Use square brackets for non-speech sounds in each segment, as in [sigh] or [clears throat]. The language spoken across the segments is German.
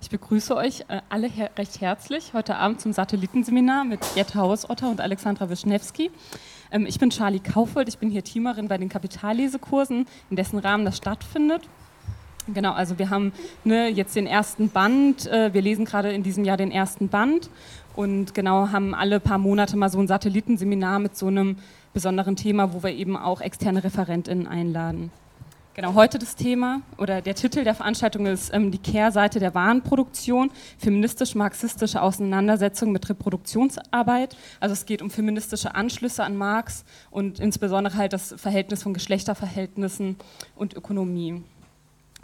Ich begrüße euch äh, alle her recht herzlich heute Abend zum Satellitenseminar mit Jette Hausotter und Alexandra Wischnewski. Ähm, ich bin Charlie Kaufold, ich bin hier Teamerin bei den Kapitallesekursen, in dessen Rahmen das stattfindet. Genau, also wir haben ne, jetzt den ersten Band, äh, wir lesen gerade in diesem Jahr den ersten Band und genau haben alle paar Monate mal so ein Satellitenseminar mit so einem besonderen Thema, wo wir eben auch externe ReferentInnen einladen. Genau, heute das Thema oder der Titel der Veranstaltung ist ähm, die Kehrseite der Warenproduktion, feministisch-marxistische Auseinandersetzung mit Reproduktionsarbeit. Also es geht um feministische Anschlüsse an Marx und insbesondere halt das Verhältnis von Geschlechterverhältnissen und Ökonomie.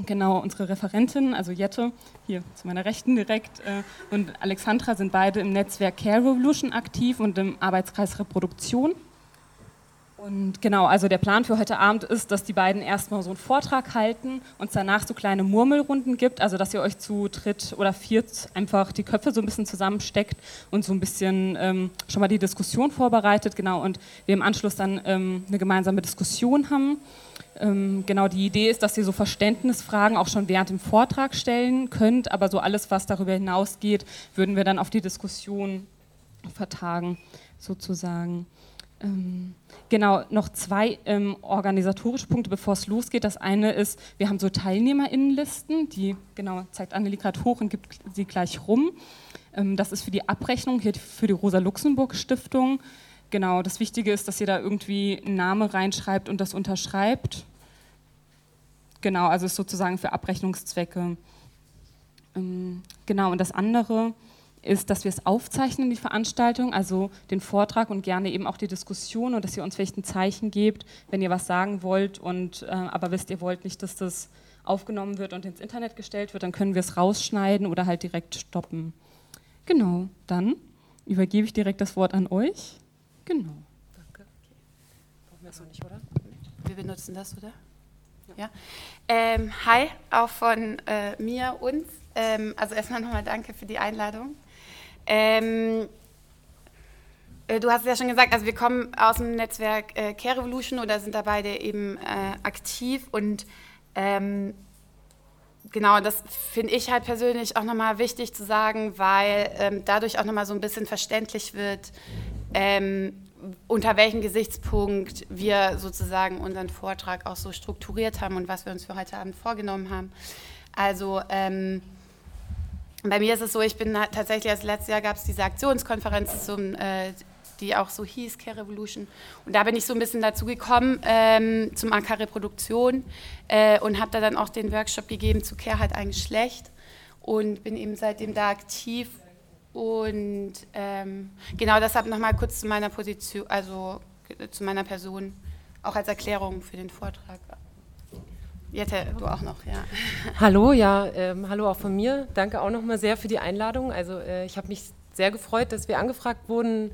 Genau, unsere Referentinnen, also Jette, hier zu meiner Rechten direkt, äh, und Alexandra sind beide im Netzwerk Care Revolution aktiv und im Arbeitskreis Reproduktion. Und genau, also der Plan für heute Abend ist, dass die beiden erstmal so einen Vortrag halten und es danach so kleine Murmelrunden gibt, also dass ihr euch zu dritt oder viert einfach die Köpfe so ein bisschen zusammensteckt und so ein bisschen ähm, schon mal die Diskussion vorbereitet, genau, und wir im Anschluss dann ähm, eine gemeinsame Diskussion haben. Ähm, genau, die Idee ist, dass ihr so Verständnisfragen auch schon während dem Vortrag stellen könnt, aber so alles, was darüber hinausgeht, würden wir dann auf die Diskussion vertagen, sozusagen. Ähm, genau, noch zwei ähm, organisatorische Punkte, bevor es losgeht. Das eine ist, wir haben so TeilnehmerInnenlisten, die, genau, zeigt Annelie gerade hoch und gibt sie gleich rum. Ähm, das ist für die Abrechnung, hier für die Rosa-Luxemburg-Stiftung. Genau, das Wichtige ist, dass ihr da irgendwie einen Namen reinschreibt und das unterschreibt. Genau, also ist sozusagen für Abrechnungszwecke. Ähm, genau, und das andere ist, dass wir es aufzeichnen, die Veranstaltung, also den Vortrag und gerne eben auch die Diskussion und dass ihr uns vielleicht ein Zeichen gebt, wenn ihr was sagen wollt und äh, aber wisst, ihr wollt nicht, dass das aufgenommen wird und ins Internet gestellt wird, dann können wir es rausschneiden oder halt direkt stoppen. Genau, dann übergebe ich direkt das Wort an euch. Genau. Danke. Okay. Brauchen wir es noch nicht, oder? Wir benutzen das, oder? Ja. Ähm, hi, auch von äh, mir, uns. Ähm, also erstmal nochmal danke für die Einladung. Ähm, äh, du hast es ja schon gesagt, also wir kommen aus dem Netzwerk äh, Care Revolution oder sind da beide eben äh, aktiv und ähm, genau, das finde ich halt persönlich auch nochmal wichtig zu sagen, weil ähm, dadurch auch nochmal so ein bisschen verständlich wird, ähm, unter welchem Gesichtspunkt wir sozusagen unseren Vortrag auch so strukturiert haben und was wir uns für heute Abend vorgenommen haben. Also ähm, bei mir ist es so, ich bin tatsächlich, als letztes Jahr gab es diese Aktionskonferenz, zum, äh, die auch so hieß, Care Revolution. Und da bin ich so ein bisschen dazu gekommen ähm, zum AK Reproduktion äh, und habe da dann auch den Workshop gegeben zu Care halt ein Geschlecht und bin eben seitdem da aktiv. Und ähm, genau deshalb nochmal kurz zu meiner Position, also zu meiner Person, auch als Erklärung für den Vortrag. Jette, du auch noch, ja. [laughs] Hallo, ja, ähm, hallo auch von mir. Danke auch nochmal sehr für die Einladung. Also äh, ich habe mich sehr gefreut, dass wir angefragt wurden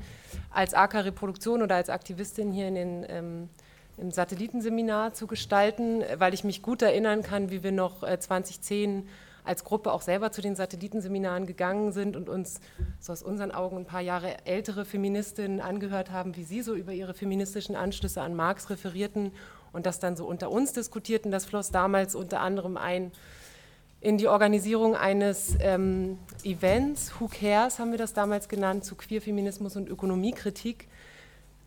als AK Reproduktion oder als Aktivistin hier in den, ähm, im Satellitenseminar zu gestalten, weil ich mich gut erinnern kann, wie wir noch äh, 2010 als Gruppe auch selber zu den Satellitenseminaren gegangen sind und uns so aus unseren Augen ein paar Jahre ältere Feministinnen angehört haben, wie sie so über ihre feministischen Anschlüsse an Marx referierten und das dann so unter uns diskutierten. Das floss damals unter anderem ein in die Organisierung eines ähm, Events, Who Cares haben wir das damals genannt, zu Queerfeminismus und Ökonomiekritik,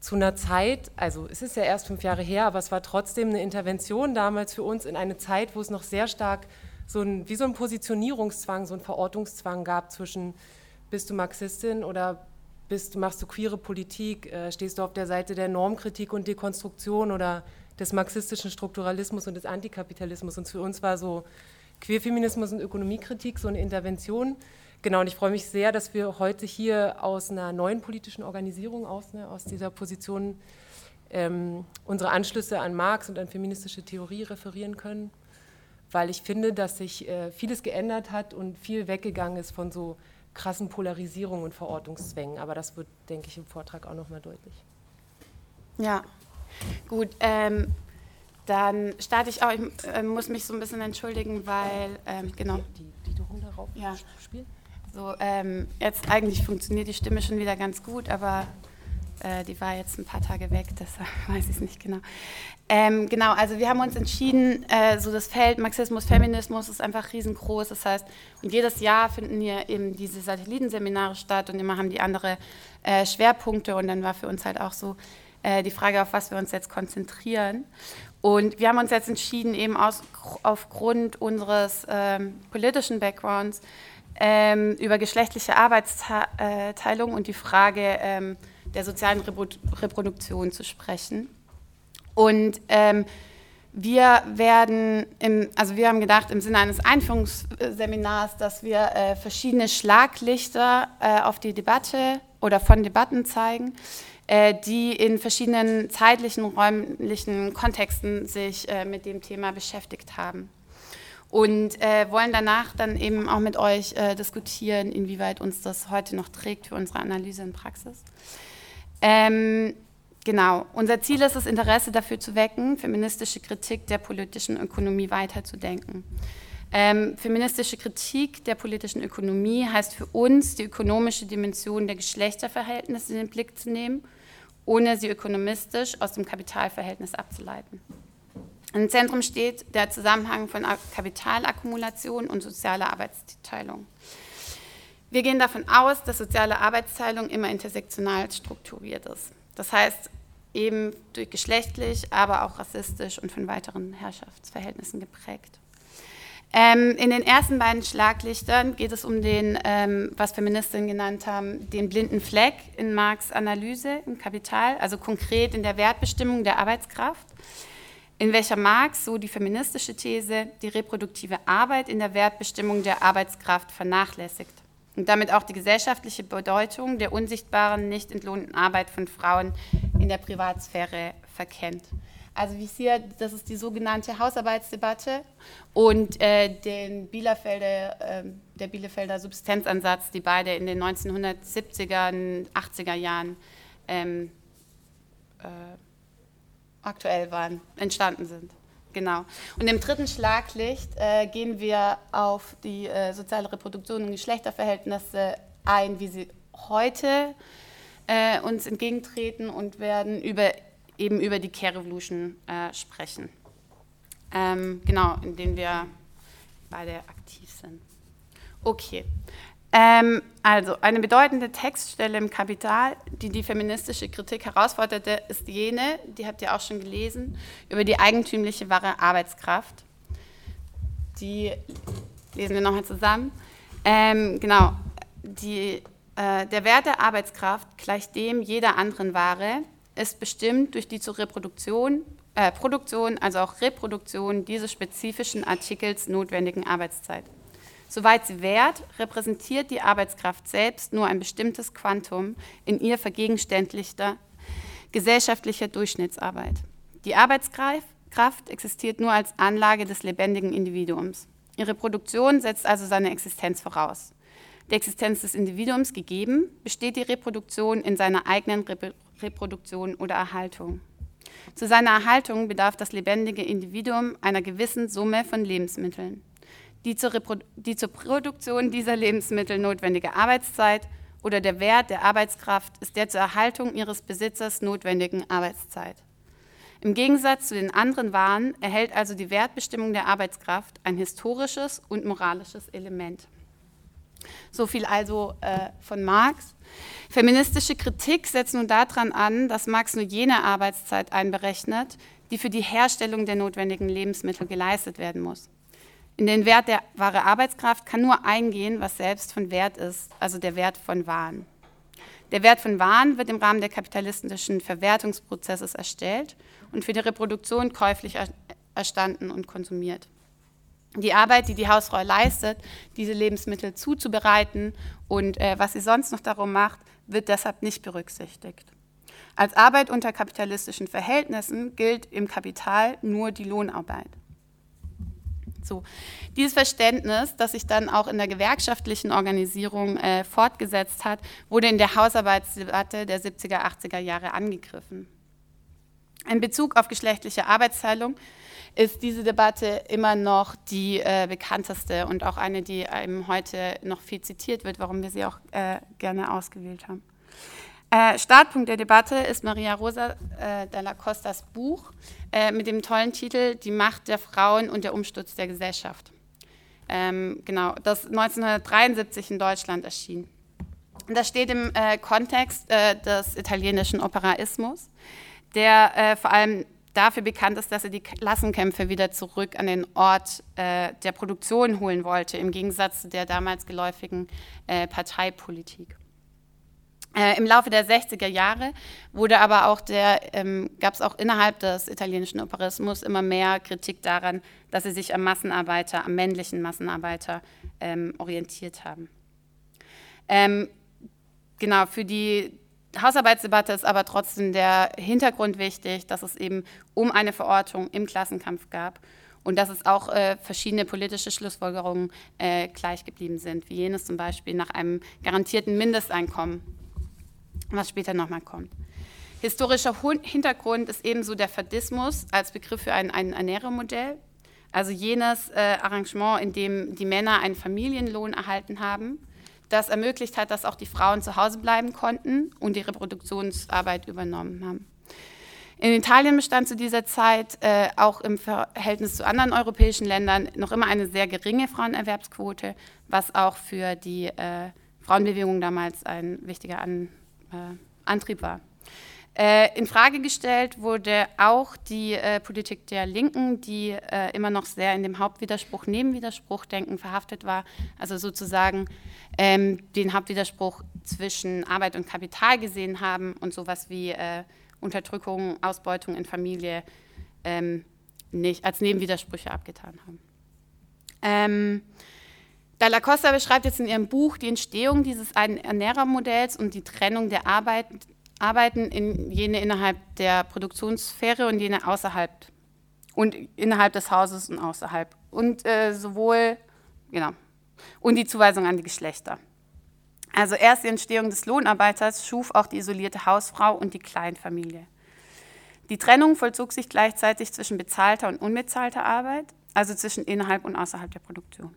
zu einer Zeit, also es ist ja erst fünf Jahre her, aber es war trotzdem eine Intervention damals für uns in eine Zeit, wo es noch sehr stark so ein, wie so ein Positionierungszwang, so ein Verortungszwang gab zwischen bist du Marxistin oder bist, machst du queere Politik, äh, stehst du auf der Seite der Normkritik und Dekonstruktion oder des marxistischen Strukturalismus und des Antikapitalismus. Und für uns war so Queerfeminismus und Ökonomiekritik so eine Intervention. Genau, und ich freue mich sehr, dass wir heute hier aus einer neuen politischen Organisation, aus, ne, aus dieser Position, ähm, unsere Anschlüsse an Marx und an feministische Theorie referieren können, weil ich finde, dass sich äh, vieles geändert hat und viel weggegangen ist von so krassen Polarisierungen und Verortungszwängen. Aber das wird, denke ich, im Vortrag auch nochmal deutlich. Ja, Gut, ähm, dann starte ich auch. Ich äh, muss mich so ein bisschen entschuldigen, weil, ähm, genau. Die, die Runde rauf ja. spielen? So, ähm, jetzt eigentlich funktioniert die Stimme schon wieder ganz gut, aber äh, die war jetzt ein paar Tage weg, [laughs] deshalb weiß ich es nicht genau. Ähm, genau, also wir haben uns entschieden, äh, so das Feld Marxismus, Feminismus ist einfach riesengroß. Das heißt, und jedes Jahr finden hier eben diese Satellitenseminare statt und immer haben die andere äh, Schwerpunkte. Und dann war für uns halt auch so äh, die Frage, auf was wir uns jetzt konzentrieren. Und wir haben uns jetzt entschieden, eben aus, aufgrund unseres ähm, politischen Backgrounds ähm, über geschlechtliche Arbeitsteilung und die Frage ähm, der sozialen Reproduktion zu sprechen. Und ähm, wir werden, im, also wir haben gedacht, im Sinne eines Einführungsseminars, dass wir äh, verschiedene Schlaglichter äh, auf die Debatte oder von Debatten zeigen, die in verschiedenen zeitlichen, räumlichen Kontexten sich äh, mit dem Thema beschäftigt haben. Und äh, wollen danach dann eben auch mit euch äh, diskutieren, inwieweit uns das heute noch trägt für unsere Analyse in Praxis. Ähm, Genau. Unser Ziel ist es, Interesse dafür zu wecken, feministische Kritik der politischen Ökonomie weiterzudenken. Ähm, feministische Kritik der politischen Ökonomie heißt für uns, die ökonomische Dimension der Geschlechterverhältnisse in den Blick zu nehmen, ohne sie ökonomistisch aus dem Kapitalverhältnis abzuleiten. Im Zentrum steht der Zusammenhang von Kapitalakkumulation und sozialer Arbeitsteilung. Wir gehen davon aus, dass soziale Arbeitsteilung immer intersektional strukturiert ist. Das heißt, eben durch geschlechtlich, aber auch rassistisch und von weiteren Herrschaftsverhältnissen geprägt. Ähm, in den ersten beiden Schlaglichtern geht es um den, ähm, was Feministinnen genannt haben, den blinden Fleck in Marx Analyse im Kapital, also konkret in der Wertbestimmung der Arbeitskraft, in welcher Marx, so die feministische These, die reproduktive Arbeit in der Wertbestimmung der Arbeitskraft vernachlässigt und damit auch die gesellschaftliche Bedeutung der unsichtbaren, nicht entlohnten Arbeit von Frauen in der Privatsphäre verkennt. Also wie hier, das ist die sogenannte Hausarbeitsdebatte und äh, den Bielefelder, äh, der Bielefelder Subsistenzansatz, die beide in den 1970er, 80er Jahren ähm, äh, aktuell waren, entstanden sind. Genau. Und im dritten Schlaglicht äh, gehen wir auf die äh, soziale Reproduktion und Geschlechterverhältnisse ein, wie sie heute äh, uns entgegentreten und werden über, eben über die Care Revolution äh, sprechen. Ähm, genau, in denen wir beide aktiv sind. Okay. Ähm, also eine bedeutende Textstelle im Kapital, die die feministische Kritik herausforderte, ist jene, die habt ihr auch schon gelesen, über die eigentümliche wahre Arbeitskraft. Die lesen wir nochmal zusammen. Ähm, genau, die, äh, der Wert der Arbeitskraft gleich dem jeder anderen Ware ist bestimmt durch die zur Reproduktion, äh, Produktion, also auch Reproduktion dieses spezifischen Artikels notwendigen Arbeitszeit. Soweit sie währt, repräsentiert die Arbeitskraft selbst nur ein bestimmtes Quantum in ihr vergegenständlichter gesellschaftlicher Durchschnittsarbeit. Die Arbeitskraft existiert nur als Anlage des lebendigen Individuums. Ihre Produktion setzt also seine Existenz voraus. Die Existenz des Individuums gegeben, besteht die Reproduktion in seiner eigenen Rep Reproduktion oder Erhaltung. Zu seiner Erhaltung bedarf das lebendige Individuum einer gewissen Summe von Lebensmitteln die zur, die zur Produktion dieser Lebensmittel notwendige Arbeitszeit oder der Wert der Arbeitskraft ist der zur Erhaltung ihres Besitzers notwendigen Arbeitszeit. Im Gegensatz zu den anderen Waren erhält also die Wertbestimmung der Arbeitskraft ein historisches und moralisches Element. So viel also äh, von Marx. Feministische Kritik setzt nun daran an, dass Marx nur jene Arbeitszeit einberechnet, die für die Herstellung der notwendigen Lebensmittel geleistet werden muss. In den Wert der wahre Arbeitskraft kann nur eingehen, was selbst von Wert ist, also der Wert von Waren. Der Wert von Waren wird im Rahmen der kapitalistischen Verwertungsprozesses erstellt und für die Reproduktion käuflich erstanden und konsumiert. Die Arbeit, die die Hausfrau leistet, diese Lebensmittel zuzubereiten und äh, was sie sonst noch darum macht, wird deshalb nicht berücksichtigt. Als Arbeit unter kapitalistischen Verhältnissen gilt im Kapital nur die Lohnarbeit. So, dieses Verständnis, das sich dann auch in der gewerkschaftlichen Organisierung äh, fortgesetzt hat, wurde in der Hausarbeitsdebatte der 70er, 80er Jahre angegriffen. In Bezug auf geschlechtliche Arbeitsteilung ist diese Debatte immer noch die äh, bekannteste und auch eine, die eben heute noch viel zitiert wird, warum wir sie auch äh, gerne ausgewählt haben. Äh, Startpunkt der Debatte ist Maria Rosa äh, della Costas Buch äh, mit dem tollen Titel Die Macht der Frauen und der Umsturz der Gesellschaft. Ähm, genau, das 1973 in Deutschland erschien. Das steht im äh, Kontext äh, des italienischen Operaismus, der äh, vor allem dafür bekannt ist, dass er die Klassenkämpfe wieder zurück an den Ort äh, der Produktion holen wollte, im Gegensatz zu der damals geläufigen äh, Parteipolitik. Äh, Im Laufe der 60er Jahre wurde aber auch der, ähm, gab es auch innerhalb des italienischen Operaismus immer mehr Kritik daran, dass sie sich am Massenarbeiter, am männlichen Massenarbeiter ähm, orientiert haben. Ähm, genau, für die Hausarbeitsdebatte ist aber trotzdem der Hintergrund wichtig, dass es eben um eine Verortung im Klassenkampf gab und dass es auch äh, verschiedene politische Schlussfolgerungen äh, gleich geblieben sind, wie jenes zum Beispiel nach einem garantierten Mindesteinkommen, was später nochmal kommt. Historischer Hintergrund ist ebenso der Fadismus als Begriff für ein, ein Ernährermodell, also jenes äh, Arrangement, in dem die Männer einen Familienlohn erhalten haben das ermöglicht hat, dass auch die Frauen zu Hause bleiben konnten und die Reproduktionsarbeit übernommen haben. In Italien bestand zu dieser Zeit äh, auch im Verhältnis zu anderen europäischen Ländern noch immer eine sehr geringe Frauenerwerbsquote, was auch für die äh, Frauenbewegung damals ein wichtiger An, äh, Antrieb war. Äh, in Frage gestellt wurde auch die äh, Politik der Linken, die äh, immer noch sehr in dem Hauptwiderspruch, Nebenwiderspruch denken verhaftet war, also sozusagen ähm, den Hauptwiderspruch zwischen Arbeit und Kapital gesehen haben und sowas wie äh, Unterdrückung, Ausbeutung in Familie ähm, nicht als Nebenwidersprüche abgetan haben. Ähm, Dalla Costa beschreibt jetzt in ihrem Buch die Entstehung dieses Ernährermodells und die Trennung der Arbeit arbeiten in jene innerhalb der Produktionssphäre und jene außerhalb und innerhalb des Hauses und außerhalb. Und äh, sowohl, genau, und die Zuweisung an die Geschlechter. Also erst die Entstehung des Lohnarbeiters schuf auch die isolierte Hausfrau und die Kleinfamilie. Die Trennung vollzog sich gleichzeitig zwischen bezahlter und unbezahlter Arbeit, also zwischen innerhalb und außerhalb der Produktion.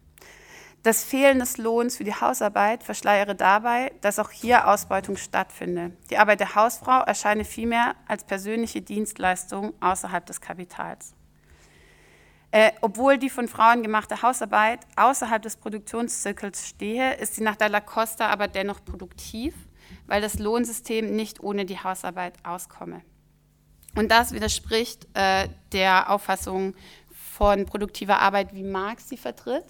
Das Fehlen des Lohns für die Hausarbeit verschleiere dabei, dass auch hier Ausbeutung stattfinde. Die Arbeit der Hausfrau erscheine vielmehr als persönliche Dienstleistung außerhalb des Kapitals. Äh, obwohl die von Frauen gemachte Hausarbeit außerhalb des Produktionszirkels stehe, ist sie nach Dalla Costa aber dennoch produktiv, weil das Lohnsystem nicht ohne die Hausarbeit auskomme. Und das widerspricht äh, der Auffassung von produktiver Arbeit, wie Marx sie vertritt.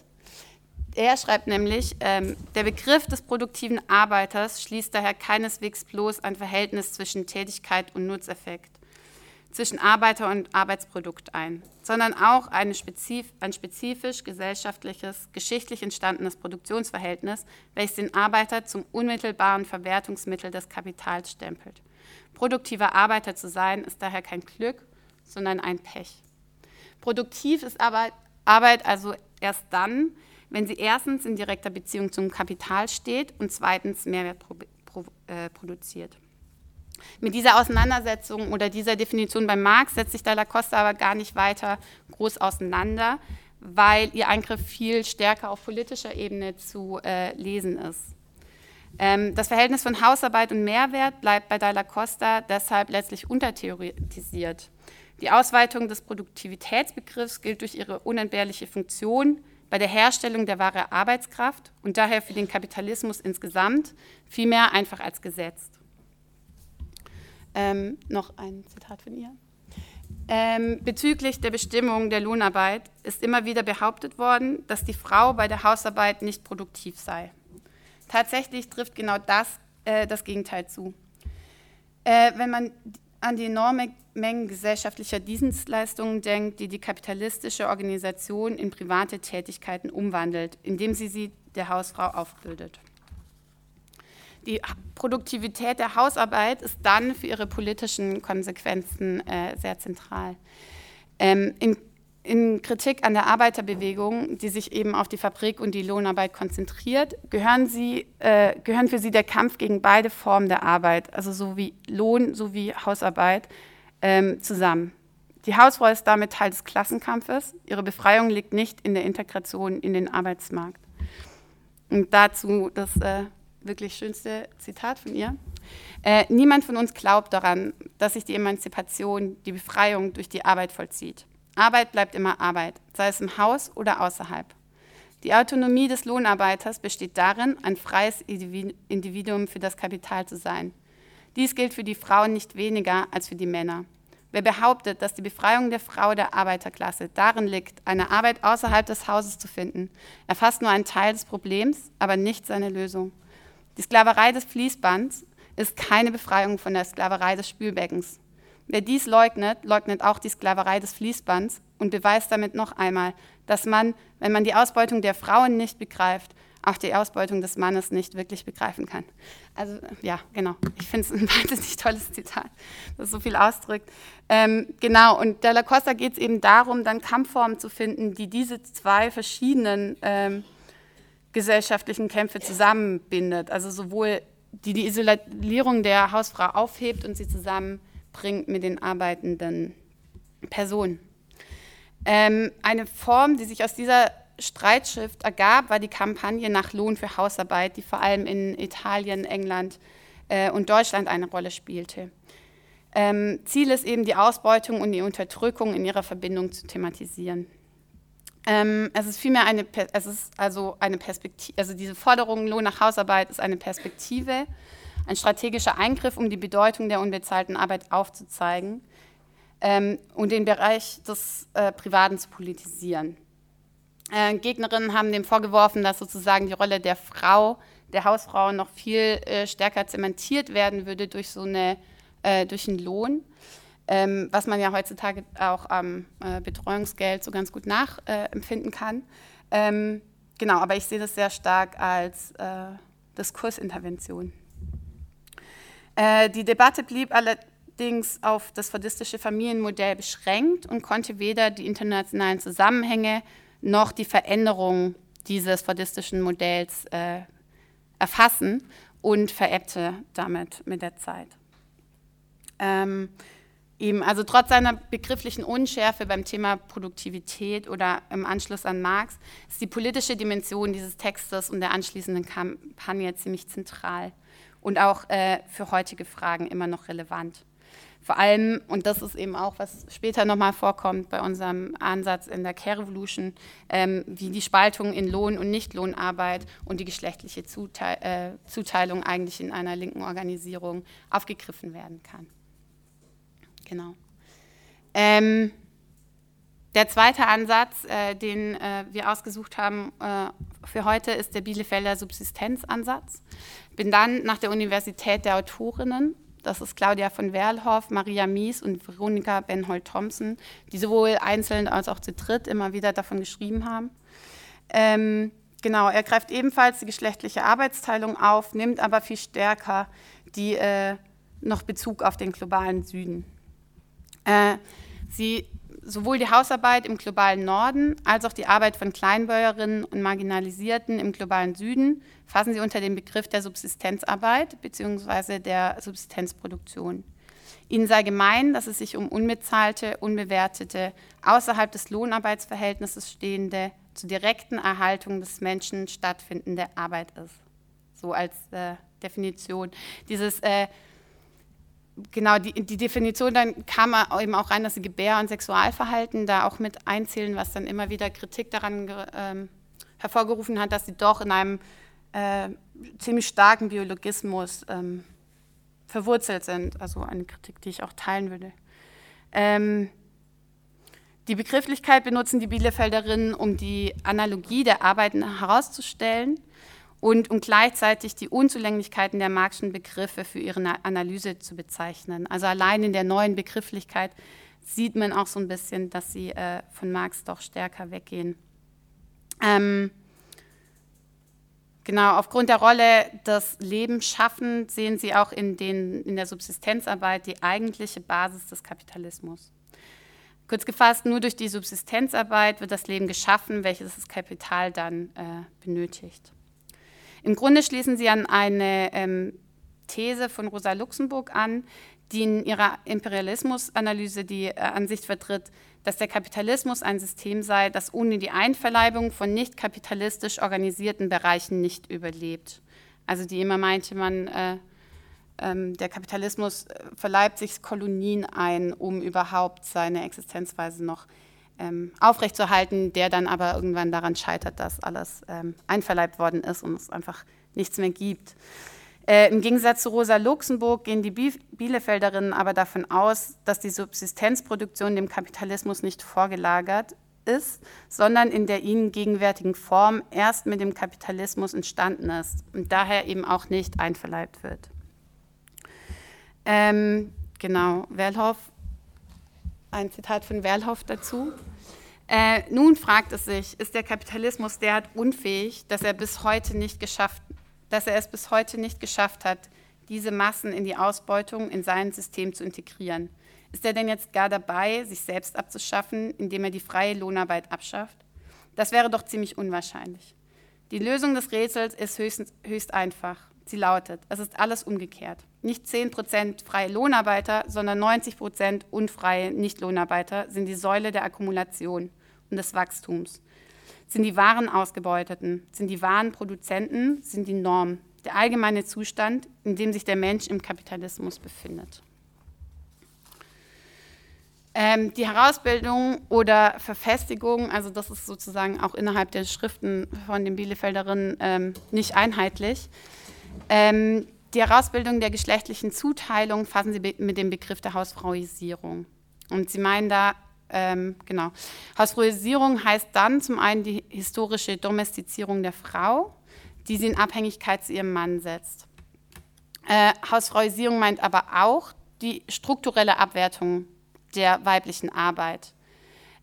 Er schreibt nämlich, ähm, der Begriff des produktiven Arbeiters schließt daher keineswegs bloß ein Verhältnis zwischen Tätigkeit und Nutzeffekt, zwischen Arbeiter und Arbeitsprodukt ein, sondern auch spezif ein spezifisch gesellschaftliches, geschichtlich entstandenes Produktionsverhältnis, welches den Arbeiter zum unmittelbaren Verwertungsmittel des Kapitals stempelt. Produktiver Arbeiter zu sein, ist daher kein Glück, sondern ein Pech. Produktiv ist Arbeit also erst dann, wenn sie erstens in direkter Beziehung zum Kapital steht und zweitens Mehrwert pro, pro, äh, produziert. Mit dieser Auseinandersetzung oder dieser Definition bei Marx setzt sich Dalla Costa aber gar nicht weiter groß auseinander, weil ihr Eingriff viel stärker auf politischer Ebene zu äh, lesen ist. Ähm, das Verhältnis von Hausarbeit und Mehrwert bleibt bei Dalla Costa deshalb letztlich untertheoretisiert. Die Ausweitung des Produktivitätsbegriffs gilt durch ihre unentbehrliche Funktion bei der Herstellung der wahre Arbeitskraft und daher für den Kapitalismus insgesamt vielmehr einfach als Gesetz. Ähm, noch ein Zitat von ihr. Ähm, bezüglich der Bestimmung der Lohnarbeit ist immer wieder behauptet worden, dass die Frau bei der Hausarbeit nicht produktiv sei. Tatsächlich trifft genau das äh, das Gegenteil zu. Äh, wenn man an die enorme Mengen gesellschaftlicher Dienstleistungen denkt, die die kapitalistische Organisation in private Tätigkeiten umwandelt, indem sie sie der Hausfrau aufbildet. Die Produktivität der Hausarbeit ist dann für ihre politischen Konsequenzen äh, sehr zentral. Ähm, in in Kritik an der Arbeiterbewegung, die sich eben auf die Fabrik und die Lohnarbeit konzentriert, gehören, sie, äh, gehören für sie der Kampf gegen beide Formen der Arbeit, also sowie Lohn sowie Hausarbeit, ähm, zusammen. Die Hausfrau ist damit Teil des Klassenkampfes. Ihre Befreiung liegt nicht in der Integration in den Arbeitsmarkt. Und dazu das äh, wirklich schönste Zitat von ihr. Äh, niemand von uns glaubt daran, dass sich die Emanzipation, die Befreiung durch die Arbeit vollzieht. Arbeit bleibt immer Arbeit, sei es im Haus oder außerhalb. Die Autonomie des Lohnarbeiters besteht darin, ein freies Individuum für das Kapital zu sein. Dies gilt für die Frauen nicht weniger als für die Männer. Wer behauptet, dass die Befreiung der Frau der Arbeiterklasse darin liegt, eine Arbeit außerhalb des Hauses zu finden, erfasst nur einen Teil des Problems, aber nicht seine Lösung. Die Sklaverei des Fließbands ist keine Befreiung von der Sklaverei des Spülbeckens. Wer dies leugnet, leugnet auch die Sklaverei des Fließbands und beweist damit noch einmal, dass man, wenn man die Ausbeutung der Frauen nicht begreift, auch die Ausbeutung des Mannes nicht wirklich begreifen kann. Also ja, genau. Ich finde es ein [laughs] wahnsinnig tolles Zitat, das so viel ausdrückt. Ähm, genau, und Della Costa geht es eben darum, dann Kampfformen zu finden, die diese zwei verschiedenen ähm, gesellschaftlichen Kämpfe zusammenbindet. Also sowohl die die Isolierung der Hausfrau aufhebt und sie zusammenbringt mit den arbeitenden Personen. Ähm, eine Form, die sich aus dieser Streitschrift ergab, war die Kampagne nach Lohn für Hausarbeit, die vor allem in Italien, England äh, und Deutschland eine Rolle spielte. Ähm, Ziel ist eben, die Ausbeutung und die Unterdrückung in ihrer Verbindung zu thematisieren. Ähm, es ist vielmehr eine, es ist also eine Perspektive, also diese Forderung Lohn nach Hausarbeit ist eine Perspektive, ein strategischer Eingriff, um die Bedeutung der unbezahlten Arbeit aufzuzeigen ähm, und den Bereich des äh, Privaten zu politisieren. Äh, Gegnerinnen haben dem vorgeworfen, dass sozusagen die Rolle der Frau, der Hausfrau noch viel äh, stärker zementiert werden würde durch so eine, äh, durch einen Lohn ähm, was man ja heutzutage auch am äh, Betreuungsgeld so ganz gut nachempfinden kann. Ähm, genau, aber ich sehe das sehr stark als äh, Diskursintervention. Äh, die Debatte blieb allerdings auf das fordistische Familienmodell beschränkt und konnte weder die internationalen Zusammenhänge noch die Veränderung dieses fordistischen Modells äh, erfassen und verebbte damit mit der Zeit. Ähm, Eben, also trotz seiner begrifflichen Unschärfe beim Thema Produktivität oder im Anschluss an Marx ist die politische Dimension dieses Textes und der anschließenden Kampagne ziemlich zentral und auch äh, für heutige Fragen immer noch relevant. Vor allem, und das ist eben auch, was später nochmal vorkommt bei unserem Ansatz in der Care Revolution, ähm, wie die Spaltung in Lohn- und Nichtlohnarbeit und die geschlechtliche Zuteil äh, Zuteilung eigentlich in einer linken Organisierung aufgegriffen werden kann. Genau. Ähm, der zweite Ansatz, äh, den äh, wir ausgesucht haben äh, für heute, ist der Bielefelder Subsistenzansatz. Bin dann nach der Universität der Autorinnen, das ist Claudia von Werlhoff, Maria Mies und Veronika Benhold-Thompson, die sowohl einzeln als auch zu dritt immer wieder davon geschrieben haben. Ähm, genau, er greift ebenfalls die geschlechtliche Arbeitsteilung auf, nimmt aber viel stärker die äh, noch Bezug auf den globalen Süden. Äh, sie, sowohl die Hausarbeit im globalen Norden als auch die Arbeit von Kleinbäuerinnen und Marginalisierten im globalen Süden fassen sie unter den Begriff der Subsistenzarbeit bzw. der Subsistenzproduktion. Ihnen sei gemein, dass es sich um unbezahlte, unbewertete, außerhalb des Lohnarbeitsverhältnisses stehende, zur direkten Erhaltung des Menschen stattfindende Arbeit ist. So als äh, Definition. Dieses äh, genau, die, die, Definition, dann kam eben auch rein, dass sie Gebär- und Sexualverhalten da auch mit einzählen, was dann immer wieder Kritik daran ähm, hervorgerufen hat, dass sie doch in einem äh, ziemlich starken Biologismus ähm, verwurzelt sind. Also eine Kritik, die ich auch teilen würde. Ähm, die Begrifflichkeit benutzen die Bielefelderinnen, um die Analogie der Arbeiten herauszustellen und um gleichzeitig die Unzulänglichkeiten der Marxischen Begriffe für ihre Analyse zu bezeichnen. Also allein in der neuen Begrifflichkeit sieht man auch so ein bisschen, dass sie äh, von Marx doch stärker weggehen. Ähm, genau, aufgrund der Rolle des Lebensschaffens sehen sie auch in, den, in der Subsistenzarbeit die eigentliche Basis des Kapitalismus. Kurz gefasst, nur durch die Subsistenzarbeit wird das Leben geschaffen, welches das Kapital dann äh, benötigt. Im Grunde schließen sie an eine ähm, These von Rosa Luxemburg an, die in ihrer Imperialismusanalyse die äh, Ansicht vertritt, dass der Kapitalismus ein System sei, das ohne die Einverleibung von nicht kapitalistisch organisierten Bereichen nicht überlebt. Also die immer meinte, man, äh, ähm, der Kapitalismus äh, verleibt sich Kolonien ein, um überhaupt seine Existenzweise noch ähm, aufrechtzuerhalten, der dann aber irgendwann daran scheitert, dass alles ähm, einverleibt worden ist und es einfach nichts mehr gibt. Äh, Im Gegensatz zu Rosa Luxemburg gehen die Bielefelderinnen aber davon aus, dass die Subsistenzproduktion dem Kapitalismus nicht vorgelagert ist, sondern in der ihnen gegenwärtigen Form erst mit dem Kapitalismus entstanden ist und daher eben auch nicht einverleibt wird. Ähm, genau, Werlhoff, ein Zitat von Werlhoff dazu. Äh, nun fragt es sich, ist der Kapitalismus derart unfähig, dass er bis heute nicht geschafft, dass er es bis heute nicht geschafft hat, diese Massen in die Ausbeutung in sein System zu integrieren? Ist er denn jetzt gar dabei, sich selbst abzuschaffen, indem er die freie Lohnarbeit abschafft? Das wäre doch ziemlich unwahrscheinlich. Die Lösung des Rätsels ist höchst, höchst einfach. Sie lautet, es ist alles umgekehrt. Nicht 10% freie Lohnarbeiter, sondern 90% unfreie Nichtlohnarbeiter sind die Säule der Akkumulation und des Wachstums. Sind die wahren Ausgebeuteten, sind die wahren Produzenten, sind die Norm, der allgemeine Zustand, in dem sich der Mensch im Kapitalismus befindet. Ähm, die Herausbildung oder Verfestigung, also das ist sozusagen auch innerhalb der Schriften von den Bielefelderinnen ähm, nicht einheitlich. Ähm, die Herausbildung der geschlechtlichen Zuteilung fassen Sie mit dem Begriff der Hausfrauisierung. Und Sie meinen da, ähm, genau, Hausfrauisierung heißt dann zum einen die historische Domestizierung der Frau, die sie in Abhängigkeit zu ihrem Mann setzt. Äh, Hausfrauisierung meint aber auch die strukturelle Abwertung der weiblichen Arbeit,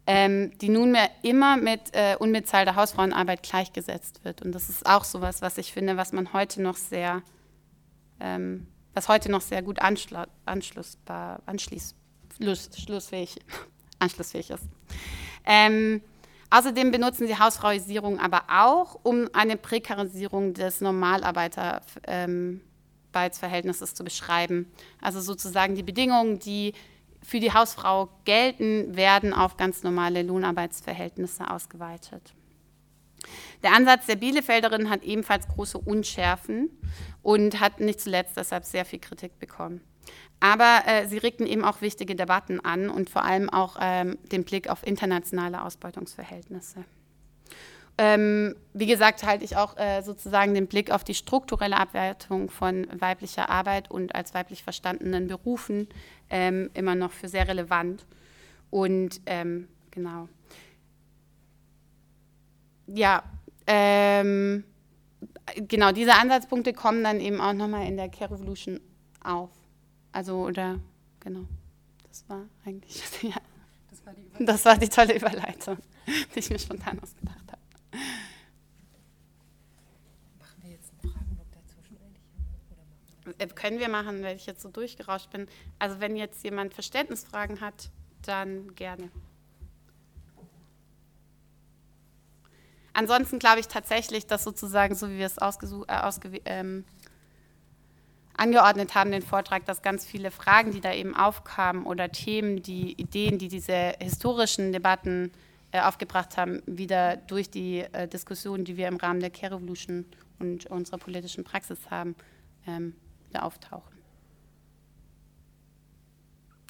ähm, die nunmehr immer mit äh, unbezahlter Hausfrauenarbeit gleichgesetzt wird. Und das ist auch sowas, was ich finde, was man heute noch sehr, ähm, was heute noch sehr gut anschlu anschlussbar, anschließ, schlussfähig, [laughs] anschlussfähig ist. Ähm, außerdem benutzen sie Hausfrauisierung aber auch, um eine Prekarisierung des Normalarbeitsverhältnisses ähm, zu beschreiben. Also sozusagen die Bedingungen, die für die Hausfrau gelten, werden auf ganz normale Lohnarbeitsverhältnisse ausgeweitet. Der Ansatz der Bielefelderin hat ebenfalls große Unschärfen und hat nicht zuletzt deshalb sehr viel Kritik bekommen. Aber äh, sie regten eben auch wichtige Debatten an und vor allem auch ähm, den Blick auf internationale Ausbeutungsverhältnisse. Ähm, wie gesagt, halte ich auch äh, sozusagen den Blick auf die strukturelle Abwertung von weiblicher Arbeit und als weiblich verstandenen Berufen ähm, immer noch für sehr relevant. Und ähm, genau. Ja, ähm, genau, diese Ansatzpunkte kommen dann eben auch nochmal in der Care Revolution auf. Also, oder, genau, das war eigentlich, [laughs] ja. Das war, die das war die tolle Überleitung, die ich mir spontan ausgedacht habe. Machen wir jetzt einen Fragenblock dazwischen eigentlich? Äh, können wir machen, weil ich jetzt so durchgerauscht bin. Also wenn jetzt jemand Verständnisfragen hat, dann gerne. Ansonsten glaube ich tatsächlich, dass sozusagen, so wie wir es äh, ähm, angeordnet haben, den Vortrag, dass ganz viele Fragen, die da eben aufkamen oder Themen, die Ideen, die diese historischen Debatten äh, aufgebracht haben, wieder durch die äh, Diskussion, die wir im Rahmen der Care Revolution und unserer politischen Praxis haben, ähm, wieder auftauchen.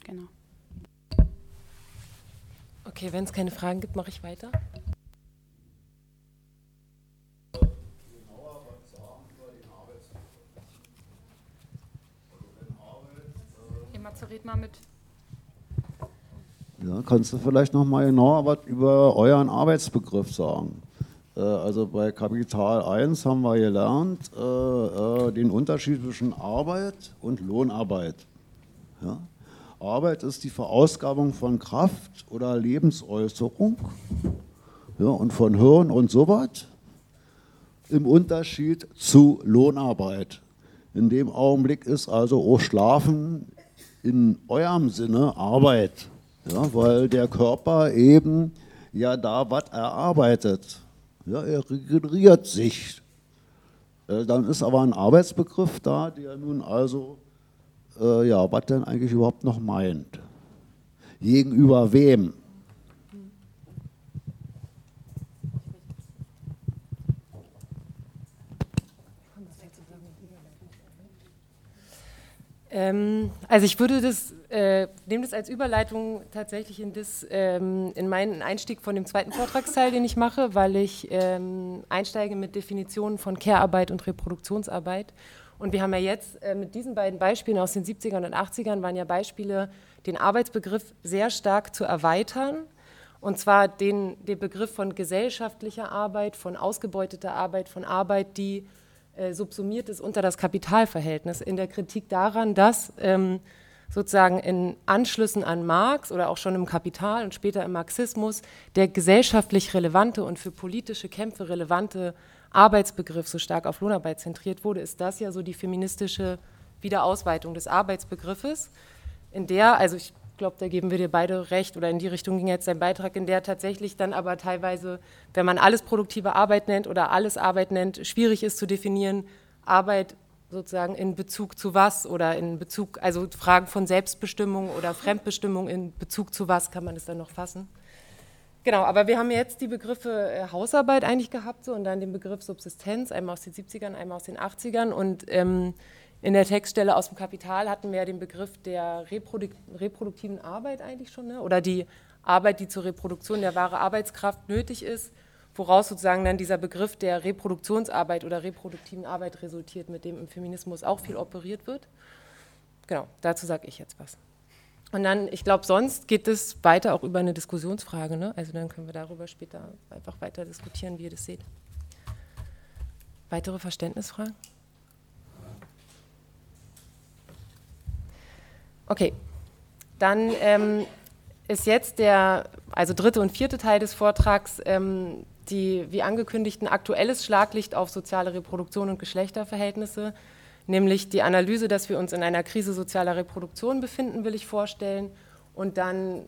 Genau. Okay, wenn es keine Fragen gibt, mache ich weiter. Red mal mit ja, kannst du vielleicht noch mal genauer was über euren Arbeitsbegriff sagen? Äh, also bei Kapital 1 haben wir gelernt äh, äh, den Unterschied zwischen Arbeit und Lohnarbeit. Ja? Arbeit ist die Verausgabung von Kraft oder Lebensäußerung ja, und von Hirn und sowas im Unterschied zu Lohnarbeit. In dem Augenblick ist also auch Schlafen in eurem Sinne Arbeit. Ja, weil der Körper eben ja da was erarbeitet. Ja, er regeneriert sich. Äh, dann ist aber ein Arbeitsbegriff da, der nun also, äh, ja, was denn eigentlich überhaupt noch meint. Gegenüber wem? Ähm, also ich würde das, äh, nehme das als Überleitung tatsächlich in, das, ähm, in meinen Einstieg von dem zweiten Vortragsteil, den ich mache, weil ich ähm, einsteige mit Definitionen von Care-Arbeit und Reproduktionsarbeit. Und wir haben ja jetzt äh, mit diesen beiden Beispielen aus den 70ern und 80ern waren ja Beispiele, den Arbeitsbegriff sehr stark zu erweitern. Und zwar den, den Begriff von gesellschaftlicher Arbeit, von ausgebeuteter Arbeit, von Arbeit, die subsumiert ist unter das Kapitalverhältnis, in der Kritik daran, dass ähm, sozusagen in Anschlüssen an Marx oder auch schon im Kapital und später im Marxismus der gesellschaftlich relevante und für politische Kämpfe relevante Arbeitsbegriff so stark auf Lohnarbeit zentriert wurde, ist das ja so die feministische Wiederausweitung des Arbeitsbegriffes, in der, also ich glaube, da geben wir dir beide recht, oder in die Richtung ging jetzt dein Beitrag, in der tatsächlich dann aber teilweise, wenn man alles produktive Arbeit nennt oder alles Arbeit nennt, schwierig ist zu definieren, Arbeit sozusagen in Bezug zu was oder in Bezug, also Fragen von Selbstbestimmung oder Fremdbestimmung in Bezug zu was kann man das dann noch fassen. Genau, aber wir haben jetzt die Begriffe äh, Hausarbeit eigentlich gehabt so, und dann den Begriff Subsistenz, einmal aus den 70ern, einmal aus den 80ern und ähm, in der Textstelle aus dem Kapital hatten wir ja den Begriff der Reprodukt reproduktiven Arbeit eigentlich schon, ne? oder die Arbeit, die zur Reproduktion der wahre Arbeitskraft nötig ist, woraus sozusagen dann dieser Begriff der Reproduktionsarbeit oder reproduktiven Arbeit resultiert, mit dem im Feminismus auch viel operiert wird. Genau, dazu sage ich jetzt was. Und dann, ich glaube, sonst geht es weiter auch über eine Diskussionsfrage. Ne? Also dann können wir darüber später einfach weiter diskutieren, wie ihr das seht. Weitere Verständnisfragen? Okay, dann ähm, ist jetzt der, also dritte und vierte Teil des Vortrags, ähm, die, wie angekündigt, ein aktuelles Schlaglicht auf soziale Reproduktion und Geschlechterverhältnisse, nämlich die Analyse, dass wir uns in einer Krise sozialer Reproduktion befinden, will ich vorstellen, und dann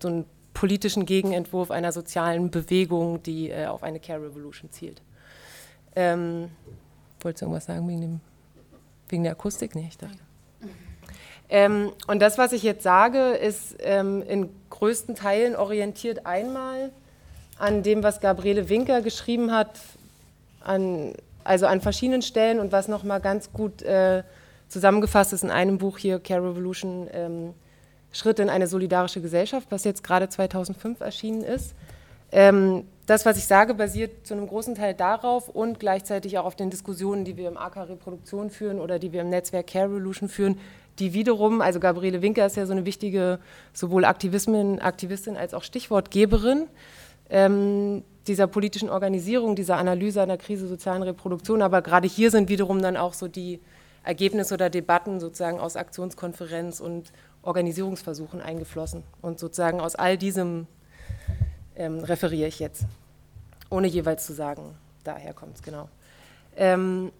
so einen politischen Gegenentwurf einer sozialen Bewegung, die äh, auf eine Care Revolution zielt. Ähm, wolltest du irgendwas sagen wegen, dem, wegen der Akustik? Nee, ich dachte. Ähm, und das, was ich jetzt sage, ist ähm, in größten Teilen orientiert einmal an dem, was Gabriele Winker geschrieben hat, an, also an verschiedenen Stellen und was nochmal ganz gut äh, zusammengefasst ist in einem Buch hier, Care Revolution, ähm, Schritte in eine solidarische Gesellschaft, was jetzt gerade 2005 erschienen ist. Ähm, das, was ich sage, basiert zu einem großen Teil darauf und gleichzeitig auch auf den Diskussionen, die wir im AK Reproduktion führen oder die wir im Netzwerk Care Revolution führen, die wiederum, also Gabriele Winker ist ja so eine wichtige sowohl Aktivistin, Aktivistin als auch Stichwortgeberin ähm, dieser politischen Organisierung, dieser Analyse einer Krise sozialen Reproduktion. Aber gerade hier sind wiederum dann auch so die Ergebnisse oder Debatten sozusagen aus Aktionskonferenz und Organisierungsversuchen eingeflossen. Und sozusagen aus all diesem ähm, referiere ich jetzt, ohne jeweils zu sagen, daher kommt es genau. Ähm,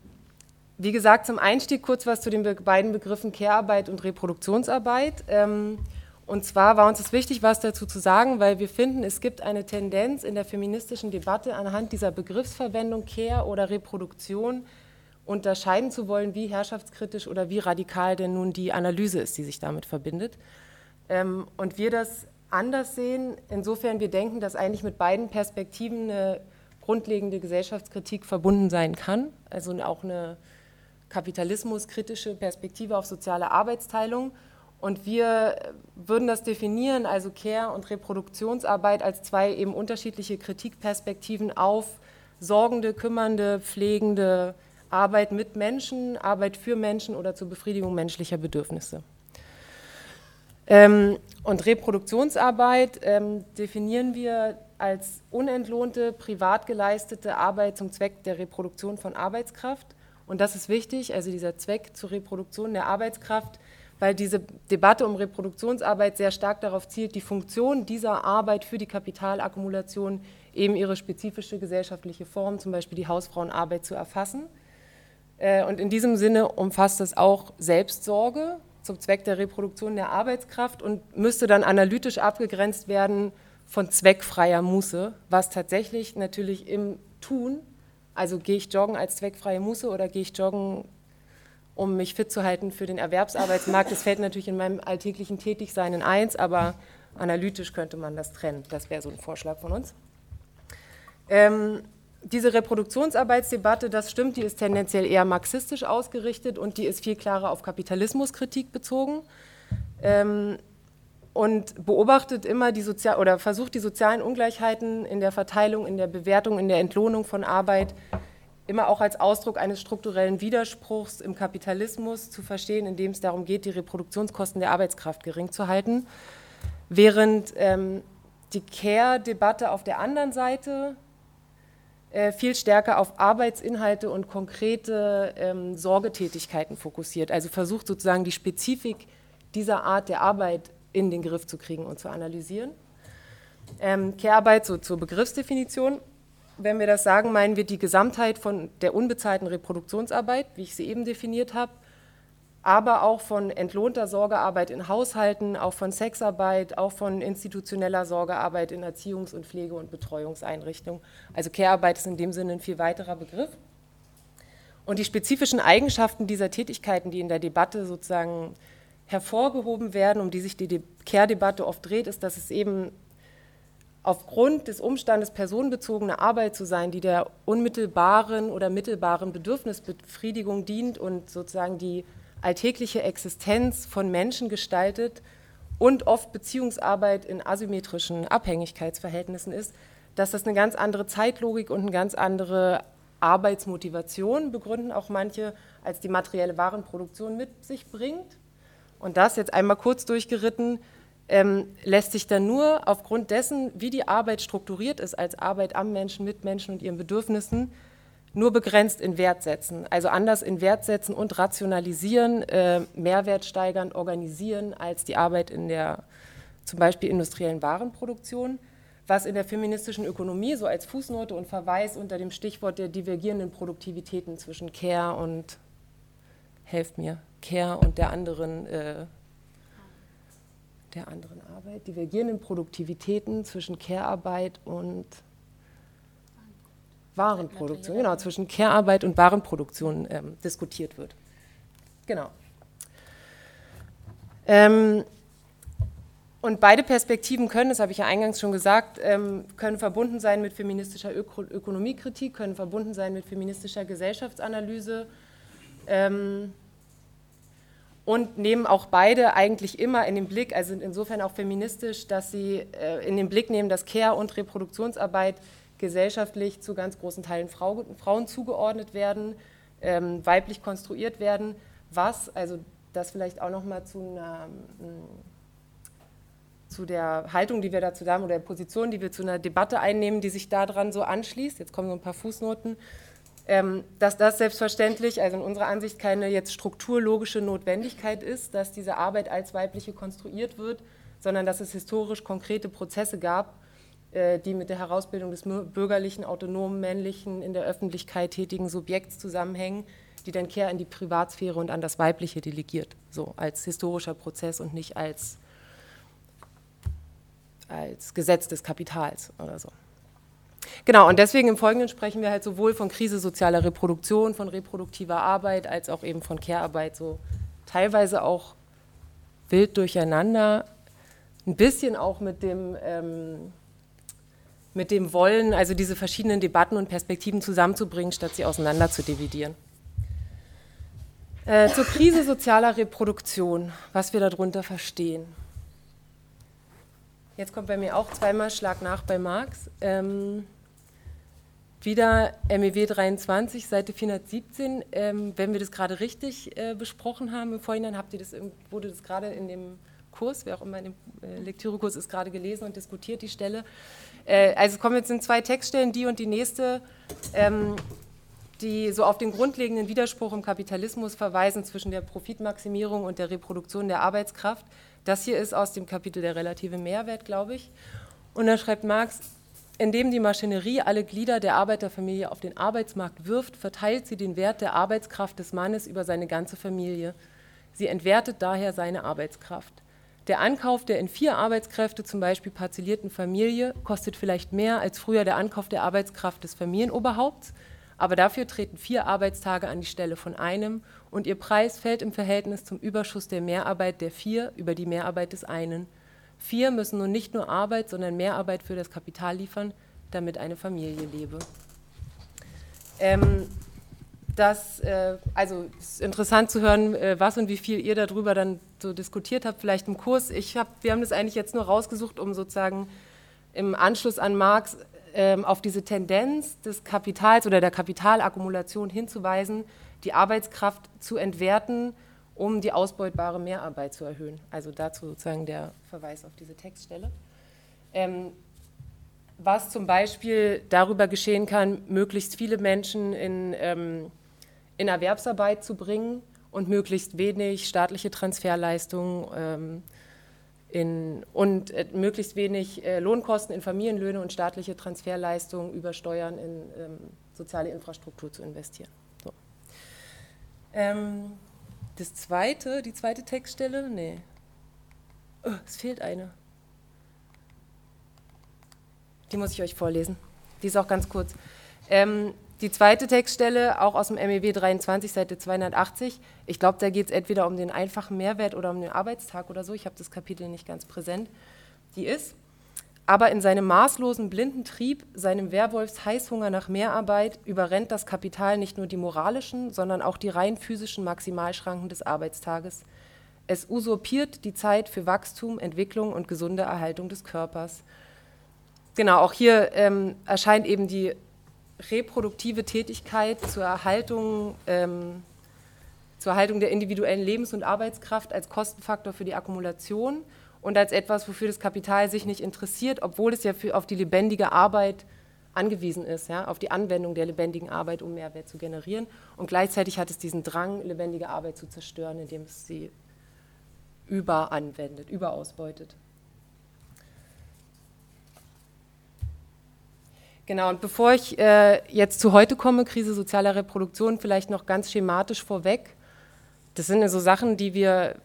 wie gesagt, zum Einstieg kurz was zu den beiden Begriffen Care-Arbeit und Reproduktionsarbeit. Ähm, und zwar war uns es wichtig, was dazu zu sagen, weil wir finden, es gibt eine Tendenz in der feministischen Debatte anhand dieser Begriffsverwendung Care oder Reproduktion unterscheiden zu wollen, wie herrschaftskritisch oder wie radikal denn nun die Analyse ist, die sich damit verbindet. Ähm, und wir das anders sehen, insofern wir denken, dass eigentlich mit beiden Perspektiven eine grundlegende Gesellschaftskritik verbunden sein kann, also auch eine kapitalismuskritische Perspektive auf soziale Arbeitsteilung. Und wir würden das definieren, also Care- und Reproduktionsarbeit, als zwei eben unterschiedliche Kritikperspektiven auf sorgende, kümmernde, pflegende Arbeit mit Menschen, Arbeit für Menschen oder zur Befriedigung menschlicher Bedürfnisse. Ähm, und Reproduktionsarbeit ähm, definieren wir als unentlohnte, privat geleistete Arbeit zum Zweck der Reproduktion von Arbeitskraft und das ist wichtig, also dieser Zweck zur Reproduktion der Arbeitskraft, weil diese Debatte um Reproduktionsarbeit sehr stark darauf zielt, die Funktion dieser Arbeit für die Kapitalakkumulation eben ihre spezifische gesellschaftliche Form, zum Beispiel die Hausfrauenarbeit, zu erfassen. Äh, und in diesem Sinne umfasst es auch Selbstsorge zum Zweck der Reproduktion der Arbeitskraft und müsste dann analytisch abgegrenzt werden von zweckfreier Muße, was tatsächlich natürlich im Tun also gehe ich joggen als zweckfreie Musse oder gehe ich joggen, um mich fit zu halten für den Erwerbsarbeitsmarkt? Das fällt natürlich in meinem alltäglichen Tätigsein in eins, aber analytisch könnte man das trennen. Das wäre so ein Vorschlag von uns. Ähm, diese Reproduktionsarbeitsdebatte, das stimmt, die ist tendenziell eher marxistisch ausgerichtet und die ist viel klarer auf Kapitalismuskritik bezogen. Ähm, und beobachtet immer die Sozial oder versucht die sozialen Ungleichheiten in der Verteilung, in der Bewertung, in der Entlohnung von Arbeit immer auch als Ausdruck eines strukturellen Widerspruchs im Kapitalismus zu verstehen, indem es darum geht, die Reproduktionskosten der Arbeitskraft gering zu halten, während ähm, die Care-Debatte auf der anderen Seite äh, viel stärker auf Arbeitsinhalte und konkrete ähm, Sorgetätigkeiten fokussiert, also versucht sozusagen die Spezifik dieser Art der Arbeit in den Griff zu kriegen und zu analysieren. Ähm, Care-Arbeit so zur Begriffsdefinition. Wenn wir das sagen, meinen wir die Gesamtheit von der unbezahlten Reproduktionsarbeit, wie ich sie eben definiert habe, aber auch von entlohnter Sorgearbeit in Haushalten, auch von Sexarbeit, auch von institutioneller Sorgearbeit in Erziehungs- und Pflege- und Betreuungseinrichtungen. Also Care-Arbeit ist in dem Sinne ein viel weiterer Begriff. Und die spezifischen Eigenschaften dieser Tätigkeiten, die in der Debatte sozusagen hervorgehoben werden, um die sich die Care-Debatte oft dreht, ist, dass es eben aufgrund des Umstandes personenbezogene Arbeit zu sein, die der unmittelbaren oder mittelbaren Bedürfnisbefriedigung dient und sozusagen die alltägliche Existenz von Menschen gestaltet und oft Beziehungsarbeit in asymmetrischen Abhängigkeitsverhältnissen ist, dass das eine ganz andere Zeitlogik und eine ganz andere Arbeitsmotivation begründen auch manche als die materielle Warenproduktion mit sich bringt und das jetzt einmal kurz durchgeritten, ähm, lässt sich dann nur aufgrund dessen, wie die Arbeit strukturiert ist, als Arbeit am Menschen, mit Menschen und ihren Bedürfnissen, nur begrenzt in Wert setzen. Also anders in Wert setzen und rationalisieren, äh, Mehrwert steigern, organisieren als die Arbeit in der zum Beispiel industriellen Warenproduktion, was in der feministischen Ökonomie so als Fußnote und Verweis unter dem Stichwort der divergierenden Produktivitäten zwischen Care und, helft mir, Care und der anderen, äh, der anderen Arbeit, divergierenden Produktivitäten zwischen Care-Arbeit und Warenproduktion, genau, zwischen Care-Arbeit und Warenproduktion ähm, diskutiert wird. Genau. Ähm, und beide Perspektiven können, das habe ich ja eingangs schon gesagt, ähm, können verbunden sein mit feministischer Öko Ökonomiekritik, können verbunden sein mit feministischer Gesellschaftsanalyse. Ähm, und nehmen auch beide eigentlich immer in den Blick, also sind insofern auch feministisch, dass sie äh, in den Blick nehmen, dass Care- und Reproduktionsarbeit gesellschaftlich zu ganz großen Teilen Frau, Frauen zugeordnet werden, ähm, weiblich konstruiert werden, was, also das vielleicht auch nochmal zu einer zu der Haltung, die wir dazu haben, oder der Position, die wir zu einer Debatte einnehmen, die sich daran so anschließt. Jetzt kommen so ein paar Fußnoten dass das selbstverständlich, also in unserer Ansicht keine jetzt strukturlogische Notwendigkeit ist, dass diese Arbeit als weibliche konstruiert wird, sondern dass es historisch konkrete Prozesse gab, äh, die mit der Herausbildung des bürgerlichen, autonomen, männlichen, in der Öffentlichkeit tätigen Subjekts zusammenhängen, die dann Kehr in die Privatsphäre und an das Weibliche delegiert, so als historischer Prozess und nicht als, als Gesetz des Kapitals oder so. Genau, und deswegen im Folgenden sprechen wir halt sowohl von Krise sozialer Reproduktion, von reproduktiver Arbeit, als auch eben von Care-Arbeit, so teilweise auch wild durcheinander, ein bisschen auch mit dem, ähm, mit dem Wollen, also diese verschiedenen Debatten und Perspektiven zusammenzubringen, statt sie auseinander zu dividieren. Äh, zur Krise sozialer Reproduktion, was wir darunter verstehen. Jetzt kommt bei mir auch zweimal Schlag nach bei Marx. Ähm, wieder MEW 23, Seite 417. Ähm, wenn wir das gerade richtig äh, besprochen haben im Vorhinein, habt ihr das, wurde das gerade in dem Kurs, wer auch immer in dem äh, Lektürekurs ist, gerade gelesen und diskutiert die Stelle. Äh, also kommen jetzt in zwei Textstellen, die und die nächste, ähm, die so auf den grundlegenden Widerspruch im Kapitalismus verweisen zwischen der Profitmaximierung und der Reproduktion der Arbeitskraft. Das hier ist aus dem Kapitel der relative Mehrwert, glaube ich. Und dann schreibt Marx, indem die Maschinerie alle Glieder der Arbeiterfamilie auf den Arbeitsmarkt wirft, verteilt sie den Wert der Arbeitskraft des Mannes über seine ganze Familie. Sie entwertet daher seine Arbeitskraft. Der Ankauf der in vier Arbeitskräfte zum Beispiel parzellierten Familie kostet vielleicht mehr als früher der Ankauf der Arbeitskraft des Familienoberhaupts, aber dafür treten vier Arbeitstage an die Stelle von einem und ihr Preis fällt im Verhältnis zum Überschuss der Mehrarbeit der vier über die Mehrarbeit des einen. Vier müssen nun nicht nur Arbeit, sondern Mehrarbeit für das Kapital liefern, damit eine Familie lebe. Ähm, das, äh, also ist interessant zu hören, äh, was und wie viel ihr darüber dann so diskutiert habt, vielleicht im Kurs. Ich hab, wir haben das eigentlich jetzt nur rausgesucht, um sozusagen im Anschluss an Marx ähm, auf diese Tendenz des Kapitals oder der Kapitalakkumulation hinzuweisen, die Arbeitskraft zu entwerten, um die ausbeutbare Mehrarbeit zu erhöhen. Also dazu sozusagen der Verweis auf diese Textstelle. Ähm, was zum Beispiel darüber geschehen kann, möglichst viele Menschen in, ähm, in Erwerbsarbeit zu bringen und möglichst wenig staatliche Transferleistungen ähm, in, und äh, möglichst wenig äh, Lohnkosten in Familienlöhne und staatliche Transferleistungen über Steuern in ähm, soziale Infrastruktur zu investieren. So. Das zweite, die zweite Textstelle, nee. Oh, es fehlt eine. Die muss ich euch vorlesen. Die ist auch ganz kurz. Ähm, die zweite Textstelle, auch aus dem MEW 23, Seite 280. Ich glaube, da geht es entweder um den einfachen Mehrwert oder um den Arbeitstag oder so. Ich habe das Kapitel nicht ganz präsent. Die ist, aber in seinem maßlosen blinden Trieb, seinem Werwolfs Heißhunger nach Mehrarbeit, überrennt das Kapital nicht nur die moralischen, sondern auch die rein physischen Maximalschranken des Arbeitstages. Es usurpiert die Zeit für Wachstum, Entwicklung und gesunde Erhaltung des Körpers. Genau, auch hier ähm, erscheint eben die reproduktive Tätigkeit zur Erhaltung, ähm, zur Erhaltung der individuellen Lebens- und Arbeitskraft als Kostenfaktor für die Akkumulation und als etwas, wofür das Kapital sich nicht interessiert, obwohl es ja für, auf die lebendige Arbeit angewiesen ist, ja, auf die Anwendung der lebendigen Arbeit, um Mehrwert zu generieren. Und gleichzeitig hat es diesen Drang, lebendige Arbeit zu zerstören, indem es sie überanwendet, überausbeutet. Genau, und bevor ich äh, jetzt zu heute komme, Krise sozialer Reproduktion, vielleicht noch ganz schematisch vorweg. Das sind ja so Sachen, die wir,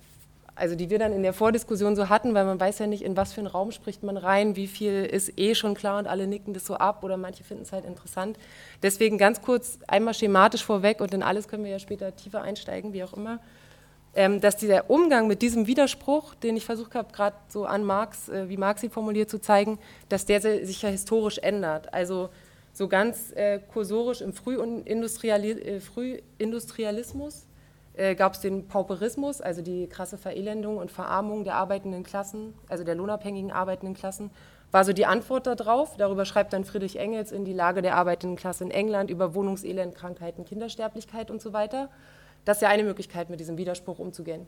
also die wir dann in der Vordiskussion so hatten, weil man weiß ja nicht, in was für einen Raum spricht man rein, wie viel ist eh schon klar und alle nicken das so ab oder manche finden es halt interessant. Deswegen ganz kurz einmal schematisch vorweg und in alles können wir ja später tiefer einsteigen, wie auch immer. Ähm, dass dieser Umgang mit diesem Widerspruch, den ich versucht habe, gerade so an Marx, äh, wie Marx ihn formuliert, zu zeigen, dass der sich ja historisch ändert. Also so ganz äh, kursorisch im Frühindustriali äh, Frühindustrialismus äh, gab es den Pauperismus, also die krasse Verelendung und Verarmung der arbeitenden Klassen, also der lohnabhängigen arbeitenden Klassen, war so die Antwort darauf. Darüber schreibt dann Friedrich Engels in die Lage der arbeitenden Klasse in England über Wohnungselend, Krankheiten, Kindersterblichkeit und so weiter. Das ist ja eine Möglichkeit, mit diesem Widerspruch umzugehen.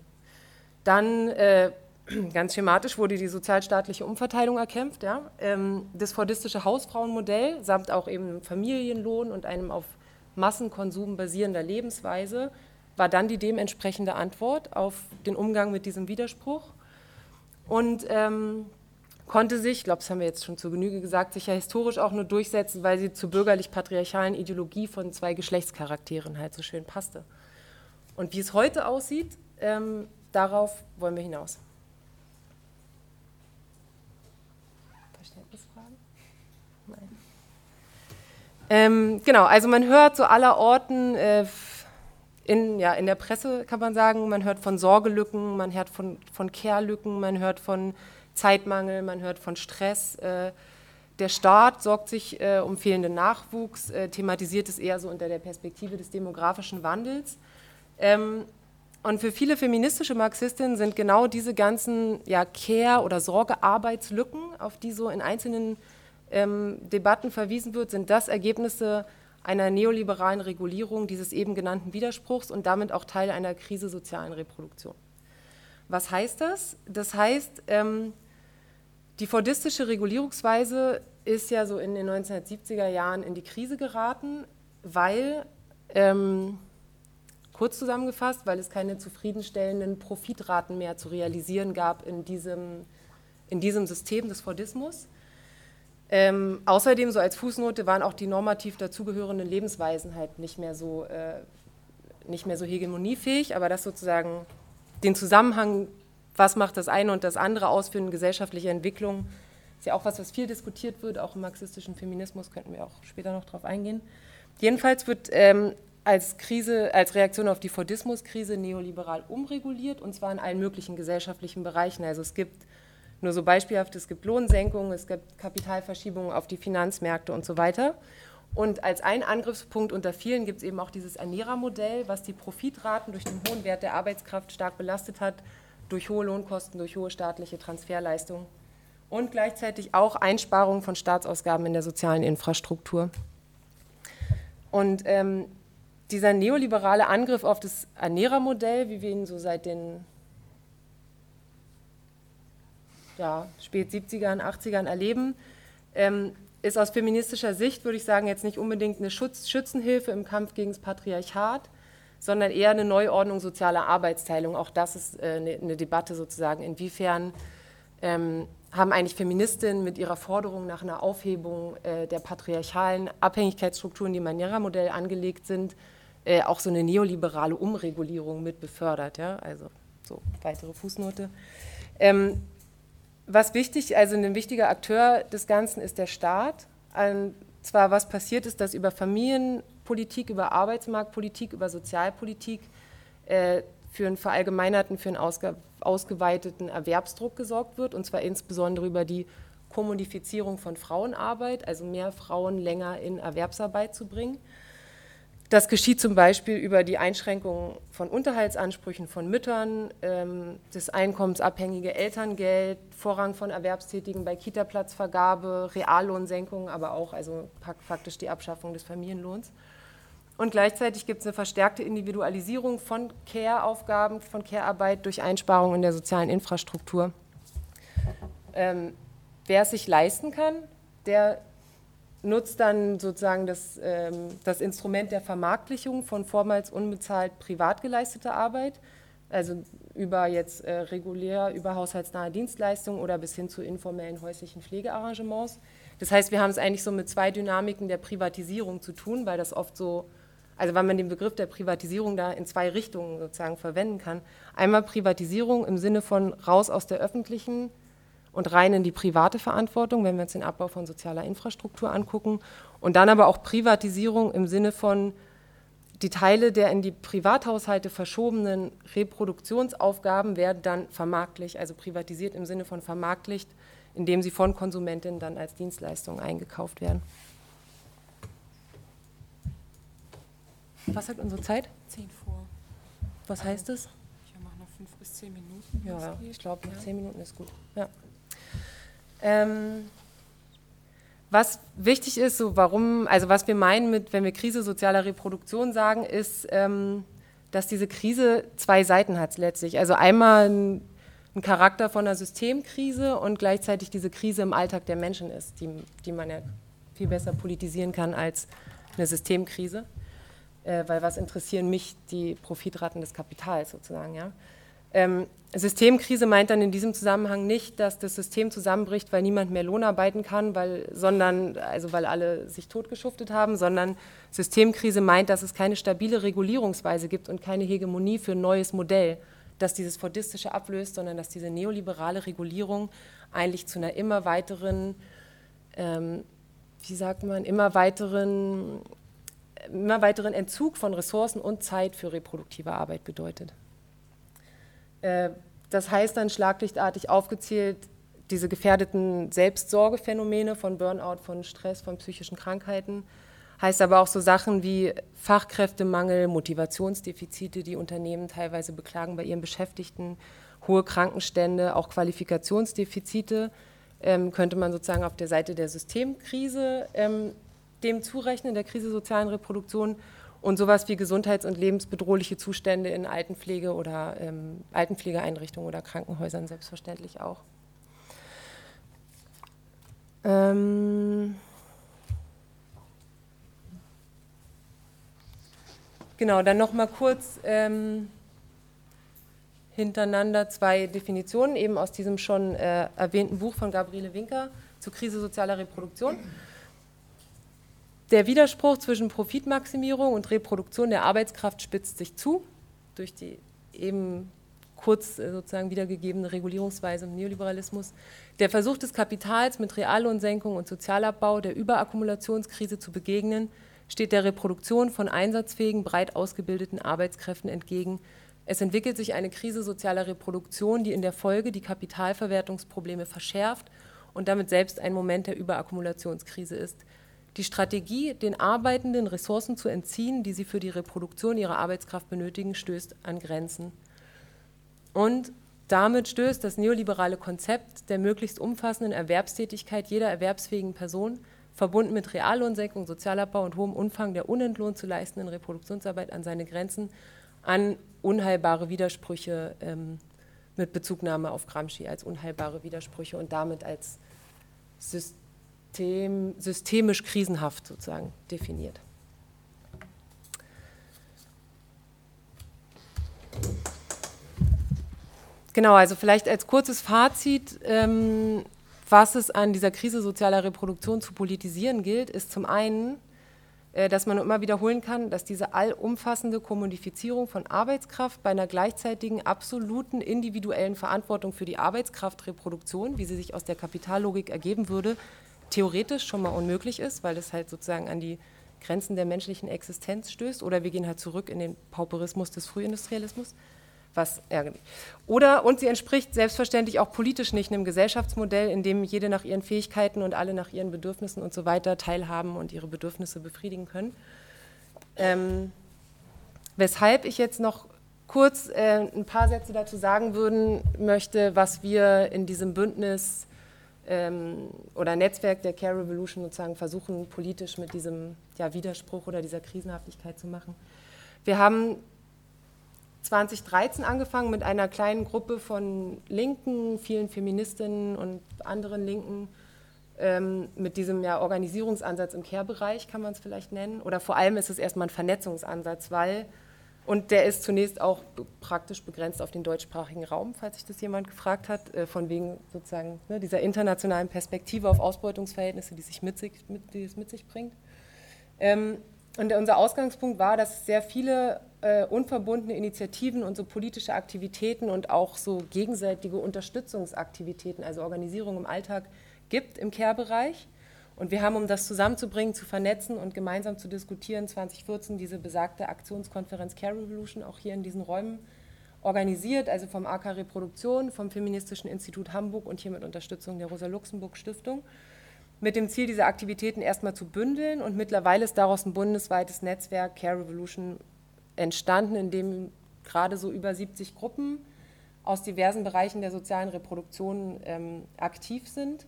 Dann, äh, [clears throat] ganz schematisch, wurde die sozialstaatliche Umverteilung erkämpft. Ja? Ähm, das fordistische Hausfrauenmodell samt auch eben Familienlohn und einem auf Massenkonsum basierender Lebensweise war dann die dementsprechende Antwort auf den Umgang mit diesem Widerspruch. Und ähm, konnte sich, ich glaube, das haben wir jetzt schon zur Genüge gesagt, sich ja historisch auch nur durchsetzen, weil sie zur bürgerlich-patriarchalen Ideologie von zwei Geschlechtscharakteren halt so schön passte. Und wie es heute aussieht, ähm, darauf wollen wir hinaus. Verständnisfragen? Nein. Ähm, genau, also man hört so aller Orten, äh, in, ja, in der Presse kann man sagen, man hört von Sorgelücken, man hört von, von Kehrlücken, man hört von Zeitmangel, man hört von Stress. Äh, der Staat sorgt sich äh, um fehlenden Nachwuchs, äh, thematisiert es eher so unter der Perspektive des demografischen Wandels. Ähm, und für viele feministische Marxistinnen sind genau diese ganzen ja, Care- oder Sorgearbeitslücken, auf die so in einzelnen ähm, Debatten verwiesen wird, sind das Ergebnisse einer neoliberalen Regulierung dieses eben genannten Widerspruchs und damit auch Teil einer Krise sozialen Reproduktion. Was heißt das? Das heißt, ähm, die fordistische Regulierungsweise ist ja so in den 1970er Jahren in die Krise geraten, weil ähm, Kurz zusammengefasst, weil es keine zufriedenstellenden Profitraten mehr zu realisieren gab in diesem, in diesem System des Fordismus. Ähm, außerdem, so als Fußnote, waren auch die normativ dazugehörenden Lebensweisen halt nicht mehr so, äh, nicht mehr so hegemoniefähig, aber das sozusagen den Zusammenhang, was macht das eine und das andere aus für eine gesellschaftliche Entwicklung, ist ja auch was, was viel diskutiert wird, auch im marxistischen Feminismus, könnten wir auch später noch drauf eingehen. Jedenfalls wird ähm, als Krise, als Reaktion auf die Fordismuskrise neoliberal umreguliert und zwar in allen möglichen gesellschaftlichen Bereichen. Also es gibt nur so beispielhaft, es gibt Lohnsenkungen, es gibt Kapitalverschiebungen auf die Finanzmärkte und so weiter. Und als ein Angriffspunkt unter vielen gibt es eben auch dieses Ernährermodell, was die Profitraten durch den hohen Wert der Arbeitskraft stark belastet hat, durch hohe Lohnkosten, durch hohe staatliche Transferleistungen und gleichzeitig auch Einsparungen von Staatsausgaben in der sozialen Infrastruktur. Und ähm, dieser neoliberale Angriff auf das Ernährermodell, wie wir ihn so seit den ja, spät 70ern, 80ern erleben, ähm, ist aus feministischer Sicht, würde ich sagen, jetzt nicht unbedingt eine Schutz Schützenhilfe im Kampf gegen das Patriarchat, sondern eher eine Neuordnung sozialer Arbeitsteilung. Auch das ist äh, eine, eine, Debatte sozusagen, inwiefern ähm, haben eigentlich Feministinnen mit ihrer Forderung nach einer Aufhebung äh, der patriarchalen Abhängigkeitsstrukturen, die im Manera-Modell angelegt sind, äh, auch so eine neoliberale Umregulierung mit befördert. Ja? Also so weitere Fußnote. Ähm, was wichtig, also ein wichtiger Akteur des Ganzen ist der Staat. Und zwar was passiert ist, dass über Familienpolitik, über Arbeitsmarktpolitik, über Sozialpolitik äh, für einen verallgemeinerten, für einen ausge, ausgeweiteten Erwerbsdruck gesorgt wird, und zwar insbesondere über die Kommodifizierung von Frauenarbeit, also mehr Frauen länger in Erwerbsarbeit zu bringen. Das geschieht zum Beispiel über die Einschränkung von Unterhaltsansprüchen von Müttern, ähm, das einkommensabhängige Elterngeld, Vorrang von Erwerbstätigen bei Kitaplatzvergabe, Reallohnsenkung, aber auch also faktisch die Abschaffung des Familienlohns. Und gleichzeitig gibt es eine verstärkte Individualisierung von Care-Aufgaben, von Care-Arbeit durch Einsparungen in der sozialen Infrastruktur. Ähm, wer es sich leisten kann, der nutzt dann sozusagen das, ähm, das Instrument der Vermarktlichung von vormals unbezahlt privat geleisteter Arbeit, also über jetzt äh, regulär, über haushaltsnahe Dienstleistungen oder bis hin zu informellen häuslichen Pflegearrangements. Das heißt, wir haben es eigentlich so mit zwei Dynamiken der Privatisierung zu tun, weil das oft so, also weil man den Begriff der Privatisierung da in zwei Richtungen sozusagen verwenden kann. Einmal Privatisierung im Sinne von raus aus der öffentlichen und rein in die private Verantwortung, wenn wir uns den Abbau von sozialer Infrastruktur angucken. Und dann aber auch Privatisierung im Sinne von die Teile der in die Privathaushalte verschobenen Reproduktionsaufgaben werden dann vermarktlicht, also privatisiert im Sinne von vermarktlicht, indem sie von Konsumentinnen dann als Dienstleistung eingekauft werden. Was sagt unsere Zeit? Zehn vor. Was heißt das? Ich mache noch fünf bis zehn Minuten. Ja, ich glaube, zehn Minuten ist gut. Ja. Ähm, was wichtig ist, so warum, also was wir meinen mit, wenn wir Krise sozialer Reproduktion sagen, ist, ähm, dass diese Krise zwei Seiten hat letztlich. Also einmal ein, ein, Charakter von einer Systemkrise und gleichzeitig diese Krise im Alltag der Menschen ist, die, die man ja viel besser politisieren kann als eine Systemkrise. Äh, weil was interessieren mich die Profitraten des Kapitals sozusagen, ja. Ähm, Systemkrise meint dann in diesem Zusammenhang nicht, dass das System zusammenbricht, weil niemand mehr Lohn arbeiten kann, weil, sondern, also weil alle sich totgeschuftet haben, sondern Systemkrise meint, dass es keine stabile Regulierungsweise gibt und keine Hegemonie für ein neues Modell, das dieses Fordistische ablöst, sondern dass diese neoliberale Regulierung eigentlich zu einer immer weiteren, ähm, wie sagt man, immer weiteren, immer weiteren Entzug von Ressourcen und Zeit für reproduktive Arbeit bedeutet. Äh, das heißt dann schlaglichtartig aufgezählt, diese gefährdeten Selbstsorgephänomene von Burnout, von Stress, von psychischen Krankheiten. Heißt aber auch so Sachen wie Fachkräftemangel, Motivationsdefizite, die Unternehmen teilweise beklagen bei ihren Beschäftigten, hohe Krankenstände, auch Qualifikationsdefizite, ähm, könnte man sozusagen auf der Seite der Systemkrise ähm, dem zurechnen, der Krise sozialen Reproduktion und sowas wie gesundheits- und lebensbedrohliche Zustände in Altenpflege oder ähm, Altenpflegeeinrichtungen oder Krankenhäusern selbstverständlich auch. Ähm genau, dann noch mal kurz ähm, hintereinander zwei Definitionen, eben aus diesem schon äh, erwähnten Buch von Gabriele Winker zur Krise sozialer Reproduktion. Der Widerspruch zwischen Profitmaximierung und Reproduktion der Arbeitskraft spitzt sich zu durch die eben kurz äh, sozusagen wiedergegebene Regulierungsweise im Neoliberalismus. Der Versuch des Kapitals mit Reallohnsenkung und Sozialabbau der Überakkumulationskrise zu begegnen, steht der Reproduktion von einsatzfähigen, breit ausgebildeten Arbeitskräften entgegen. Es entwickelt sich eine Krise sozialer Reproduktion, die in der Folge die Kapitalverwertungsprobleme verschärft und damit selbst ein Moment der Überakkumulationskrise ist. Die Strategie, den Arbeitenden Ressourcen zu entziehen, die sie für die Reproduktion ihrer Arbeitskraft benötigen, stößt an Grenzen. Und damit stößt das neoliberale Konzept der möglichst umfassenden Erwerbstätigkeit jeder erwerbsfähigen Person, verbunden mit Reallohnsenkung, Sozialabbau und hohem Umfang der unentlohnt zu leistenden Reproduktionsarbeit an seine Grenzen, an unheilbare Widersprüche ähm, mit Bezugnahme auf Gramsci als unheilbare Widersprüche und damit als System, systemisch krisenhaft sozusagen definiert. Genau, also vielleicht als kurzes Fazit, ähm, was es an dieser Krise sozialer Reproduktion zu politisieren gilt, ist zum einen, äh, dass man immer wiederholen kann, dass diese allumfassende Kommodifizierung von Arbeitskraft bei einer gleichzeitigen absoluten individuellen Verantwortung für die Arbeitskraftreproduktion, wie sie sich aus der Kapitallogik ergeben würde, theoretisch schon mal unmöglich ist, weil es halt sozusagen an die Grenzen der menschlichen Existenz stößt. Oder wir gehen halt zurück in den Pauperismus des Frühindustrialismus was ärgerlich. Oder, und sie entspricht selbstverständlich auch politisch nicht einem Gesellschaftsmodell, in dem jede nach ihren Fähigkeiten und alle nach ihren Bedürfnissen und so weiter teilhaben und ihre Bedürfnisse befriedigen können. Ähm, weshalb ich jetzt noch kurz äh, ein paar Sätze dazu sagen würden möchte, was wir in diesem Bündnis ähm, oder Netzwerk der Care Revolution sozusagen versuchen, politisch mit diesem ja, Widerspruch oder dieser Krisenhaftigkeit zu machen. Wir haben 2013 angefangen mit einer kleinen Gruppe von Linken, vielen Feministinnen und anderen Linken, ähm, mit diesem ja, Organisierungsansatz im Care-Bereich, kann man es vielleicht nennen. Oder vor allem ist es erstmal ein Vernetzungsansatz, weil, und der ist zunächst auch praktisch begrenzt auf den deutschsprachigen Raum, falls sich das jemand gefragt hat, äh, von wegen sozusagen ne, dieser internationalen Perspektive auf Ausbeutungsverhältnisse, die, sich mit sich, mit, die es mit sich bringt. Ähm, und unser Ausgangspunkt war, dass es sehr viele äh, unverbundene Initiativen und so politische Aktivitäten und auch so gegenseitige Unterstützungsaktivitäten, also Organisierung im Alltag gibt im Care-Bereich. Und wir haben, um das zusammenzubringen, zu vernetzen und gemeinsam zu diskutieren, 2014 diese besagte Aktionskonferenz Care Revolution auch hier in diesen Räumen organisiert, also vom AK Reproduktion, vom Feministischen Institut Hamburg und hier mit Unterstützung der Rosa-Luxemburg-Stiftung, mit dem Ziel, diese Aktivitäten erstmal zu bündeln. Und mittlerweile ist daraus ein bundesweites Netzwerk Care Revolution entstanden, in dem gerade so über 70 Gruppen aus diversen Bereichen der sozialen Reproduktion ähm, aktiv sind,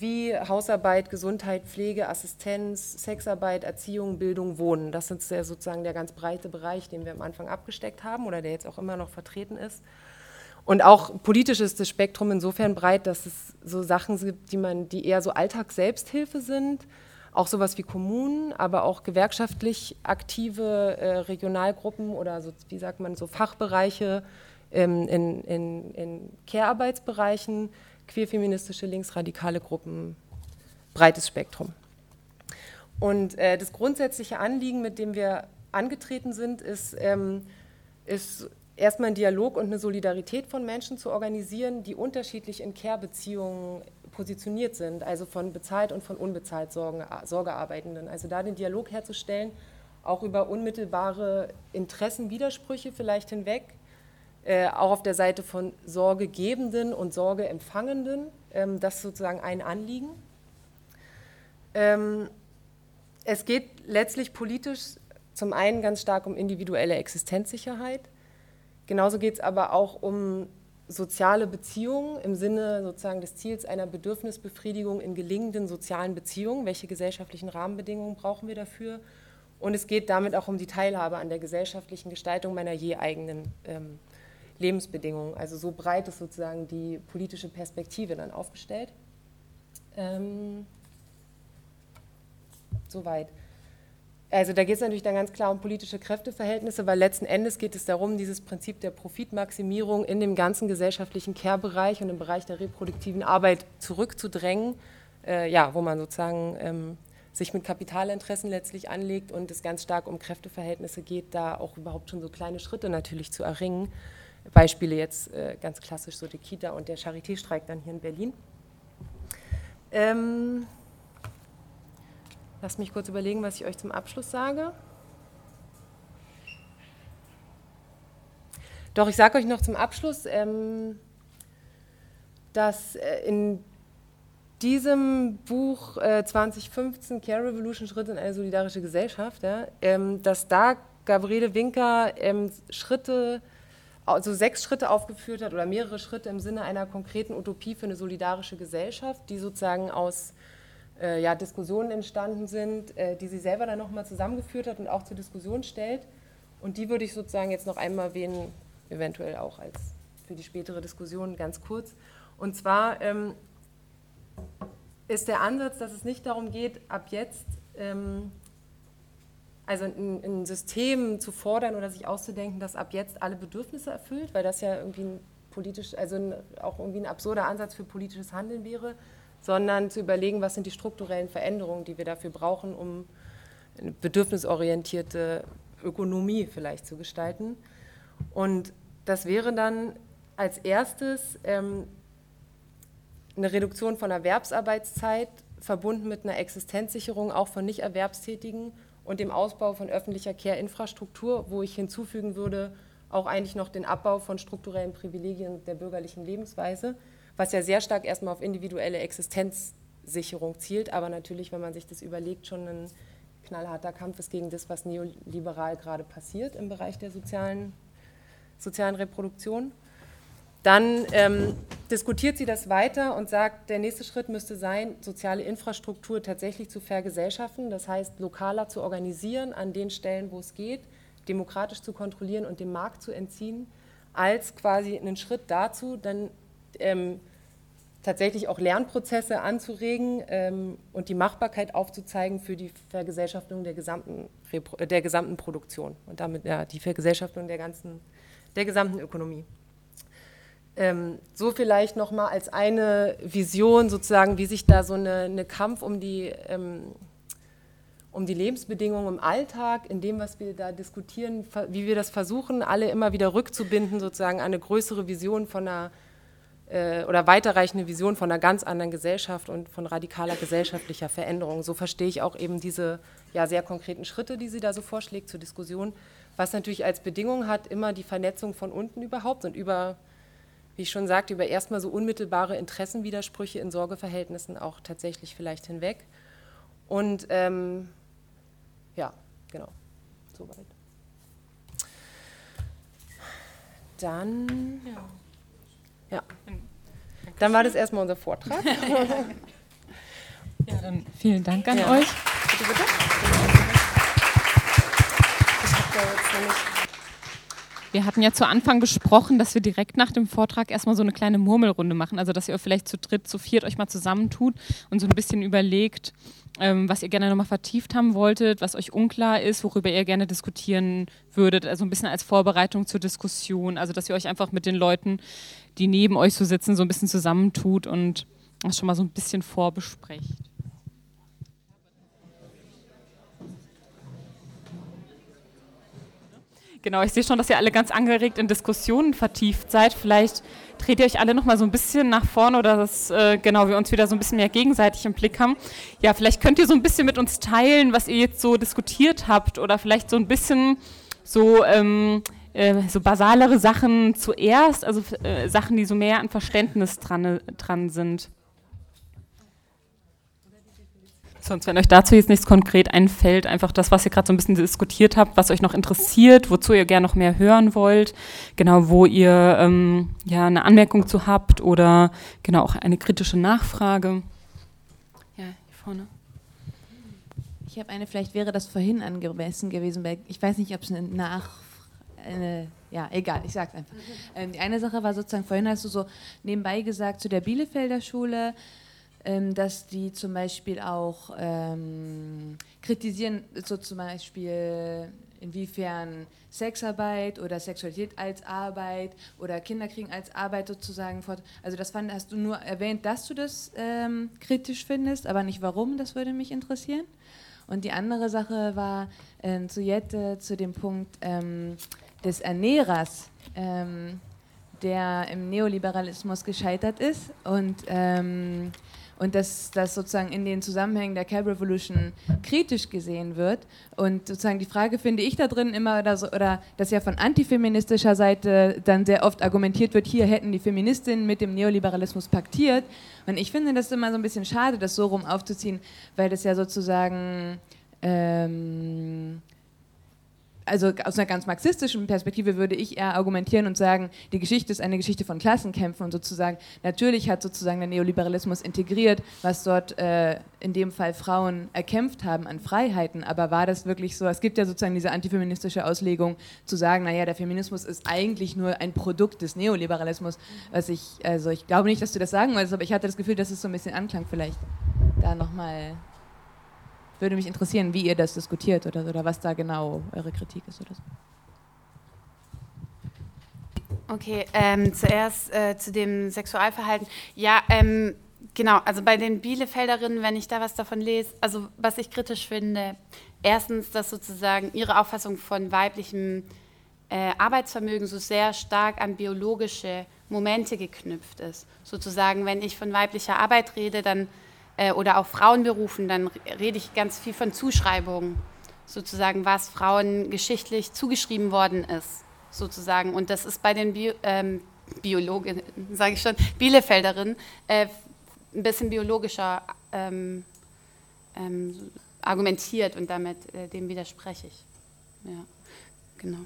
wie Hausarbeit, Gesundheit, Pflege, Assistenz, Sexarbeit, Erziehung, Bildung, Wohnen. Das ist der, sozusagen der ganz breite Bereich, den wir am Anfang abgesteckt haben oder der jetzt auch immer noch vertreten ist. Und auch politisch ist das Spektrum insofern breit, dass es so Sachen gibt, die man, die eher so Alltagsselbsthilfe sind, auch sowas wie Kommunen, aber auch gewerkschaftlich aktive äh, Regionalgruppen oder so, wie sagt man, so Fachbereiche ähm, in, in, in Care-Arbeitsbereichen, queerfeministische, linksradikale Gruppen, breites Spektrum. Und äh, das grundsätzliche Anliegen, mit dem wir angetreten sind, ist, ähm, ist erstmal einen Dialog und eine Solidarität von Menschen zu organisieren, die unterschiedlich in Care-Beziehungen positioniert sind, also von bezahlt und von unbezahlt Sorgen, Sorgearbeitenden. Also da den Dialog herzustellen, auch über unmittelbare Interessenwidersprüche vielleicht hinweg, äh, auch auf der Seite von Sorgegebenden und Sorgeempfangenden, ähm, das ist sozusagen ein Anliegen. Ähm, es geht letztlich politisch zum einen ganz stark um individuelle Existenzsicherheit. Genauso geht es aber auch um soziale Beziehungen im Sinne sozusagen des Ziels einer Bedürfnisbefriedigung in gelingenden sozialen Beziehungen. Welche gesellschaftlichen Rahmenbedingungen brauchen wir dafür? Und es geht damit auch um die Teilhabe an der gesellschaftlichen Gestaltung meiner je eigenen ähm, Lebensbedingungen. Also so breit ist sozusagen die politische Perspektive dann aufgestellt. Ähm, soweit. Also da geht es natürlich dann ganz klar um politische Kräfteverhältnisse, weil letzten Endes geht es darum, dieses Prinzip der Profitmaximierung in dem ganzen gesellschaftlichen Care-Bereich und im Bereich der reproduktiven Arbeit zurückzudrängen, äh, ja, wo man sozusagen ähm, sich mit Kapitalinteressen letztlich anlegt und es ganz stark um Kräfteverhältnisse geht, da auch überhaupt schon so kleine Schritte natürlich zu erringen. Beispiele jetzt äh, ganz klassisch so die Kita und der Charité-Streik dann hier in Berlin. Ähm, Lasst mich kurz überlegen, was ich euch zum Abschluss sage. Doch, ich sage euch noch zum Abschluss, ähm, dass äh, in diesem Buch äh, 2015, Care Revolution, Schritt in eine solidarische Gesellschaft, ja, ähm, dass da Gabriele Winker ähm, Schritte, also sechs Schritte aufgeführt hat oder mehrere Schritte im Sinne einer konkreten Utopie für eine solidarische Gesellschaft, die sozusagen aus äh, ja, Diskussionen entstanden sind, äh, die sie selber dann nochmal zusammengeführt hat und auch zur Diskussion stellt. Und die würde ich sozusagen jetzt noch einmal erwähnen, eventuell auch als für die spätere Diskussion ganz kurz. Und zwar ähm, ist der Ansatz, dass es nicht darum geht, ab jetzt ähm, also ein, ein, System zu fordern oder sich auszudenken, das ab jetzt alle Bedürfnisse erfüllt, weil das ja irgendwie ein politisch, also ein, auch irgendwie ein absurder Ansatz für politisches Handeln wäre, sondern zu überlegen, was sind die strukturellen Veränderungen, die wir dafür brauchen, um eine bedürfnisorientierte Ökonomie vielleicht zu gestalten. Und das wäre dann als erstes ähm, eine Reduktion von Erwerbsarbeitszeit verbunden mit einer Existenzsicherung auch von Nicht-Erwerbstätigen und dem Ausbau von öffentlicher Care-Infrastruktur, wo ich hinzufügen würde, auch eigentlich noch den Abbau von strukturellen Privilegien der bürgerlichen Lebensweise, was ja sehr stark erstmal auf individuelle Existenzsicherung zielt, aber natürlich, wenn man sich das überlegt, schon ein knallharter Kampf ist gegen das, was neoliberal gerade passiert im Bereich der sozialen, sozialen Reproduktion. Dann ähm, diskutiert sie das weiter und sagt, der nächste Schritt müsste sein, soziale Infrastruktur tatsächlich zu vergesellschaften, das heißt lokaler zu organisieren an den Stellen, wo es geht, demokratisch zu kontrollieren und dem Markt zu entziehen, als quasi einen Schritt dazu, dann ähm, tatsächlich auch Lernprozesse anzuregen ähm, und die Machbarkeit aufzuzeigen für die Vergesellschaftung der gesamten, der gesamten Produktion und damit ja, die Vergesellschaftung der, ganzen, der gesamten Ökonomie. Ähm, so vielleicht nochmal als eine Vision sozusagen, wie sich da so eine, eine Kampf um die, ähm, um die Lebensbedingungen im Alltag, in dem, was wir da diskutieren, wie wir das versuchen, alle immer wieder rückzubinden, sozusagen eine größere Vision von einer äh, oder weiterreichende Vision von einer ganz anderen Gesellschaft und von radikaler gesellschaftlicher Veränderung. So verstehe ich auch eben diese ja, sehr konkreten Schritte, die sie da so vorschlägt zur Diskussion, was natürlich als Bedingung hat, immer die Vernetzung von unten überhaupt und über wie ich schon sagte, über erstmal so unmittelbare Interessenwidersprüche in Sorgeverhältnissen auch tatsächlich vielleicht hinweg. Und ähm, ja, genau, soweit. Dann, ja. ja. Dann war das erstmal unser Vortrag. [laughs] ja, dann vielen Dank an ja. euch. Bitte, bitte. Ich habe da jetzt nämlich wir hatten ja zu Anfang besprochen, dass wir direkt nach dem Vortrag erstmal so eine kleine Murmelrunde machen. Also, dass ihr vielleicht zu dritt, zu viert euch mal zusammentut und so ein bisschen überlegt, ähm, was ihr gerne nochmal vertieft haben wolltet, was euch unklar ist, worüber ihr gerne diskutieren würdet. Also, ein bisschen als Vorbereitung zur Diskussion. Also, dass ihr euch einfach mit den Leuten, die neben euch so sitzen, so ein bisschen zusammentut und das schon mal so ein bisschen vorbesprecht. Genau, ich sehe schon, dass ihr alle ganz angeregt in Diskussionen vertieft seid. Vielleicht dreht ihr euch alle noch mal so ein bisschen nach vorne oder dass äh, genau wir uns wieder so ein bisschen mehr gegenseitig im Blick haben. Ja, vielleicht könnt ihr so ein bisschen mit uns teilen, was ihr jetzt so diskutiert habt oder vielleicht so ein bisschen so ähm, äh, so basalere Sachen zuerst, also äh, Sachen, die so mehr an Verständnis dran, dran sind. Sonst, wenn euch dazu jetzt nichts konkret einfällt, einfach das, was ihr gerade so ein bisschen diskutiert habt, was euch noch interessiert, wozu ihr gerne noch mehr hören wollt, genau, wo ihr ähm, ja eine Anmerkung zu habt oder genau auch eine kritische Nachfrage. Ja, hier vorne. Ich habe eine, vielleicht wäre das vorhin angemessen gewesen, weil ich weiß nicht, ob es eine Nach eine, ja, egal, ich sag's einfach. Ähm, die eine Sache war sozusagen, vorhin hast du so nebenbei gesagt, zu der Bielefelder Schule, dass die zum Beispiel auch ähm, kritisieren, so zum Beispiel inwiefern Sexarbeit oder Sexualität als Arbeit oder Kinderkriegen als Arbeit sozusagen fort. Also das fand, hast du nur erwähnt, dass du das ähm, kritisch findest, aber nicht warum, das würde mich interessieren. Und die andere Sache war äh, zu Jette, zu dem Punkt ähm, des Ernährers, ähm, der im Neoliberalismus gescheitert ist und ähm, und dass das sozusagen in den Zusammenhängen der Cab Revolution kritisch gesehen wird. Und sozusagen die Frage finde ich da drin immer, oder, so, oder dass ja von antifeministischer Seite dann sehr oft argumentiert wird, hier hätten die Feministinnen mit dem Neoliberalismus paktiert. Und ich finde das immer so ein bisschen schade, das so rum aufzuziehen, weil das ja sozusagen ähm, also aus einer ganz marxistischen Perspektive würde ich eher argumentieren und sagen, die Geschichte ist eine Geschichte von Klassenkämpfen und sozusagen, natürlich hat sozusagen der Neoliberalismus integriert, was dort äh, in dem Fall Frauen erkämpft haben an Freiheiten, aber war das wirklich so? Es gibt ja sozusagen diese antifeministische Auslegung zu sagen, naja, der Feminismus ist eigentlich nur ein Produkt des Neoliberalismus, was ich, also ich glaube nicht, dass du das sagen wolltest, aber ich hatte das Gefühl, dass es so ein bisschen Anklang vielleicht da nochmal würde mich interessieren, wie ihr das diskutiert oder, oder was da genau eure Kritik ist oder so. Okay, ähm, zuerst äh, zu dem Sexualverhalten. Ja, ähm, genau, also bei den Bielefelderinnen, wenn ich da was davon lese, also was ich kritisch finde, erstens, dass sozusagen ihre Auffassung von weiblichem äh, Arbeitsvermögen so sehr stark an biologische Momente geknüpft ist. Sozusagen, wenn ich von weiblicher Arbeit rede, dann äh, oder auch Frauenberufen, dann rede ich ganz viel von Zuschreibungen, sozusagen, was Frauen geschichtlich zugeschrieben worden ist, sozusagen. Und das ist bei den Bio, ähm, Biologinnen, sage ich schon, Bielefelderinnen, äh, ein bisschen biologischer ähm, ähm, argumentiert und damit äh, dem widerspreche ich. Ja, genau.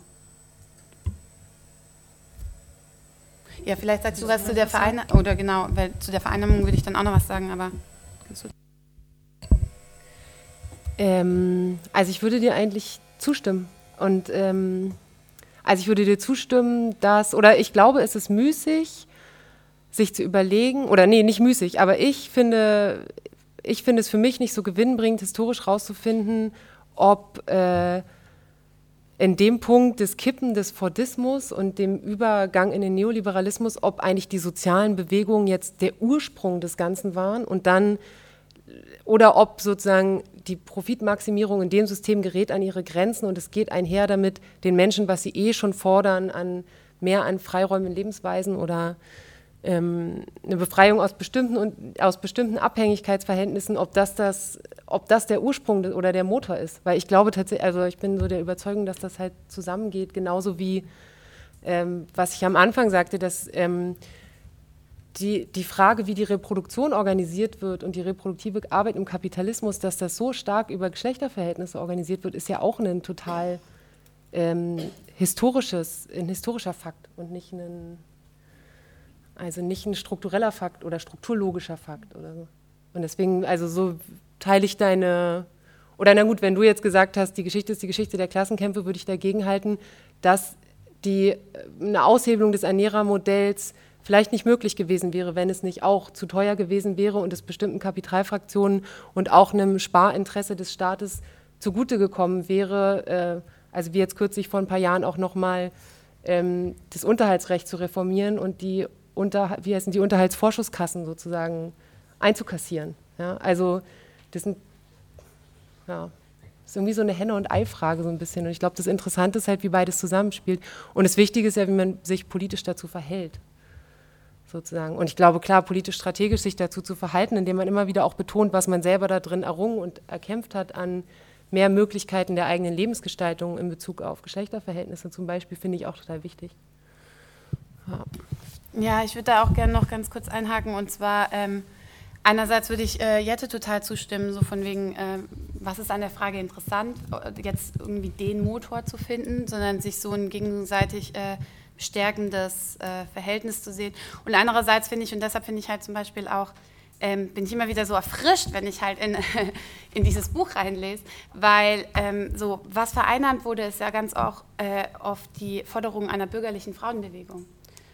Ja, vielleicht sagst du was zu der Vereinnahmung, oder genau, weil zu der Vereinnahmung würde ich dann auch noch was sagen, aber. Ähm, also ich würde dir eigentlich zustimmen. Und ähm, also ich würde dir zustimmen, dass, oder ich glaube, es ist müßig, sich zu überlegen, oder nee, nicht müßig, aber ich finde, ich finde es für mich nicht so gewinnbringend, historisch rauszufinden, ob äh, in dem Punkt des Kippen des Fordismus und dem Übergang in den Neoliberalismus, ob eigentlich die sozialen Bewegungen jetzt der Ursprung des Ganzen waren und dann oder ob sozusagen die Profitmaximierung in dem System gerät an ihre Grenzen und es geht einher damit, den Menschen, was sie eh schon fordern, an mehr an Freiräumen in Lebensweisen oder ähm, eine Befreiung aus bestimmten und aus bestimmten Abhängigkeitsverhältnissen, ob das das, ob das der Ursprung oder der Motor ist. Weil ich glaube tatsächlich, also ich bin so der Überzeugung, dass das halt zusammengeht, genauso wie ähm, was ich am Anfang sagte, dass ähm, die, die Frage, wie die Reproduktion organisiert wird und die reproduktive Arbeit im Kapitalismus, dass das so stark über Geschlechterverhältnisse organisiert wird, ist ja auch ein total ähm, historisches, ein historischer Fakt und nicht ein, also nicht ein struktureller Fakt oder strukturlogischer Fakt oder so. Und deswegen, also so teile ich deine, oder na gut, wenn du jetzt gesagt hast, die Geschichte ist die Geschichte der Klassenkämpfe, würde ich dagegen halten, dass die, eine Aushebelung des Ernährermodells vielleicht nicht möglich gewesen wäre, wenn es nicht auch zu teuer gewesen wäre und es bestimmten Kapitalfraktionen und auch einem Sparinteresse des Staates zugute gekommen wäre, äh, also wie jetzt kürzlich vor ein paar Jahren auch nochmal ähm, das Unterhaltsrecht zu reformieren und die, unter, wie heißen die Unterhaltsvorschusskassen sozusagen einzukassieren. Ja? Also das sind, ja, ist irgendwie so eine Henne- und Ei-Frage so ein bisschen. Und ich glaube, das Interessante ist halt, wie beides zusammenspielt. Und das Wichtige ist ja, wie man sich politisch dazu verhält sozusagen. Und ich glaube, klar, politisch-strategisch sich dazu zu verhalten, indem man immer wieder auch betont, was man selber da drin errungen und erkämpft hat an mehr Möglichkeiten der eigenen Lebensgestaltung in Bezug auf Geschlechterverhältnisse zum Beispiel, finde ich auch total wichtig. Ja, ja ich würde da auch gerne noch ganz kurz einhaken und zwar ähm, einerseits würde ich äh, Jette total zustimmen, so von wegen, äh, was ist an der Frage interessant, jetzt irgendwie den Motor zu finden, sondern sich so ein gegenseitig äh, stärkendes äh, Verhältnis zu sehen. Und andererseits finde ich, und deshalb finde ich halt zum Beispiel auch, ähm, bin ich immer wieder so erfrischt, wenn ich halt in, [laughs] in dieses Buch reinlese, weil ähm, so, was vereinnahmt wurde, ist ja ganz auch äh, oft die Forderung einer bürgerlichen Frauenbewegung.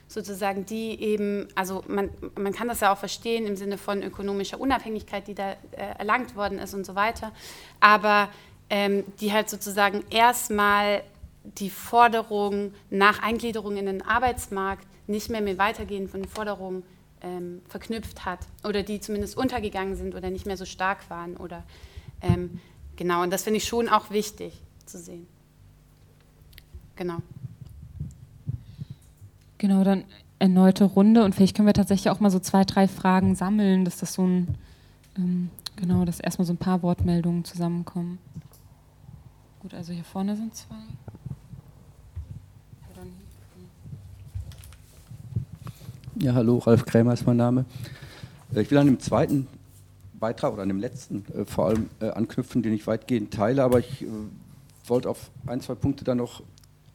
Sozusagen, die eben, also man, man kann das ja auch verstehen im Sinne von ökonomischer Unabhängigkeit, die da äh, erlangt worden ist und so weiter, aber ähm, die halt sozusagen erstmal die Forderung nach Eingliederung in den Arbeitsmarkt nicht mehr mit weitergehenden Forderungen ähm, verknüpft hat oder die zumindest untergegangen sind oder nicht mehr so stark waren oder ähm, genau und das finde ich schon auch wichtig zu sehen. Genau. Genau, dann erneute Runde und vielleicht können wir tatsächlich auch mal so zwei, drei Fragen sammeln, dass das so ein, ähm, genau, dass erstmal so ein paar Wortmeldungen zusammenkommen. Gut, also hier vorne sind zwei. Ja, hallo, Ralf Krämer ist mein Name. Äh, ich will an dem zweiten Beitrag oder an dem letzten äh, vor allem äh, anknüpfen, den ich weitgehend teile, aber ich äh, wollte auf ein, zwei Punkte da noch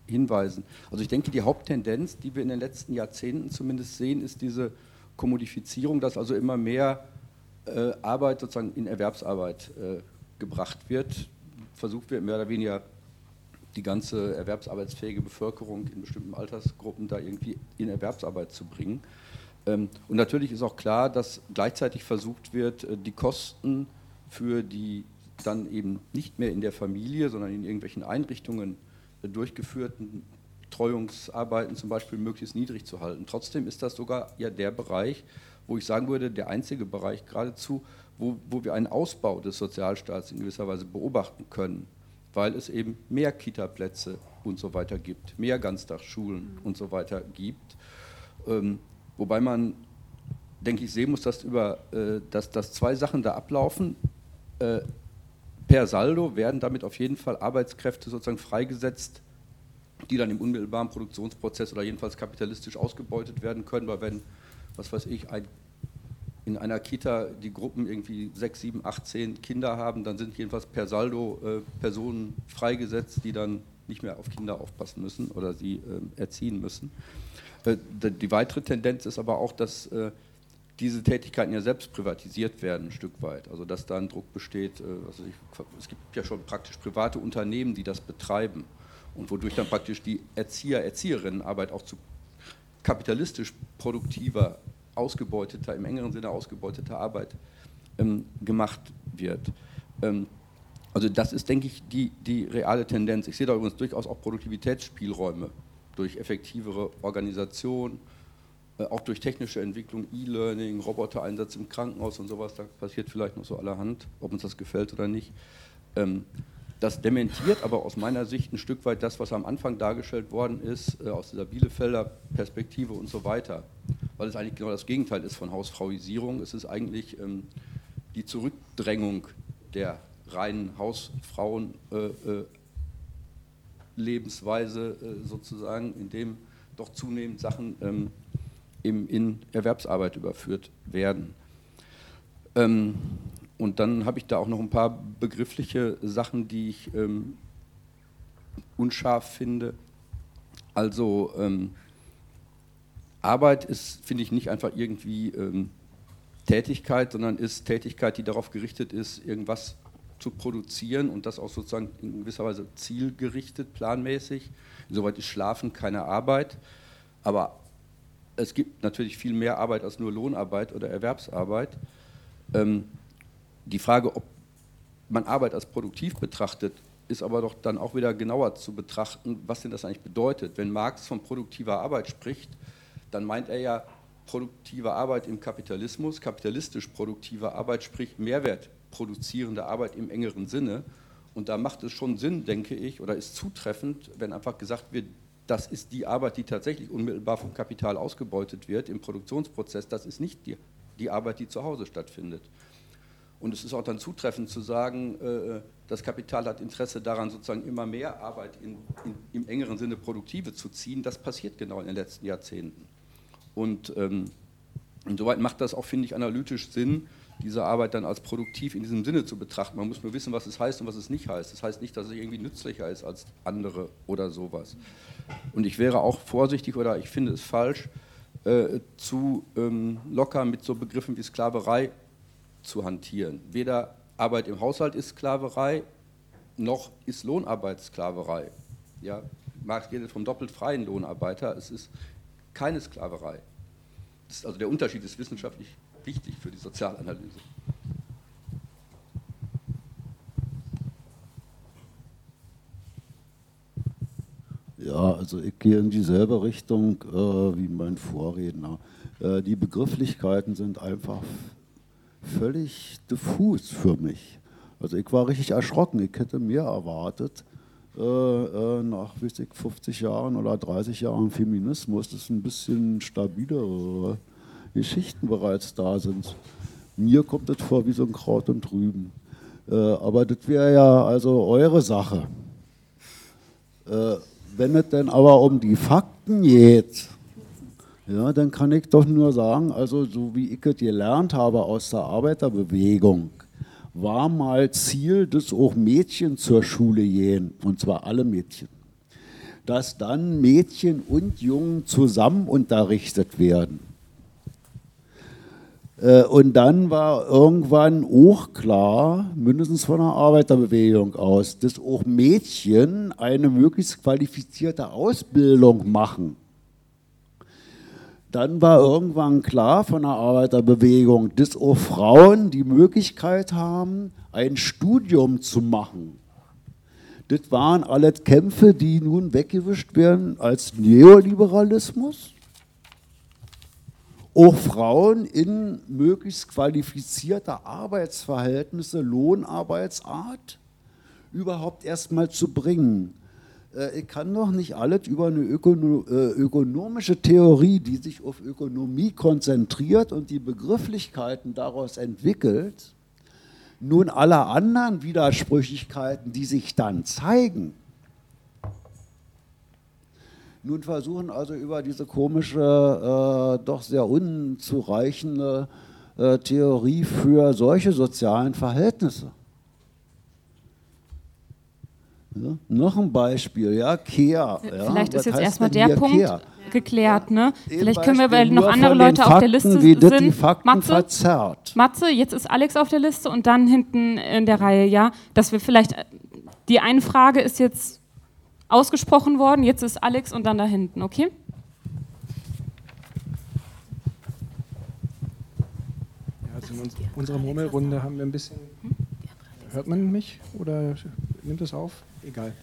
hinweisen. Also ich denke, die Haupttendenz, die wir in den letzten Jahrzehnten zumindest sehen, ist diese Kommodifizierung, dass also immer mehr äh, Arbeit sozusagen in Erwerbsarbeit äh, gebracht wird. Versucht wird mehr oder weniger die ganze erwerbsarbeitsfähige Bevölkerung in bestimmten Altersgruppen da irgendwie in Erwerbsarbeit zu bringen. Ähm, und natürlich ist auch klar, dass gleichzeitig versucht wird, äh, die Kosten für die dann eben nicht mehr in der Familie, sondern in irgendwelchen Einrichtungen äh, durchgeführten Treuungsarbeiten zum Beispiel möglichst niedrig zu halten. Trotzdem ist das sogar ja der Bereich, wo ich sagen würde, der einzige Bereich geradezu, wo, wo wir einen Ausbau des Sozialstaats in gewisser Weise beobachten können weil es eben mehr Kita-Plätze und so weiter gibt, mehr Ganztagsschulen mhm. und so weiter gibt. Ähm, wobei man, denke ich, sehen muss, dass, über, äh, dass, dass zwei Sachen da ablaufen. Äh, per Saldo werden damit auf jeden Fall Arbeitskräfte sozusagen freigesetzt, die dann im unmittelbaren Produktionsprozess oder jedenfalls kapitalistisch ausgebeutet werden können, weil wenn, was weiß ich, ein in einer Kita die Gruppen irgendwie sechs, sieben, acht, zehn Kinder haben, dann sind jedenfalls per Saldo äh, Personen freigesetzt, die dann nicht mehr auf Kinder aufpassen müssen oder sie äh, erziehen müssen. Äh, die weitere Tendenz ist aber auch, dass äh, diese Tätigkeiten ja selbst privatisiert werden, ein Stück weit. Also dass da ein Druck besteht. Also ich, es gibt ja schon praktisch private Unternehmen, die das betreiben und wodurch dann praktisch die Erzieher, Erzieherinnenarbeit auch zu kapitalistisch produktiver ausgebeuteter, im engeren Sinne ausgebeuteter Arbeit ähm, gemacht wird. Ähm, also das ist, denke ich, die, die reale Tendenz. Ich sehe da übrigens durchaus auch Produktivitätsspielräume durch effektivere Organisation, äh, auch durch technische Entwicklung, E-Learning, Robotereinsatz im Krankenhaus und sowas. Da passiert vielleicht noch so allerhand, ob uns das gefällt oder nicht. Ähm, das dementiert aber aus meiner Sicht ein Stück weit das, was am Anfang dargestellt worden ist, äh, aus dieser Bielefelder Perspektive und so weiter. Weil es eigentlich genau das Gegenteil ist von Hausfrauisierung. Es ist eigentlich ähm, die Zurückdrängung der reinen Hausfrauen äh, äh, Lebensweise äh, sozusagen, in dem doch zunehmend Sachen ähm, in Erwerbsarbeit überführt werden. Ähm, und dann habe ich da auch noch ein paar begriffliche Sachen, die ich ähm, unscharf finde. Also ähm, Arbeit ist, finde ich, nicht einfach irgendwie ähm, Tätigkeit, sondern ist Tätigkeit, die darauf gerichtet ist, irgendwas zu produzieren und das auch sozusagen in gewisser Weise zielgerichtet, planmäßig. Insoweit ist Schlafen keine Arbeit, aber es gibt natürlich viel mehr Arbeit als nur Lohnarbeit oder Erwerbsarbeit. Ähm, die Frage, ob man Arbeit als produktiv betrachtet, ist aber doch dann auch wieder genauer zu betrachten, was denn das eigentlich bedeutet. Wenn Marx von produktiver Arbeit spricht, dann meint er ja produktive Arbeit im Kapitalismus, kapitalistisch produktive Arbeit, sprich Mehrwert produzierende Arbeit im engeren Sinne. Und da macht es schon Sinn, denke ich, oder ist zutreffend, wenn einfach gesagt wird, das ist die Arbeit, die tatsächlich unmittelbar vom Kapital ausgebeutet wird im Produktionsprozess, das ist nicht die, die Arbeit, die zu Hause stattfindet. Und es ist auch dann zutreffend zu sagen, äh, das Kapital hat Interesse daran, sozusagen immer mehr Arbeit in, in, im engeren Sinne produktive zu ziehen. Das passiert genau in den letzten Jahrzehnten. Und ähm, insoweit macht das auch, finde ich, analytisch Sinn, diese Arbeit dann als produktiv in diesem Sinne zu betrachten. Man muss nur wissen, was es heißt und was es nicht heißt. Das heißt nicht, dass es irgendwie nützlicher ist als andere oder sowas. Und ich wäre auch vorsichtig oder ich finde es falsch, äh, zu ähm, locker mit so Begriffen wie Sklaverei zu hantieren. Weder Arbeit im Haushalt ist Sklaverei, noch ist Lohnarbeit Sklaverei. Ja, Marx redet vom doppelt freien Lohnarbeiter. Es ist keine Sklaverei. also der Unterschied ist wissenschaftlich wichtig für die Sozialanalyse. Ja, also ich gehe in dieselbe Richtung äh, wie mein Vorredner. Äh, die Begrifflichkeiten sind einfach völlig diffus für mich. Also ich war richtig erschrocken. Ich hätte mehr erwartet, äh, äh, nach weiß ich, 50 Jahren oder 30 Jahren Feminismus, dass ein bisschen stabilere Geschichten bereits da sind. Mir kommt das vor wie so ein Kraut und Trüben. Äh, aber das wäre ja also eure Sache. Äh, wenn es denn aber um die Fakten geht, ja, dann kann ich doch nur sagen, also so wie ich es gelernt habe aus der Arbeiterbewegung, war mal Ziel, dass auch Mädchen zur Schule gehen, und zwar alle Mädchen. Dass dann Mädchen und Jungen zusammen unterrichtet werden. Äh, und dann war irgendwann auch klar, mindestens von der Arbeiterbewegung aus, dass auch Mädchen eine möglichst qualifizierte Ausbildung machen. Dann war irgendwann klar von der Arbeiterbewegung, dass auch Frauen die Möglichkeit haben, ein Studium zu machen. Das waren alles Kämpfe, die nun weggewischt werden als Neoliberalismus auch Frauen in möglichst qualifizierte Arbeitsverhältnisse, Lohnarbeitsart überhaupt erstmal zu bringen. Äh, ich kann doch nicht alles über eine Ökono äh, ökonomische Theorie, die sich auf Ökonomie konzentriert und die Begrifflichkeiten daraus entwickelt, nun alle anderen Widersprüchlichkeiten, die sich dann zeigen, nun versuchen also über diese komische, äh, doch sehr unzureichende äh, Theorie für solche sozialen Verhältnisse. Ja, noch ein Beispiel, ja, Kehr. Vielleicht ja, ist jetzt erstmal der Punkt Kehr? geklärt, ne? Eben Vielleicht können wir, weil noch andere Leute den auf der Fakten, Liste wie das die sind. Fakten Matze, verzerrt. Matze, jetzt ist Alex auf der Liste und dann hinten in der Reihe, ja, dass wir vielleicht, äh, die eine Frage ist jetzt ausgesprochen worden, jetzt ist Alex und dann da hinten, okay? Ja, also in uns, unserer Murmelrunde haben wir ein bisschen. Hört man mich oder nimmt es auf? Egal.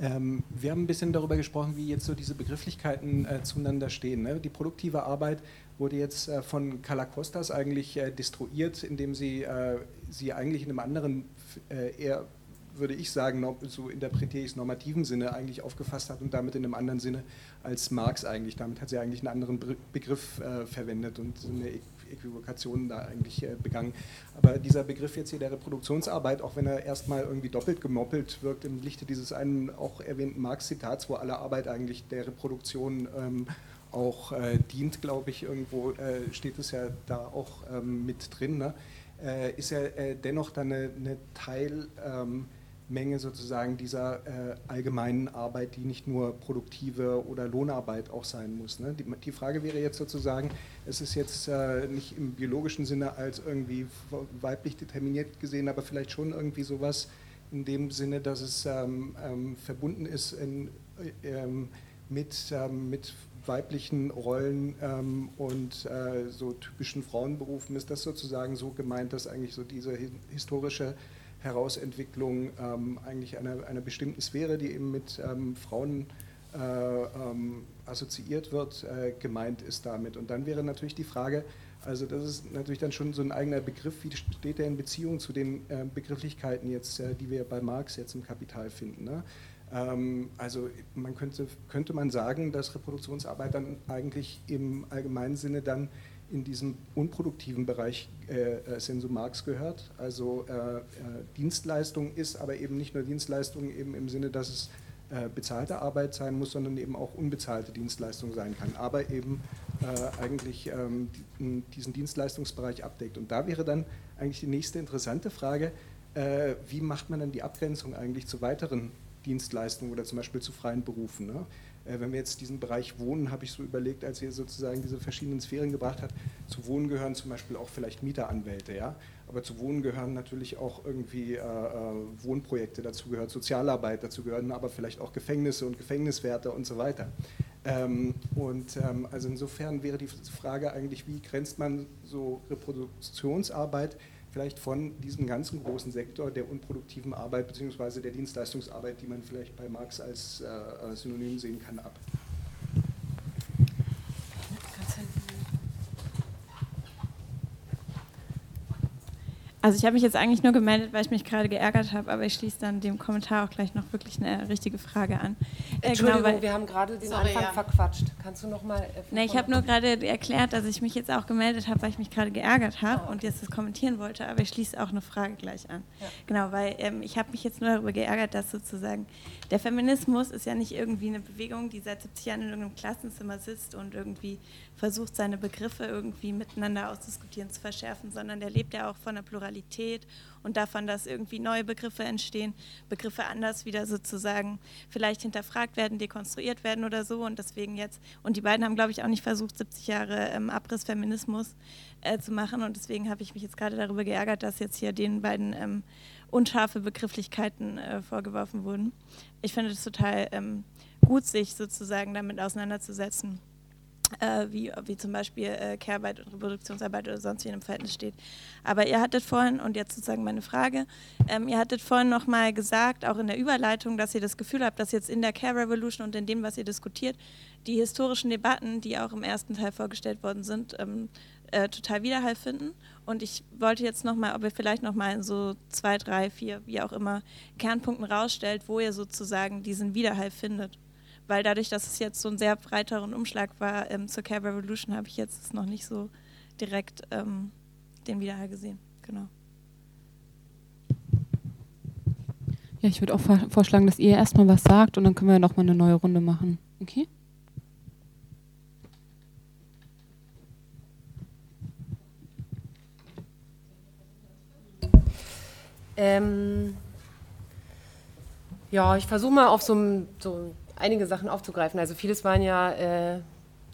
Ähm, wir haben ein bisschen darüber gesprochen, wie jetzt so diese Begrifflichkeiten äh, zueinander stehen. Ne? Die produktive Arbeit wurde jetzt äh, von Calacostas eigentlich äh, destruiert, indem sie äh, sie eigentlich in einem anderen, äh, eher würde ich sagen, so interpretiere ich es normativen Sinne eigentlich aufgefasst hat und damit in einem anderen Sinne als Marx eigentlich. Damit hat sie eigentlich einen anderen Be Begriff äh, verwendet und eine Äquivokation da eigentlich äh, begangen. Aber dieser Begriff jetzt hier der Reproduktionsarbeit, auch wenn er erstmal irgendwie doppelt gemoppelt wirkt im Lichte dieses einen auch erwähnten Marx-Zitats, wo alle Arbeit eigentlich der Reproduktion ähm, auch äh, dient, glaube ich, irgendwo äh, steht es ja da auch ähm, mit drin, ne? Äh, ist ja äh, dennoch dann eine, eine Teil... Ähm, Menge sozusagen dieser äh, allgemeinen Arbeit, die nicht nur produktive oder Lohnarbeit auch sein muss. Ne? Die, die, Frage wäre jetzt sozusagen, es ist jetzt äh, nicht im biologischen Sinne als irgendwie weiblich determiniert gesehen, aber vielleicht schon irgendwie sowas in dem Sinne, dass es ähm, ähm, verbunden ist in, ähm, mit, ähm, mit weiblichen Rollen ähm, und äh, so typischen Frauenberufen. Ist das sozusagen so gemeint, dass eigentlich so diese historische Herausentwicklung ähm, eigentlich einer, einer bestimmten Sphäre, die eben mit ähm, Frauen äh, ähm, assoziiert wird, äh, gemeint ist damit. Und dann wäre natürlich die Frage, also das ist natürlich dann schon so ein eigener Begriff, wie steht der in Beziehung zu den äh, Begrifflichkeiten jetzt, äh, die wir bei Marx jetzt im Kapital finden. Ne? Ähm, also man könnte, könnte man sagen, dass Reproduktionsarbeit dann eigentlich im allgemeinen Sinne dann in diesem unproduktiven Bereich äh, äh, Senso Marx gehört. Also äh, äh, Dienstleistung ist aber eben nicht nur Dienstleistung eben im Sinne, dass es äh, bezahlte Arbeit sein muss, sondern eben auch unbezahlte Dienstleistung sein kann, aber eben äh, eigentlich ähm, diesen Dienstleistungsbereich abdeckt. Und da wäre dann eigentlich die nächste interessante Frage, wie macht man dann die Abgrenzung eigentlich zu weiteren Dienstleistungen oder zum Beispiel zu freien Berufen? Ne? Äh, wenn wir jetzt diesen Bereich Wohnen, habe ich so überlegt, als ihr sozusagen diese verschiedenen Sphären gebracht habt, zu Wohnen gehören zum Beispiel auch vielleicht Mieteranwälte, ja, aber zu Wohnen gehören natürlich auch irgendwie äh, äh, Wohnprojekte, dazu gehört Sozialarbeit, dazu gehören aber vielleicht auch Gefängnisse und Gefängniswärter und so weiter. Ähm, und ähm, also insofern wäre die Frage eigentlich, wie grenzt man so Reproduktionsarbeit vielleicht von diesem ganzen großen Sektor der unproduktiven Arbeit bzw. der Dienstleistungsarbeit, die man vielleicht bei Marx als äh, Synonym sehen kann, ab. Also ich habe mich jetzt eigentlich nur gemeldet, weil ich mich gerade geärgert habe, aber ich schließe dann dem Kommentar auch gleich noch wirklich eine richtige Frage an. Äh, Entschuldigung, genau, wir haben gerade den Sorry, Anfang ja. verquatscht. Kannst du noch mal... Äh, nee, ich habe nur gerade erklärt, dass ich mich jetzt auch gemeldet habe, weil ich mich gerade geärgert habe oh, okay. und jetzt das kommentieren wollte, aber ich schließe auch eine Frage gleich an. Ja. Genau, weil ähm, ich habe mich jetzt nur darüber geärgert, dass sozusagen der Feminismus ist ja nicht irgendwie eine Bewegung, die seit 70 Jahren in irgendeinem Klassenzimmer sitzt und irgendwie versucht, seine Begriffe irgendwie miteinander ausdiskutieren, zu verschärfen, sondern der lebt ja auch von der Pluralität und davon, dass irgendwie neue Begriffe entstehen, Begriffe anders wieder sozusagen vielleicht hinterfragt werden, dekonstruiert werden oder so. Und deswegen jetzt, und die beiden haben, glaube ich, auch nicht versucht, 70 Jahre ähm, Abrissfeminismus äh, zu machen. Und deswegen habe ich mich jetzt gerade darüber geärgert, dass jetzt hier den beiden ähm, unscharfe Begrifflichkeiten äh, vorgeworfen wurden. Ich finde es total ähm, gut, sich sozusagen damit auseinanderzusetzen äh, wie, wie zum Beispiel äh, Care-Arbeit und Reproduktionsarbeit oder sonst wie in einem Verhältnis steht. Aber ihr hattet vorhin, und jetzt sozusagen meine Frage, ähm, ihr hattet vorhin nochmal gesagt, auch in der Überleitung, dass ihr das Gefühl habt, dass jetzt in der Care Revolution und in dem, was ihr diskutiert, die historischen Debatten, die auch im ersten Teil vorgestellt worden sind, ähm, äh, total Widerhall finden. Und ich wollte jetzt nochmal, ob ihr vielleicht nochmal in so zwei, drei, vier, wie auch immer, Kernpunkten rausstellt, wo ihr sozusagen diesen Widerhall findet weil dadurch, dass es jetzt so ein sehr breiteren Umschlag war ähm, zur Care Revolution, habe ich jetzt noch nicht so direkt ähm, den Widerhall gesehen. Genau. Ja, ich würde auch vorschlagen, dass ihr erstmal was sagt und dann können wir nochmal eine neue Runde machen. Okay? Ähm, ja, ich versuche mal auf so, so einige Sachen aufzugreifen. Also vieles waren ja äh,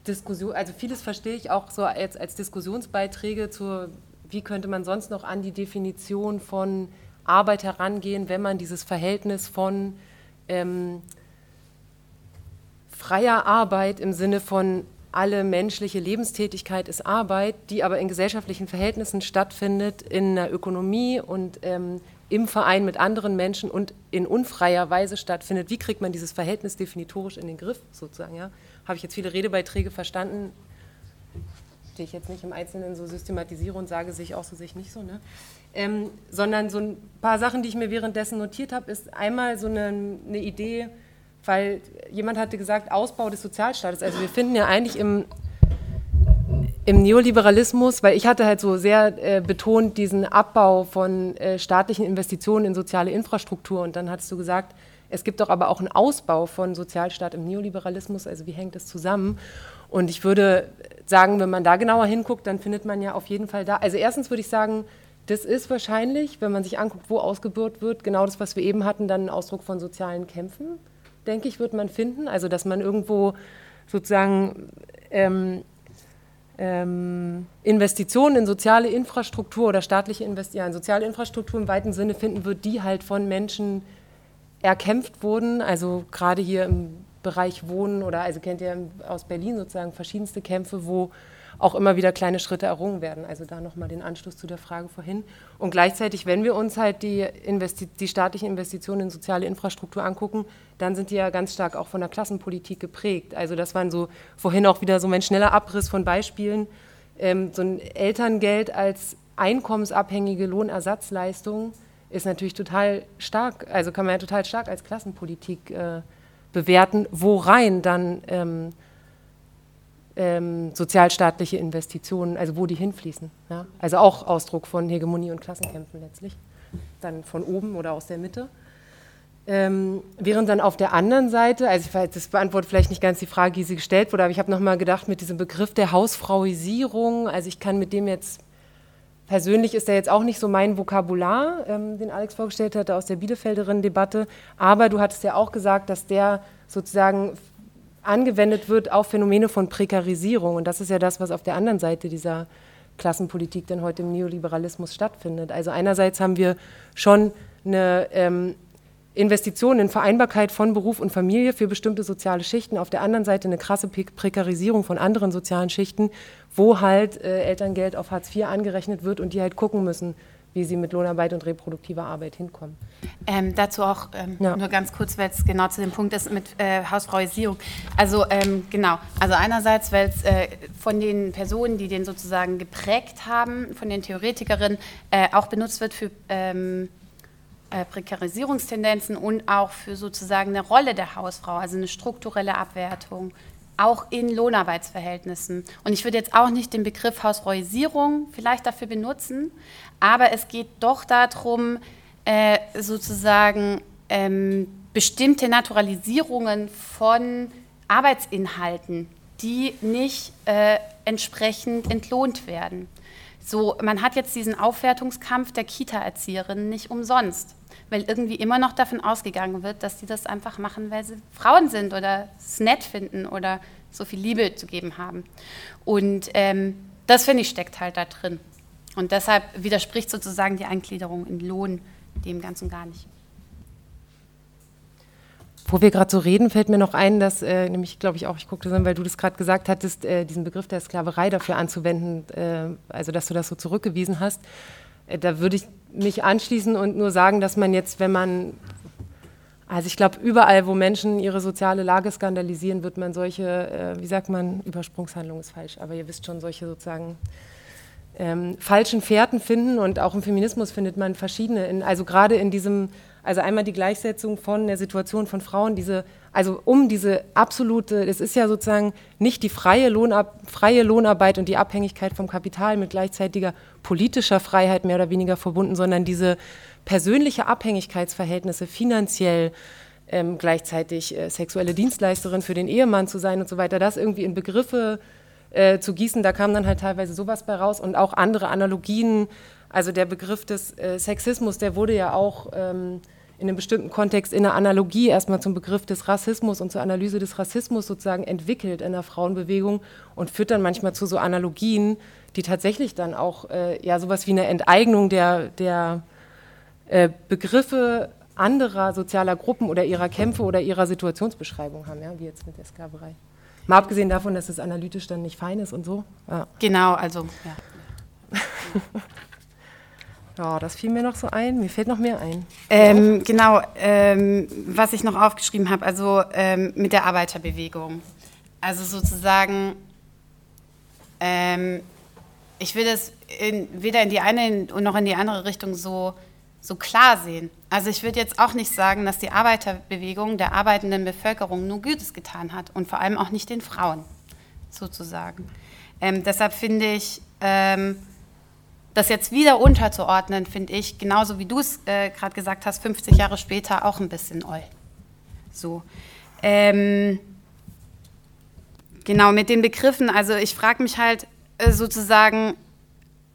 Diskussion, also vieles verstehe ich auch so als, als Diskussionsbeiträge zur, wie könnte man sonst noch an die Definition von Arbeit herangehen, wenn man dieses Verhältnis von ähm, freier Arbeit im Sinne von alle menschliche Lebenstätigkeit ist Arbeit, die aber in gesellschaftlichen Verhältnissen stattfindet, in der Ökonomie und ähm, im Verein mit anderen Menschen und in unfreier Weise stattfindet. Wie kriegt man dieses Verhältnis definitorisch in den Griff, sozusagen? Ja? Habe ich jetzt viele Redebeiträge verstanden, die ich jetzt nicht im Einzelnen so systematisiere und sage, sehe ich auch so, sehe ich nicht so. Ne? Ähm, sondern so ein paar Sachen, die ich mir währenddessen notiert habe, ist einmal so eine, eine Idee, weil jemand hatte gesagt, Ausbau des Sozialstaates. Also wir finden ja eigentlich im im Neoliberalismus, weil ich hatte halt so sehr äh, betont diesen Abbau von äh, staatlichen Investitionen in soziale Infrastruktur und dann hattest du gesagt, es gibt doch aber auch einen Ausbau von Sozialstaat im Neoliberalismus, also wie hängt das zusammen? Und ich würde sagen, wenn man da genauer hinguckt, dann findet man ja auf jeden Fall da, also erstens würde ich sagen, das ist wahrscheinlich, wenn man sich anguckt, wo ausgebürt wird, genau das, was wir eben hatten, dann ein Ausdruck von sozialen Kämpfen, denke ich, wird man finden. Also dass man irgendwo sozusagen ähm, ähm, Investitionen in soziale Infrastruktur oder staatliche Investitionen ja, in soziale Infrastruktur im weiten Sinne finden wird, die halt von Menschen erkämpft wurden. Also gerade hier im Bereich Wohnen oder also kennt ihr aus Berlin sozusagen verschiedenste Kämpfe, wo auch immer wieder kleine Schritte errungen werden. Also da nochmal den Anschluss zu der Frage vorhin. Und gleichzeitig, wenn wir uns halt die, Investi die staatlichen Investitionen in soziale Infrastruktur angucken, dann sind die ja ganz stark auch von der Klassenpolitik geprägt. Also das waren so vorhin auch wieder so mein schneller Abriss von Beispielen. Ähm, so ein Elterngeld als einkommensabhängige Lohnersatzleistung ist natürlich total stark, also kann man ja total stark als Klassenpolitik äh, bewerten, wo rein dann ähm, ähm, sozialstaatliche Investitionen, also wo die hinfließen. Ja? Also auch Ausdruck von Hegemonie und Klassenkämpfen letztlich, dann von oben oder aus der Mitte. Ähm, während dann auf der anderen Seite, also weiß, das beantwortet vielleicht nicht ganz die Frage, die Sie gestellt wurde, aber ich habe nochmal gedacht mit diesem Begriff der Hausfrauisierung, also ich kann mit dem jetzt, persönlich ist der jetzt auch nicht so mein Vokabular, ähm, den Alex vorgestellt hatte aus der Bielefelderin Debatte, aber du hattest ja auch gesagt, dass der sozusagen angewendet wird auf Phänomene von Prekarisierung. Und das ist ja das, was auf der anderen Seite dieser Klassenpolitik denn heute im Neoliberalismus stattfindet. Also einerseits haben wir schon eine ähm, Investition in Vereinbarkeit von Beruf und Familie für bestimmte soziale Schichten, auf der anderen Seite eine krasse Prekarisierung von anderen sozialen Schichten, wo halt äh, Elterngeld auf Hartz IV angerechnet wird und die halt gucken müssen, wie sie mit Lohnarbeit und reproduktiver Arbeit hinkommen. Ähm, dazu auch ähm, ja. nur ganz kurz, weil es genau zu dem Punkt ist mit äh, Hausfrauisierung. Also ähm, genau, also einerseits, weil es äh, von den Personen, die den sozusagen geprägt haben, von den Theoretikerinnen, äh, auch benutzt wird für ähm, äh, Prekarisierungstendenzen und auch für sozusagen eine Rolle der Hausfrau, also eine strukturelle Abwertung, auch in Lohnarbeitsverhältnissen. Und ich würde jetzt auch nicht den Begriff Hausfrauisierung vielleicht dafür benutzen, aber es geht doch darum, äh, sozusagen ähm, bestimmte Naturalisierungen von Arbeitsinhalten, die nicht äh, entsprechend entlohnt werden. So, man hat jetzt diesen Aufwertungskampf der Kita-Erzieherinnen nicht umsonst, weil irgendwie immer noch davon ausgegangen wird, dass sie das einfach machen, weil sie Frauen sind oder es nett finden oder so viel Liebe zu geben haben. Und ähm, das, finde ich, steckt halt da drin. Und deshalb widerspricht sozusagen die Eingliederung in Lohn dem Ganzen gar nicht. Wo wir gerade so reden, fällt mir noch ein, dass, äh, nämlich glaube ich auch, ich guckte an, weil du das gerade gesagt hattest, äh, diesen Begriff der Sklaverei dafür anzuwenden, äh, also dass du das so zurückgewiesen hast. Äh, da würde ich mich anschließen und nur sagen, dass man jetzt, wenn man, also ich glaube, überall, wo Menschen ihre soziale Lage skandalisieren, wird man solche, äh, wie sagt man, Übersprungshandlung ist falsch, aber ihr wisst schon, solche sozusagen ähm, falschen Fährten finden und auch im Feminismus findet man verschiedene, in, also gerade in diesem, also einmal die Gleichsetzung von der Situation von Frauen, diese, also um diese absolute, es ist ja sozusagen nicht die freie, Lohnab, freie Lohnarbeit und die Abhängigkeit vom Kapital mit gleichzeitiger politischer Freiheit mehr oder weniger verbunden, sondern diese persönliche Abhängigkeitsverhältnisse finanziell, ähm, gleichzeitig äh, sexuelle Dienstleisterin für den Ehemann zu sein und so weiter, das irgendwie in Begriffe äh, zu gießen. Da kam dann halt teilweise sowas bei raus und auch andere Analogien. Also der Begriff des äh, Sexismus, der wurde ja auch ähm, in einem bestimmten Kontext in der Analogie erstmal zum Begriff des Rassismus und zur Analyse des Rassismus sozusagen entwickelt in der Frauenbewegung und führt dann manchmal zu so Analogien, die tatsächlich dann auch äh, ja sowas wie eine Enteignung der, der äh, Begriffe anderer sozialer Gruppen oder ihrer Kämpfe oder ihrer Situationsbeschreibung haben, ja, wie jetzt mit der Sklaverei. Mal abgesehen davon, dass es analytisch dann nicht fein ist und so. Ja. Genau, also ja. [laughs] ja, das fiel mir noch so ein. Mir fällt noch mehr ein. Ähm, genau, ähm, was ich noch aufgeschrieben habe, also ähm, mit der Arbeiterbewegung. Also sozusagen, ähm, ich will das in, weder in die eine noch in die andere Richtung so so klar sehen. Also ich würde jetzt auch nicht sagen, dass die Arbeiterbewegung der arbeitenden Bevölkerung nur Gutes getan hat und vor allem auch nicht den Frauen, sozusagen. Ähm, deshalb finde ich, ähm, das jetzt wieder unterzuordnen, finde ich, genauso wie du es äh, gerade gesagt hast, 50 Jahre später auch ein bisschen oll. So. Ähm, genau, mit den Begriffen, also ich frage mich halt äh, sozusagen,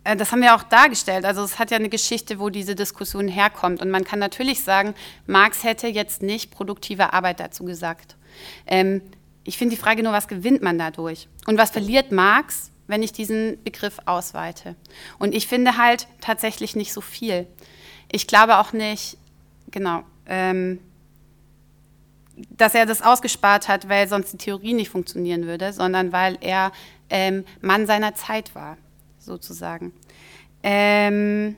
das haben wir auch dargestellt. Also es hat ja eine Geschichte, wo diese Diskussion herkommt. Und man kann natürlich sagen, Marx hätte jetzt nicht produktive Arbeit dazu gesagt. Ähm, ich finde die Frage nur, was gewinnt man dadurch? Und was verliert Marx, wenn ich diesen Begriff ausweite? Und ich finde halt tatsächlich nicht so viel. Ich glaube auch nicht, genau, ähm, dass er das ausgespart hat, weil sonst die Theorie nicht funktionieren würde, sondern weil er ähm, Mann seiner Zeit war sozusagen. Ähm,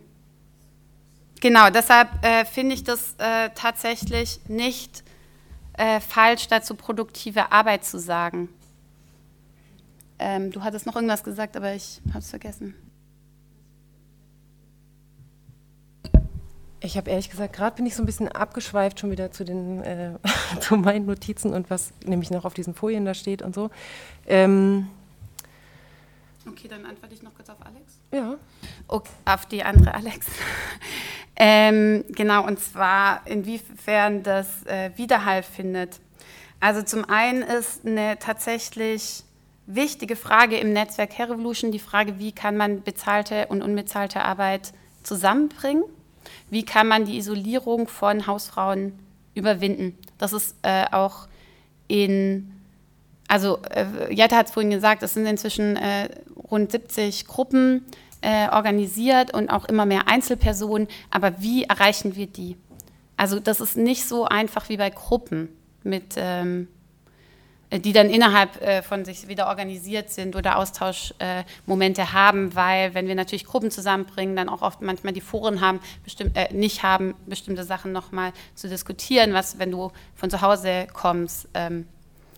genau, deshalb äh, finde ich das äh, tatsächlich nicht äh, falsch, dazu produktive Arbeit zu sagen. Ähm, du hattest noch irgendwas gesagt, aber ich habe es vergessen. Ich habe ehrlich gesagt, gerade bin ich so ein bisschen abgeschweift schon wieder zu, den, äh, [laughs] zu meinen Notizen und was nämlich noch auf diesen Folien da steht und so. Ähm, Okay, dann antworte ich noch kurz auf Alex. Ja. Okay, auf die andere Alex. [laughs] ähm, genau, und zwar inwiefern das äh, Widerhall findet. Also zum einen ist eine tatsächlich wichtige Frage im Netzwerk Hair Revolution die Frage, wie kann man bezahlte und unbezahlte Arbeit zusammenbringen? Wie kann man die Isolierung von Hausfrauen überwinden? Das ist äh, auch in also äh, Jette hat es vorhin gesagt, es sind inzwischen äh, rund 70 Gruppen äh, organisiert und auch immer mehr Einzelpersonen. Aber wie erreichen wir die? Also das ist nicht so einfach wie bei Gruppen mit ähm, äh, die dann innerhalb äh, von sich wieder organisiert sind oder Austauschmomente äh, haben, weil wenn wir natürlich Gruppen zusammenbringen, dann auch oft manchmal die Foren haben, bestimmt, äh, nicht haben, bestimmte Sachen nochmal zu diskutieren, was, wenn du von zu Hause kommst, ähm,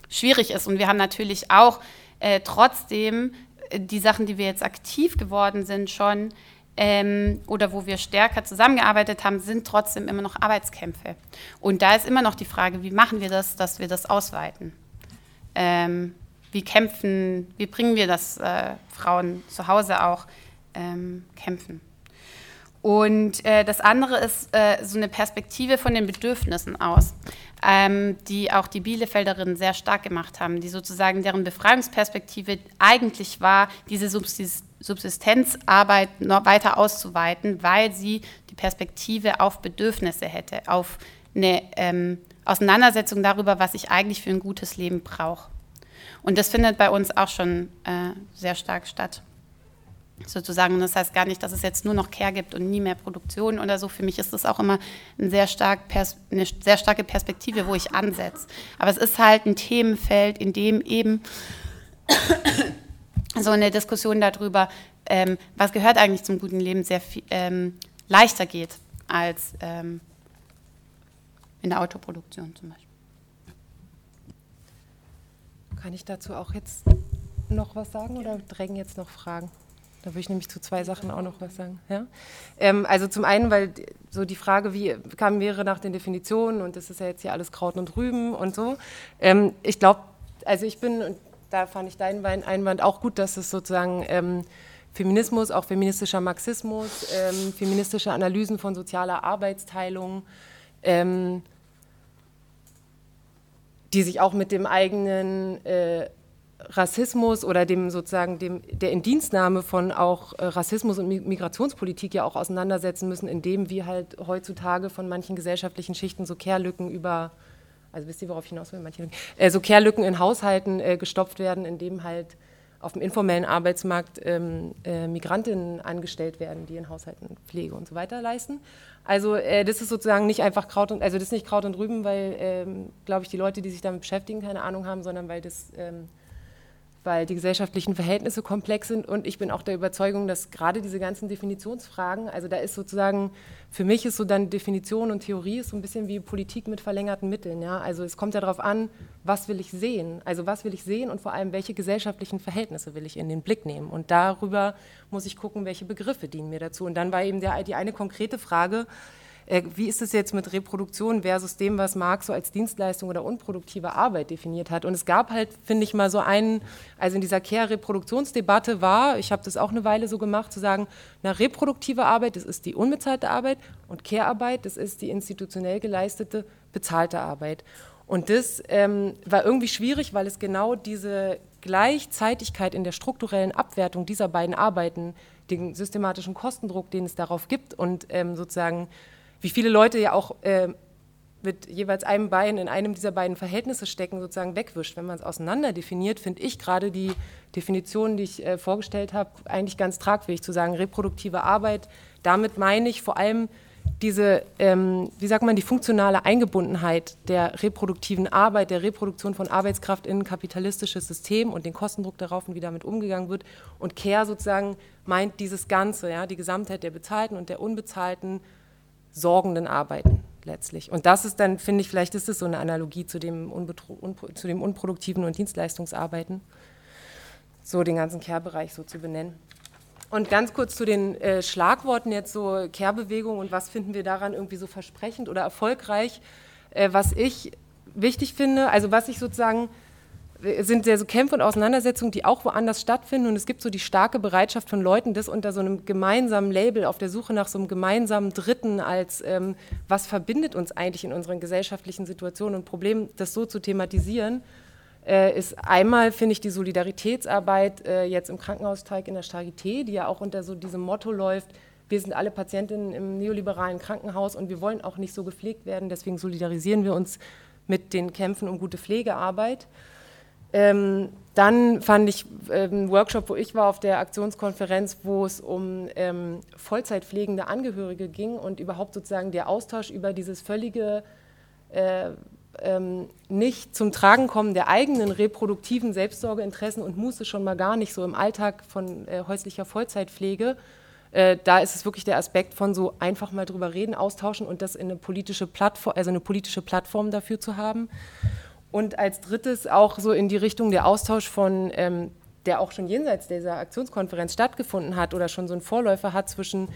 schwierig ist. Und wir haben natürlich auch äh, trotzdem die Sachen, die wir jetzt aktiv geworden sind, schon ähm, oder wo wir stärker zusammengearbeitet haben, sind trotzdem immer noch Arbeitskämpfe. Und da ist immer noch die Frage, wie machen wir das, dass wir das ausweiten? Ähm, wie kämpfen, wie bringen wir das äh, Frauen zu Hause auch ähm, kämpfen? Und äh, das andere ist äh, so eine Perspektive von den Bedürfnissen aus, ähm, die auch die Bielefelderinnen sehr stark gemacht haben, die sozusagen deren Befreiungsperspektive eigentlich war, diese Subsistenzarbeit noch weiter auszuweiten, weil sie die Perspektive auf Bedürfnisse hätte, auf eine ähm, Auseinandersetzung darüber, was ich eigentlich für ein gutes Leben brauche. Und das findet bei uns auch schon äh, sehr stark statt sozusagen. das heißt gar nicht, dass es jetzt nur noch Care gibt und nie mehr Produktion oder so. Für mich ist das auch immer ein sehr stark eine sehr starke Perspektive, wo ich ansetze. Aber es ist halt ein Themenfeld, in dem eben [coughs] so eine Diskussion darüber, ähm, was gehört eigentlich zum guten Leben, sehr viel, ähm, leichter geht als ähm, in der Autoproduktion zum Beispiel. Kann ich dazu auch jetzt noch was sagen oder drängen jetzt noch Fragen? Da würde ich nämlich zu zwei Sachen auch noch was sagen. Ja? Ähm, also zum einen, weil so die Frage, wie kam wäre nach den Definitionen und das ist ja jetzt hier alles Kraut und Rüben und so. Ähm, ich glaube, also ich bin, und da fand ich deinen Einwand auch gut, dass es sozusagen ähm, Feminismus, auch feministischer Marxismus, ähm, feministische Analysen von sozialer Arbeitsteilung, ähm, die sich auch mit dem eigenen äh, Rassismus oder dem sozusagen dem, der Indienstnahme von auch äh, Rassismus und Migrationspolitik ja auch auseinandersetzen müssen, indem wir halt heutzutage von manchen gesellschaftlichen Schichten so Kehrlücken über, also wisst ihr, worauf ich hinaus will, manche, äh, so Kehrlücken in Haushalten äh, gestopft werden, indem halt auf dem informellen Arbeitsmarkt ähm, äh, Migrantinnen angestellt werden, die in Haushalten Pflege und so weiter leisten. Also äh, das ist sozusagen nicht einfach Kraut und, also das ist nicht Kraut und Rüben, weil, ähm, glaube ich, die Leute, die sich damit beschäftigen, keine Ahnung haben, sondern weil das ähm, weil die gesellschaftlichen Verhältnisse komplex sind und ich bin auch der Überzeugung, dass gerade diese ganzen Definitionsfragen, also da ist sozusagen, für mich ist so dann Definition und Theorie ist so ein bisschen wie Politik mit verlängerten Mitteln. Ja? Also es kommt ja darauf an, was will ich sehen, also was will ich sehen und vor allem, welche gesellschaftlichen Verhältnisse will ich in den Blick nehmen und darüber muss ich gucken, welche Begriffe dienen mir dazu. Und dann war eben der, die eine konkrete Frage, äh, wie ist es jetzt mit Reproduktion versus dem, was Marx so als Dienstleistung oder unproduktive Arbeit definiert hat? Und es gab halt, finde ich mal so einen, also in dieser Care-Reproduktionsdebatte war, ich habe das auch eine Weile so gemacht, zu sagen, na, reproduktive Arbeit, das ist die unbezahlte Arbeit und Care-Arbeit, das ist die institutionell geleistete bezahlte Arbeit. Und das ähm, war irgendwie schwierig, weil es genau diese Gleichzeitigkeit in der strukturellen Abwertung dieser beiden Arbeiten, den systematischen Kostendruck, den es darauf gibt und ähm, sozusagen wie viele Leute ja auch äh, mit jeweils einem Bein in einem dieser beiden Verhältnisse stecken, sozusagen wegwischt. Wenn man es auseinander definiert, finde ich gerade die Definition, die ich äh, vorgestellt habe, eigentlich ganz tragfähig zu sagen, reproduktive Arbeit. Damit meine ich vor allem diese, ähm, wie sagt man, die funktionale Eingebundenheit der reproduktiven Arbeit, der Reproduktion von Arbeitskraft in ein kapitalistisches System und den Kostendruck darauf und wie damit umgegangen wird. Und Care sozusagen meint dieses Ganze, ja, die Gesamtheit der bezahlten und der unbezahlten sorgenden Arbeiten letztlich. Und das ist dann, finde ich, vielleicht ist es so eine Analogie zu dem, zu dem unproduktiven und Dienstleistungsarbeiten, so den ganzen Care-Bereich so zu benennen. Und ganz kurz zu den äh, Schlagworten jetzt so Care-Bewegung und was finden wir daran irgendwie so versprechend oder erfolgreich. Äh, was ich wichtig finde, also was ich sozusagen sind sehr so Kämpfe und Auseinandersetzungen, die auch woanders stattfinden. Und es gibt so die starke Bereitschaft von Leuten, das unter so einem gemeinsamen Label auf der Suche nach so einem gemeinsamen Dritten als ähm, was verbindet uns eigentlich in unseren gesellschaftlichen Situationen und Problemen, das so zu thematisieren, äh, ist einmal, finde ich, die Solidaritätsarbeit äh, jetzt im Krankenhausteig in der Charité, die ja auch unter so diesem Motto läuft, wir sind alle Patientinnen im neoliberalen Krankenhaus und wir wollen auch nicht so gepflegt werden, deswegen solidarisieren wir uns mit den Kämpfen um gute Pflegearbeit. Ähm, dann fand ich einen Workshop, wo ich war auf der Aktionskonferenz, wo es um ähm, Vollzeitpflegende Angehörige ging und überhaupt sozusagen der Austausch über dieses völlige, äh, ähm, nicht zum Tragen kommen der eigenen reproduktiven Selbstsorgeinteressen und Muße schon mal gar nicht so im Alltag von äh, häuslicher Vollzeitpflege. Äh, da ist es wirklich der Aspekt von so einfach mal drüber reden, austauschen und das in eine politische Plattform, also eine politische Plattform dafür zu haben. Und als drittes auch so in die Richtung der Austausch von, ähm, der auch schon jenseits dieser Aktionskonferenz stattgefunden hat oder schon so einen Vorläufer hat zwischen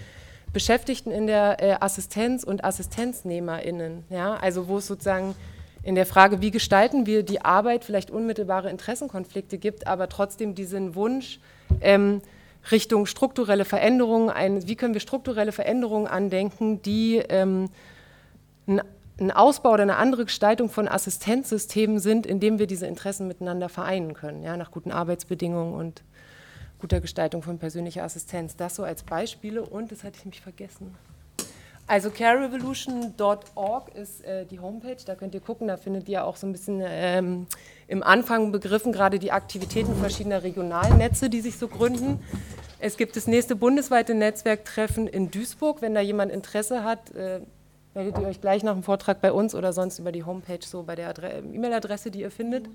Beschäftigten in der äh, Assistenz und AssistenznehmerInnen. Ja? Also wo es sozusagen in der Frage, wie gestalten wir die Arbeit, vielleicht unmittelbare Interessenkonflikte gibt, aber trotzdem diesen Wunsch ähm, Richtung strukturelle Veränderungen, ein, wie können wir strukturelle Veränderungen andenken, die ähm, ein, ein Ausbau oder eine andere Gestaltung von Assistenzsystemen sind, indem wir diese Interessen miteinander vereinen können, ja, nach guten Arbeitsbedingungen und guter Gestaltung von persönlicher Assistenz. Das so als Beispiele und, das hatte ich nämlich vergessen. Also carerevolution.org ist äh, die Homepage, da könnt ihr gucken, da findet ihr auch so ein bisschen ähm, im Anfang begriffen gerade die Aktivitäten verschiedener Regionalnetze, die sich so gründen. Es gibt das nächste bundesweite Netzwerktreffen in Duisburg. Wenn da jemand Interesse hat, äh, meldet ihr euch gleich nach dem Vortrag bei uns oder sonst über die Homepage, so bei der E-Mail-Adresse, die ihr findet.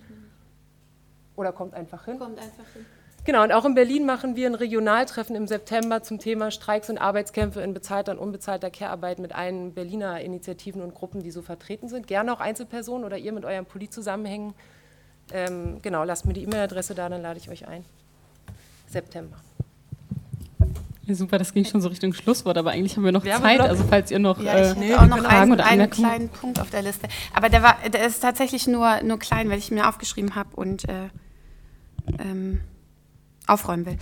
Oder kommt einfach hin. Kommt einfach hin. Genau, und auch in Berlin machen wir ein Regionaltreffen im September zum Thema Streiks und Arbeitskämpfe in bezahlter und unbezahlter Care-Arbeit mit allen Berliner Initiativen und Gruppen, die so vertreten sind. Gerne auch Einzelpersonen oder ihr mit eurem Poli zusammenhängen. Ähm, genau, lasst mir die E-Mail-Adresse da, dann lade ich euch ein. September. Ja, super, das ging schon so Richtung Schlusswort, aber eigentlich haben wir noch wir Zeit, also falls ihr noch, ja, ich äh, auch noch Fragen einen, oder einen kleinen Punkt auf der Liste. Aber der, war, der ist tatsächlich nur, nur klein, weil ich mir aufgeschrieben habe und äh, ähm, aufräumen will.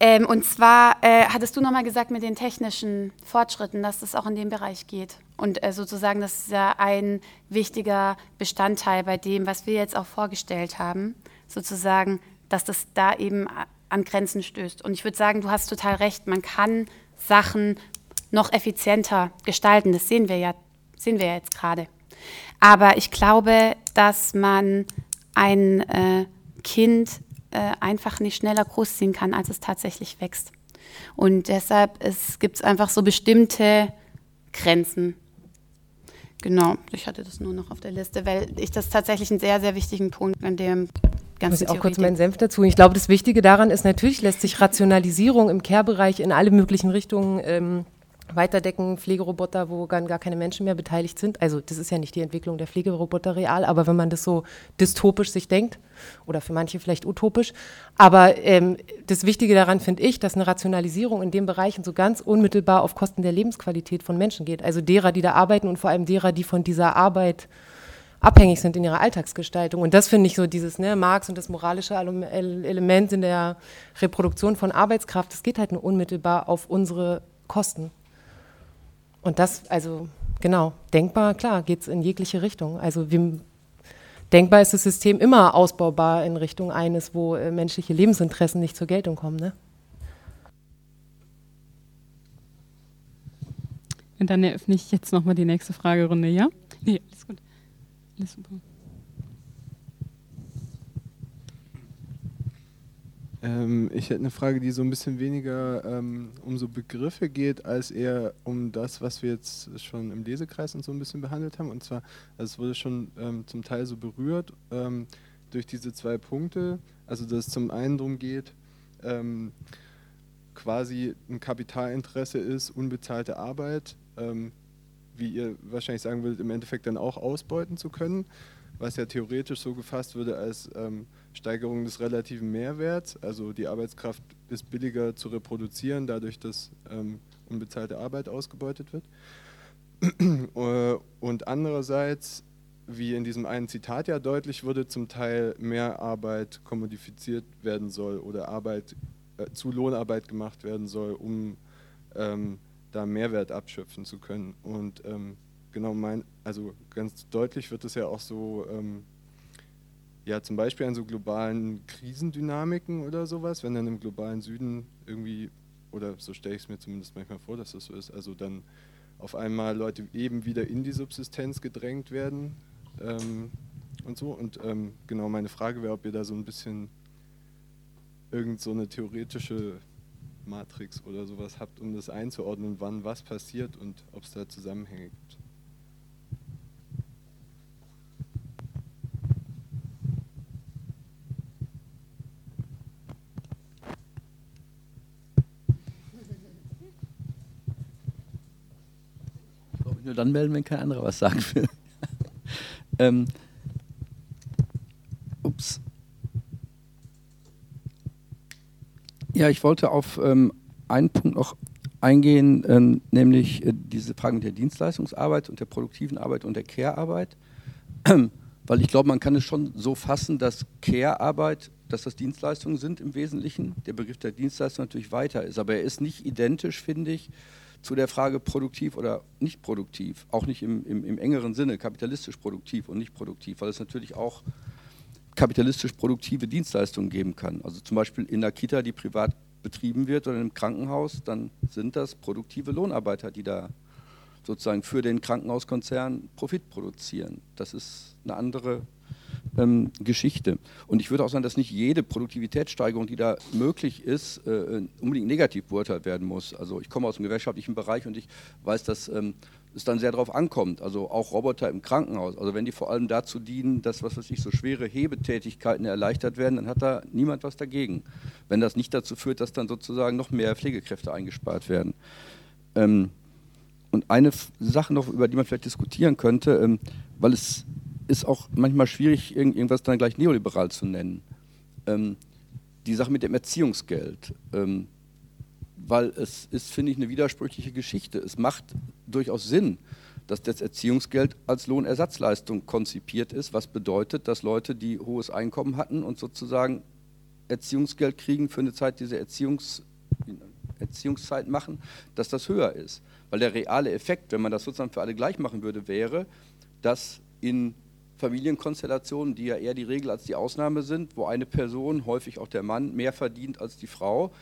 Ähm, und zwar äh, hattest du nochmal gesagt mit den technischen Fortschritten, dass es auch in dem Bereich geht. Und äh, sozusagen, das ist ja ein wichtiger Bestandteil bei dem, was wir jetzt auch vorgestellt haben, sozusagen, dass das da eben an Grenzen stößt. Und ich würde sagen, du hast total recht, man kann Sachen noch effizienter gestalten. Das sehen wir ja, sehen wir ja jetzt gerade. Aber ich glaube, dass man ein äh, Kind äh, einfach nicht schneller großziehen kann, als es tatsächlich wächst. Und deshalb gibt es einfach so bestimmte Grenzen. Genau, ich hatte das nur noch auf der Liste, weil ich das tatsächlich einen sehr, sehr wichtigen Punkt an dem ganzen Ich auch kurz meinen Senf dazu. Ich glaube, das Wichtige daran ist, natürlich lässt sich Rationalisierung im Care-Bereich in alle möglichen Richtungen ähm, weiterdecken, Pflegeroboter, wo gar, gar keine Menschen mehr beteiligt sind. Also das ist ja nicht die Entwicklung der Pflegeroboter real, aber wenn man das so dystopisch sich denkt, oder für manche vielleicht utopisch, aber ähm, das Wichtige daran finde ich, dass eine Rationalisierung in den Bereichen so ganz unmittelbar auf Kosten der Lebensqualität von Menschen geht. Also derer, die da arbeiten und vor allem derer, die von dieser Arbeit abhängig sind in ihrer Alltagsgestaltung. Und das finde ich so dieses ne, Marx und das moralische Element in der Reproduktion von Arbeitskraft, das geht halt nur unmittelbar auf unsere Kosten. Und das, also genau, denkbar, klar, geht es in jegliche Richtung. Also wir, denkbar ist das System immer ausbaubar in Richtung eines, wo äh, menschliche Lebensinteressen nicht zur Geltung kommen. Ne? Und dann eröffne ich jetzt nochmal die nächste Fragerunde, ja? Nee, alles gut. Super. Ähm, ich hätte eine Frage, die so ein bisschen weniger ähm, um so Begriffe geht, als eher um das, was wir jetzt schon im Lesekreis und so ein bisschen behandelt haben. Und zwar, also es wurde schon ähm, zum Teil so berührt ähm, durch diese zwei Punkte. Also, dass es zum einen darum geht, ähm, quasi ein Kapitalinteresse ist, unbezahlte Arbeit, ähm, wie ihr wahrscheinlich sagen würdet, im Endeffekt dann auch ausbeuten zu können, was ja theoretisch so gefasst würde als Steigerung des relativen Mehrwerts, also die Arbeitskraft ist billiger zu reproduzieren, dadurch, dass ähm, unbezahlte Arbeit ausgebeutet wird. Äh, und andererseits, wie in diesem einen Zitat ja deutlich wurde, zum Teil mehr Arbeit kommodifiziert werden soll oder Arbeit äh, zu Lohnarbeit gemacht werden soll, um ähm, da Mehrwert abschöpfen zu können. Und ähm, genau mein, also ganz deutlich wird es ja auch so ähm, ja, zum Beispiel an so globalen Krisendynamiken oder sowas, wenn dann im globalen Süden irgendwie, oder so stelle ich es mir zumindest manchmal vor, dass das so ist, also dann auf einmal Leute eben wieder in die Subsistenz gedrängt werden ähm, und so. Und ähm, genau meine Frage wäre, ob ihr da so ein bisschen irgend so eine theoretische Matrix oder sowas habt, um das einzuordnen, wann was passiert und ob es da Zusammenhänge gibt. Ich glaube, nur dann melden, wenn kein anderer was sagen will. [laughs] ähm, ups. Ja, ich wollte auf ähm, einen Punkt noch eingehen, ähm, nämlich äh, diese Frage mit der Dienstleistungsarbeit und der produktiven Arbeit und der Care-Arbeit. [clears throat] Weil ich glaube, man kann es schon so fassen, dass Care-Arbeit, dass das Dienstleistungen sind im Wesentlichen. Der Begriff der Dienstleistung natürlich weiter ist, aber er ist nicht identisch, finde ich, zu der Frage produktiv oder nicht produktiv. Auch nicht im, im, im engeren Sinne, kapitalistisch produktiv und nicht produktiv, weil es natürlich auch kapitalistisch produktive Dienstleistungen geben kann. Also zum Beispiel in der Kita, die privat betrieben wird oder im Krankenhaus, dann sind das produktive Lohnarbeiter, die da sozusagen für den Krankenhauskonzern Profit produzieren. Das ist eine andere ähm, Geschichte. Und ich würde auch sagen, dass nicht jede Produktivitätssteigerung, die da möglich ist, äh, unbedingt negativ beurteilt werden muss. Also ich komme aus dem gewerkschaftlichen Bereich und ich weiß, dass ähm, es dann sehr darauf ankommt. Also auch Roboter im Krankenhaus. Also wenn die vor allem dazu dienen, dass was weiß ich, so schwere Hebetätigkeiten erleichtert werden, dann hat da niemand was dagegen. Wenn das nicht dazu führt, dass dann sozusagen noch mehr Pflegekräfte eingespart werden. Ähm, und eine Sache noch, über die man vielleicht diskutieren könnte, ähm, weil es ist auch manchmal schwierig, irgendwas dann gleich neoliberal zu nennen. Ähm, die Sache mit dem Erziehungsgeld. Ähm, weil es ist, finde ich, eine widersprüchliche Geschichte. Es macht durchaus Sinn, dass das Erziehungsgeld als Lohnersatzleistung konzipiert ist, was bedeutet, dass Leute, die hohes Einkommen hatten und sozusagen Erziehungsgeld kriegen für eine Zeit, diese Erziehungs, Erziehungszeit machen, dass das höher ist. Weil der reale Effekt, wenn man das sozusagen für alle gleich machen würde, wäre, dass in Familienkonstellationen, die ja eher die Regel als die Ausnahme sind, wo eine Person, häufig auch der Mann, mehr verdient als die Frau,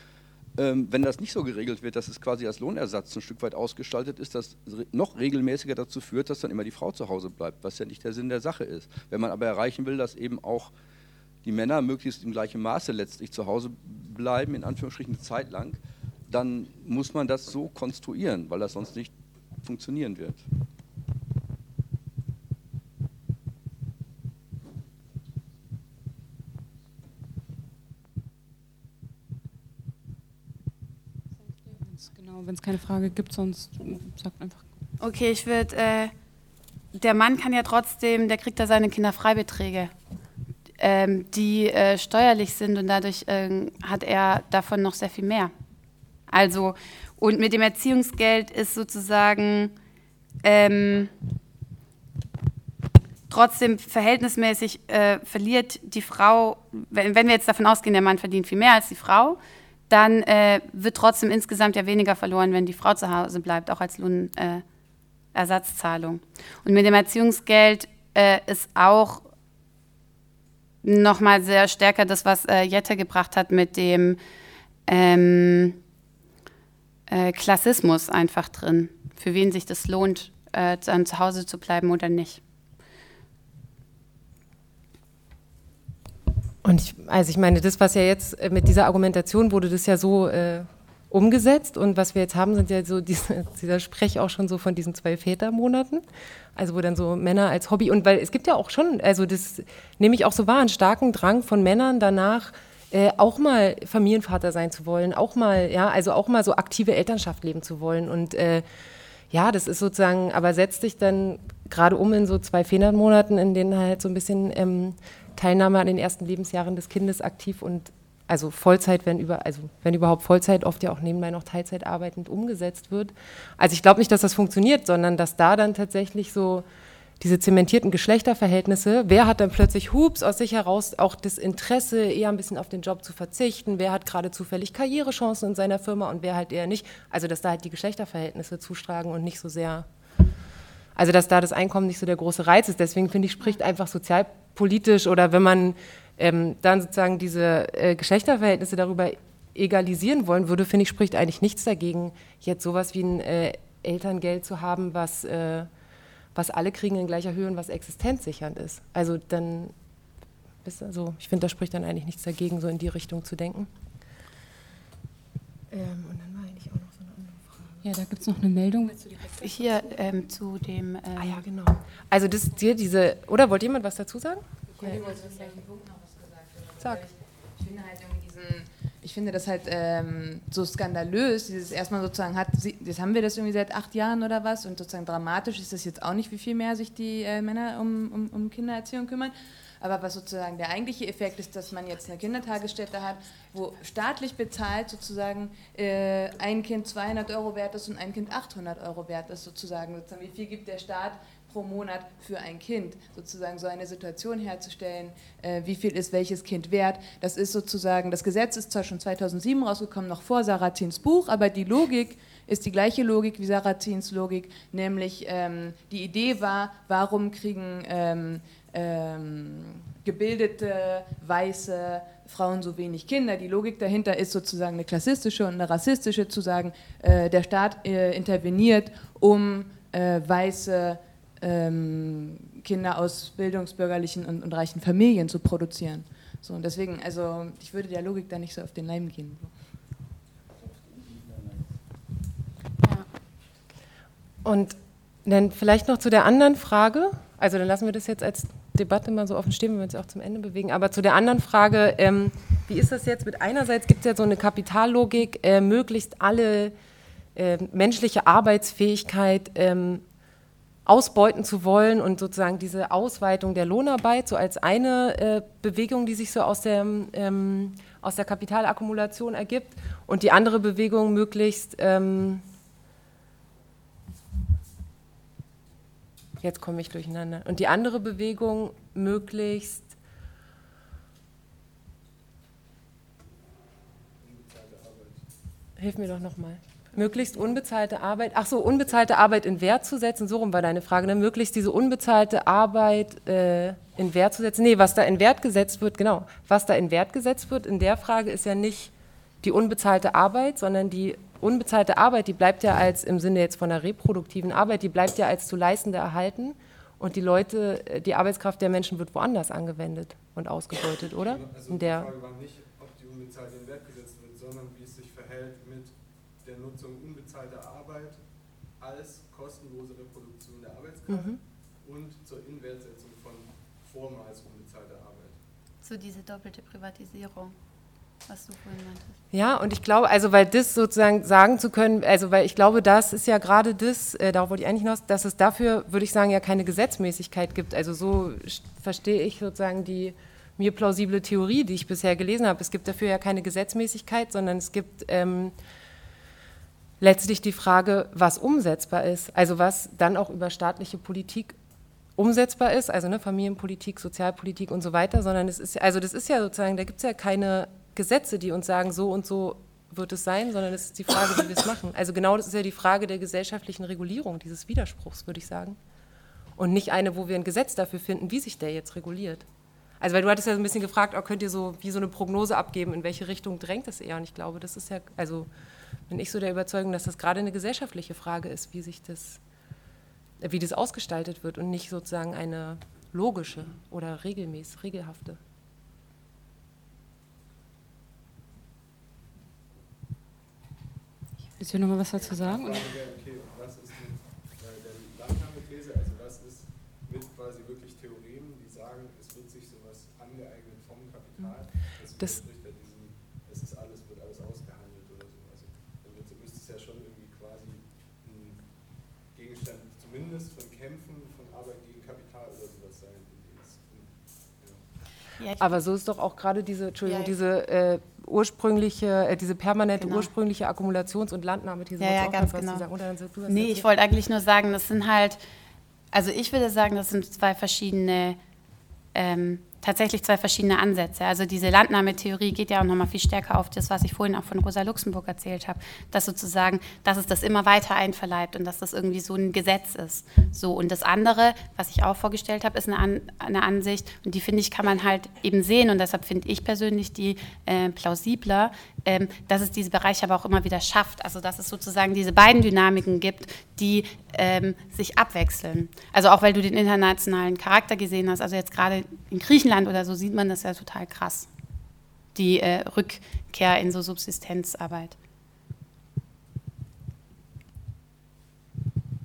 wenn das nicht so geregelt wird, dass es quasi als Lohnersatz ein Stück weit ausgestaltet ist, das noch regelmäßiger dazu führt, dass dann immer die Frau zu Hause bleibt, was ja nicht der Sinn der Sache ist. Wenn man aber erreichen will, dass eben auch die Männer möglichst im gleichen Maße letztlich zu Hause bleiben, in Anführungsstrichen eine Zeit lang, dann muss man das so konstruieren, weil das sonst nicht funktionieren wird. Genau, wenn es keine Frage gibt, sonst sagt einfach. Okay, ich würde, äh, der Mann kann ja trotzdem, der kriegt da seine Kinderfreibeträge, ähm, die äh, steuerlich sind und dadurch äh, hat er davon noch sehr viel mehr. Also, und mit dem Erziehungsgeld ist sozusagen ähm, trotzdem verhältnismäßig äh, verliert die Frau, wenn, wenn wir jetzt davon ausgehen, der Mann verdient viel mehr als die Frau, dann äh, wird trotzdem insgesamt ja weniger verloren, wenn die Frau zu Hause bleibt, auch als Lohnersatzzahlung. Äh, und mit dem Erziehungsgeld äh, ist auch nochmal sehr stärker das, was äh, Jette gebracht hat mit dem ähm, äh, Klassismus einfach drin, für wen sich das lohnt, äh, dann zu Hause zu bleiben oder nicht. Und ich, also ich meine, das, was ja jetzt äh, mit dieser Argumentation wurde, das ja so äh, umgesetzt. Und was wir jetzt haben, sind ja so diese, [laughs] dieser Sprech auch schon so von diesen zwei Vätermonaten, also wo dann so Männer als Hobby und weil es gibt ja auch schon, also das nehme ich auch so wahr, einen starken Drang von Männern danach, äh, auch mal Familienvater sein zu wollen, auch mal, ja, also auch mal so aktive Elternschaft leben zu wollen. Und äh, ja, das ist sozusagen, aber setzt sich dann gerade um in so zwei Vätermonaten, in denen halt so ein bisschen ähm, Teilnahme an den ersten Lebensjahren des Kindes aktiv und also Vollzeit, wenn über, also wenn überhaupt Vollzeit, oft ja auch nebenbei noch Teilzeit arbeitend umgesetzt wird. Also ich glaube nicht, dass das funktioniert, sondern dass da dann tatsächlich so diese zementierten Geschlechterverhältnisse, wer hat dann plötzlich Hups aus sich heraus auch das Interesse, eher ein bisschen auf den Job zu verzichten, wer hat gerade zufällig Karrierechancen in seiner Firma und wer halt eher nicht. Also dass da halt die Geschlechterverhältnisse zustragen und nicht so sehr, also dass da das Einkommen nicht so der große Reiz ist. Deswegen finde ich, spricht einfach sozial politisch oder wenn man ähm, dann sozusagen diese äh, Geschlechterverhältnisse darüber egalisieren wollen würde, finde ich, spricht eigentlich nichts dagegen, jetzt sowas wie ein äh, Elterngeld zu haben, was, äh, was alle kriegen in gleicher Höhe und was existenzsichernd ist. Also dann, also ich finde, da spricht dann eigentlich nichts dagegen, so in die Richtung zu denken. Ähm, und dann war eigentlich auch noch so eine andere Frage. Ja, da gibt es noch eine Meldung. Hier ähm, zu dem. Ähm ah ja, genau. Also das dir diese. Oder wollt jemand was dazu sagen? Ja, ich wollte zu gleichen Punkt noch was gesagt haben. Sag. Ich, finde halt irgendwie diesen. Ich finde das halt ähm, so skandalös, dieses erstmal sozusagen hat, jetzt haben wir das irgendwie seit acht Jahren oder was und sozusagen dramatisch ist das jetzt auch nicht, wie viel mehr sich die äh, Männer um, um, um Kindererziehung kümmern. Aber was sozusagen der eigentliche Effekt ist, dass man jetzt eine Kindertagesstätte hat, wo staatlich bezahlt sozusagen äh, ein Kind 200 Euro wert ist und ein Kind 800 Euro wert ist sozusagen. sozusagen. Wie viel gibt der Staat pro Monat für ein Kind, sozusagen so eine Situation herzustellen, äh, wie viel ist welches Kind wert. Das ist sozusagen, das Gesetz ist zwar schon 2007 rausgekommen, noch vor Sarazins Buch, aber die Logik ist die gleiche Logik wie Sarazins Logik, nämlich ähm, die Idee war, warum kriegen ähm, ähm, gebildete, weiße Frauen so wenig Kinder. Die Logik dahinter ist sozusagen eine klassistische und eine rassistische, zu sagen, äh, der Staat äh, interveniert, um äh, weiße ähm, Kinder aus bildungsbürgerlichen und, und, reichen Familien zu produzieren. So, und deswegen, also ich würde der Logik da nicht so auf den Leim gehen. Und dann vielleicht noch zu der anderen Frage, also dann lassen wir das jetzt als Debatte mal so offen stehen, wenn wir uns auch zum Ende bewegen. Aber zu der anderen Frage, ähm, wie ist das jetzt mit einerseits gibt es ja so eine Kapitallogik, äh, möglichst alle äh, menschliche Arbeitsfähigkeit ähm, ausbeuten zu wollen und sozusagen diese Ausweitung der Lohnarbeit so als eine äh, Bewegung, die sich so aus der, ähm, aus der Kapitalakkumulation ergibt und die andere Bewegung möglichst ähm, Jetzt komme ich durcheinander. Und die andere Bewegung möglichst Hilf mir doch nochmal. Möglichst unbezahlte Arbeit, ach so, unbezahlte Arbeit in Wert zu setzen, so rum war deine Frage, ne? möglichst diese unbezahlte Arbeit äh, in Wert zu setzen. Nee, was da in Wert gesetzt wird, genau, was da in Wert gesetzt wird in der Frage ist ja nicht die unbezahlte Arbeit, sondern die unbezahlte Arbeit, die bleibt ja als, im Sinne jetzt von der reproduktiven Arbeit, die bleibt ja als zu leistende erhalten und die Leute, äh, die Arbeitskraft der Menschen wird woanders angewendet und ausgebeutet, oder? Also die Frage war nicht, ob die unbezahlte in Wert gesetzt wird, sondern wie es sich verhält mit der Nutzung unbezahlter Arbeit als kostenlose Reproduktion der Arbeitskraft mhm. und zur Inwertsetzung von vormals unbezahlter Arbeit. So diese doppelte Privatisierung was du vorhin meintest. Ja, und ich glaube, also weil das sozusagen sagen zu können, also weil ich glaube, das ist ja gerade das, äh, darauf wollte ich eigentlich hinaus, dass es dafür, würde ich sagen, ja keine Gesetzmäßigkeit gibt. Also so verstehe ich sozusagen die mir plausible Theorie, die ich bisher gelesen habe. Es gibt dafür ja keine Gesetzmäßigkeit, sondern es gibt ähm, letztlich die Frage, was umsetzbar ist. Also was dann auch über staatliche Politik umsetzbar ist, also ne, Familienpolitik, Sozialpolitik und so weiter, sondern es ist, also das ist ja sozusagen, da gibt es ja keine Gesetze, die uns sagen, so und so wird es sein, sondern es ist die Frage, wie wir es machen. Also genau das ist ja die Frage der gesellschaftlichen Regulierung dieses Widerspruchs, würde ich sagen. Und nicht eine, wo wir ein Gesetz dafür finden, wie sich der jetzt reguliert. Also weil du hattest ja so ein bisschen gefragt, oh, könnt ihr so wie so eine Prognose abgeben, in welche Richtung drängt es eher? Und ich glaube, das ist ja, also bin ich so der Überzeugung, dass das gerade eine gesellschaftliche Frage ist, wie sich das, wie das ausgestaltet wird und nicht sozusagen eine logische oder regelmäßig, regelhafte. Willst du noch mal was dazu sagen? Okay, was ist die, äh, der Landnahmethese, also was ist mit quasi wirklich Theoremen, die sagen, es wird sich sowas angeeignet vom Kapital, das, das ja diesem, es ist alles, wird alles ausgehandelt oder so. Also dann müsste es ja schon irgendwie quasi ein Gegenstand zumindest von Kämpfen von Arbeit gegen Kapital oder sowas sein. Ja. Aber so ist doch auch gerade diese, Entschuldigung, ja, diese äh, ursprüngliche, äh, diese permanente genau. ursprüngliche Akkumulations- und Landnahmethese. Ja, ja ganz genau. Sagen, oder, nee, ich wollte eigentlich nur sagen, das sind halt, also ich würde sagen, das sind zwei verschiedene ähm, tatsächlich zwei verschiedene Ansätze. Also diese Landnahmetheorie geht ja auch nochmal viel stärker auf das, was ich vorhin auch von Rosa Luxemburg erzählt habe, dass sozusagen, dass es das immer weiter einverleibt und dass das irgendwie so ein Gesetz ist. So und das andere, was ich auch vorgestellt habe, ist eine, An eine Ansicht und die finde ich kann man halt eben sehen und deshalb finde ich persönlich die äh, plausibler, ähm, dass es diese Bereiche aber auch immer wieder schafft. Also dass es sozusagen diese beiden Dynamiken gibt, die ähm, sich abwechseln. Also auch weil du den internationalen Charakter gesehen hast. Also jetzt gerade in Griechenland oder so sieht man das ja total krass. Die äh, Rückkehr in so Subsistenzarbeit.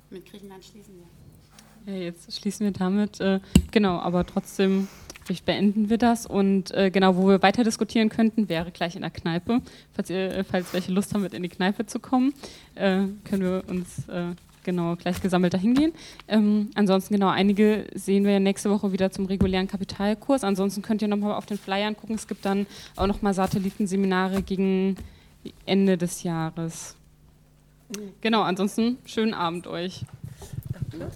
Mit Griechenland schließen wir. Ja, jetzt schließen wir damit. Äh, genau, aber trotzdem vielleicht beenden wir das. Und äh, genau, wo wir weiter diskutieren könnten, wäre gleich in der Kneipe. Falls, ihr, äh, falls welche Lust haben, mit in die Kneipe zu kommen, äh, können wir uns äh, genau gleich gesammelt dahin gehen. Ähm, ansonsten genau, einige sehen wir nächste Woche wieder zum regulären Kapitalkurs. Ansonsten könnt ihr nochmal auf den Flyern gucken. Es gibt dann auch nochmal Satellitenseminare gegen Ende des Jahres. Genau, ansonsten schönen Abend euch. Danke.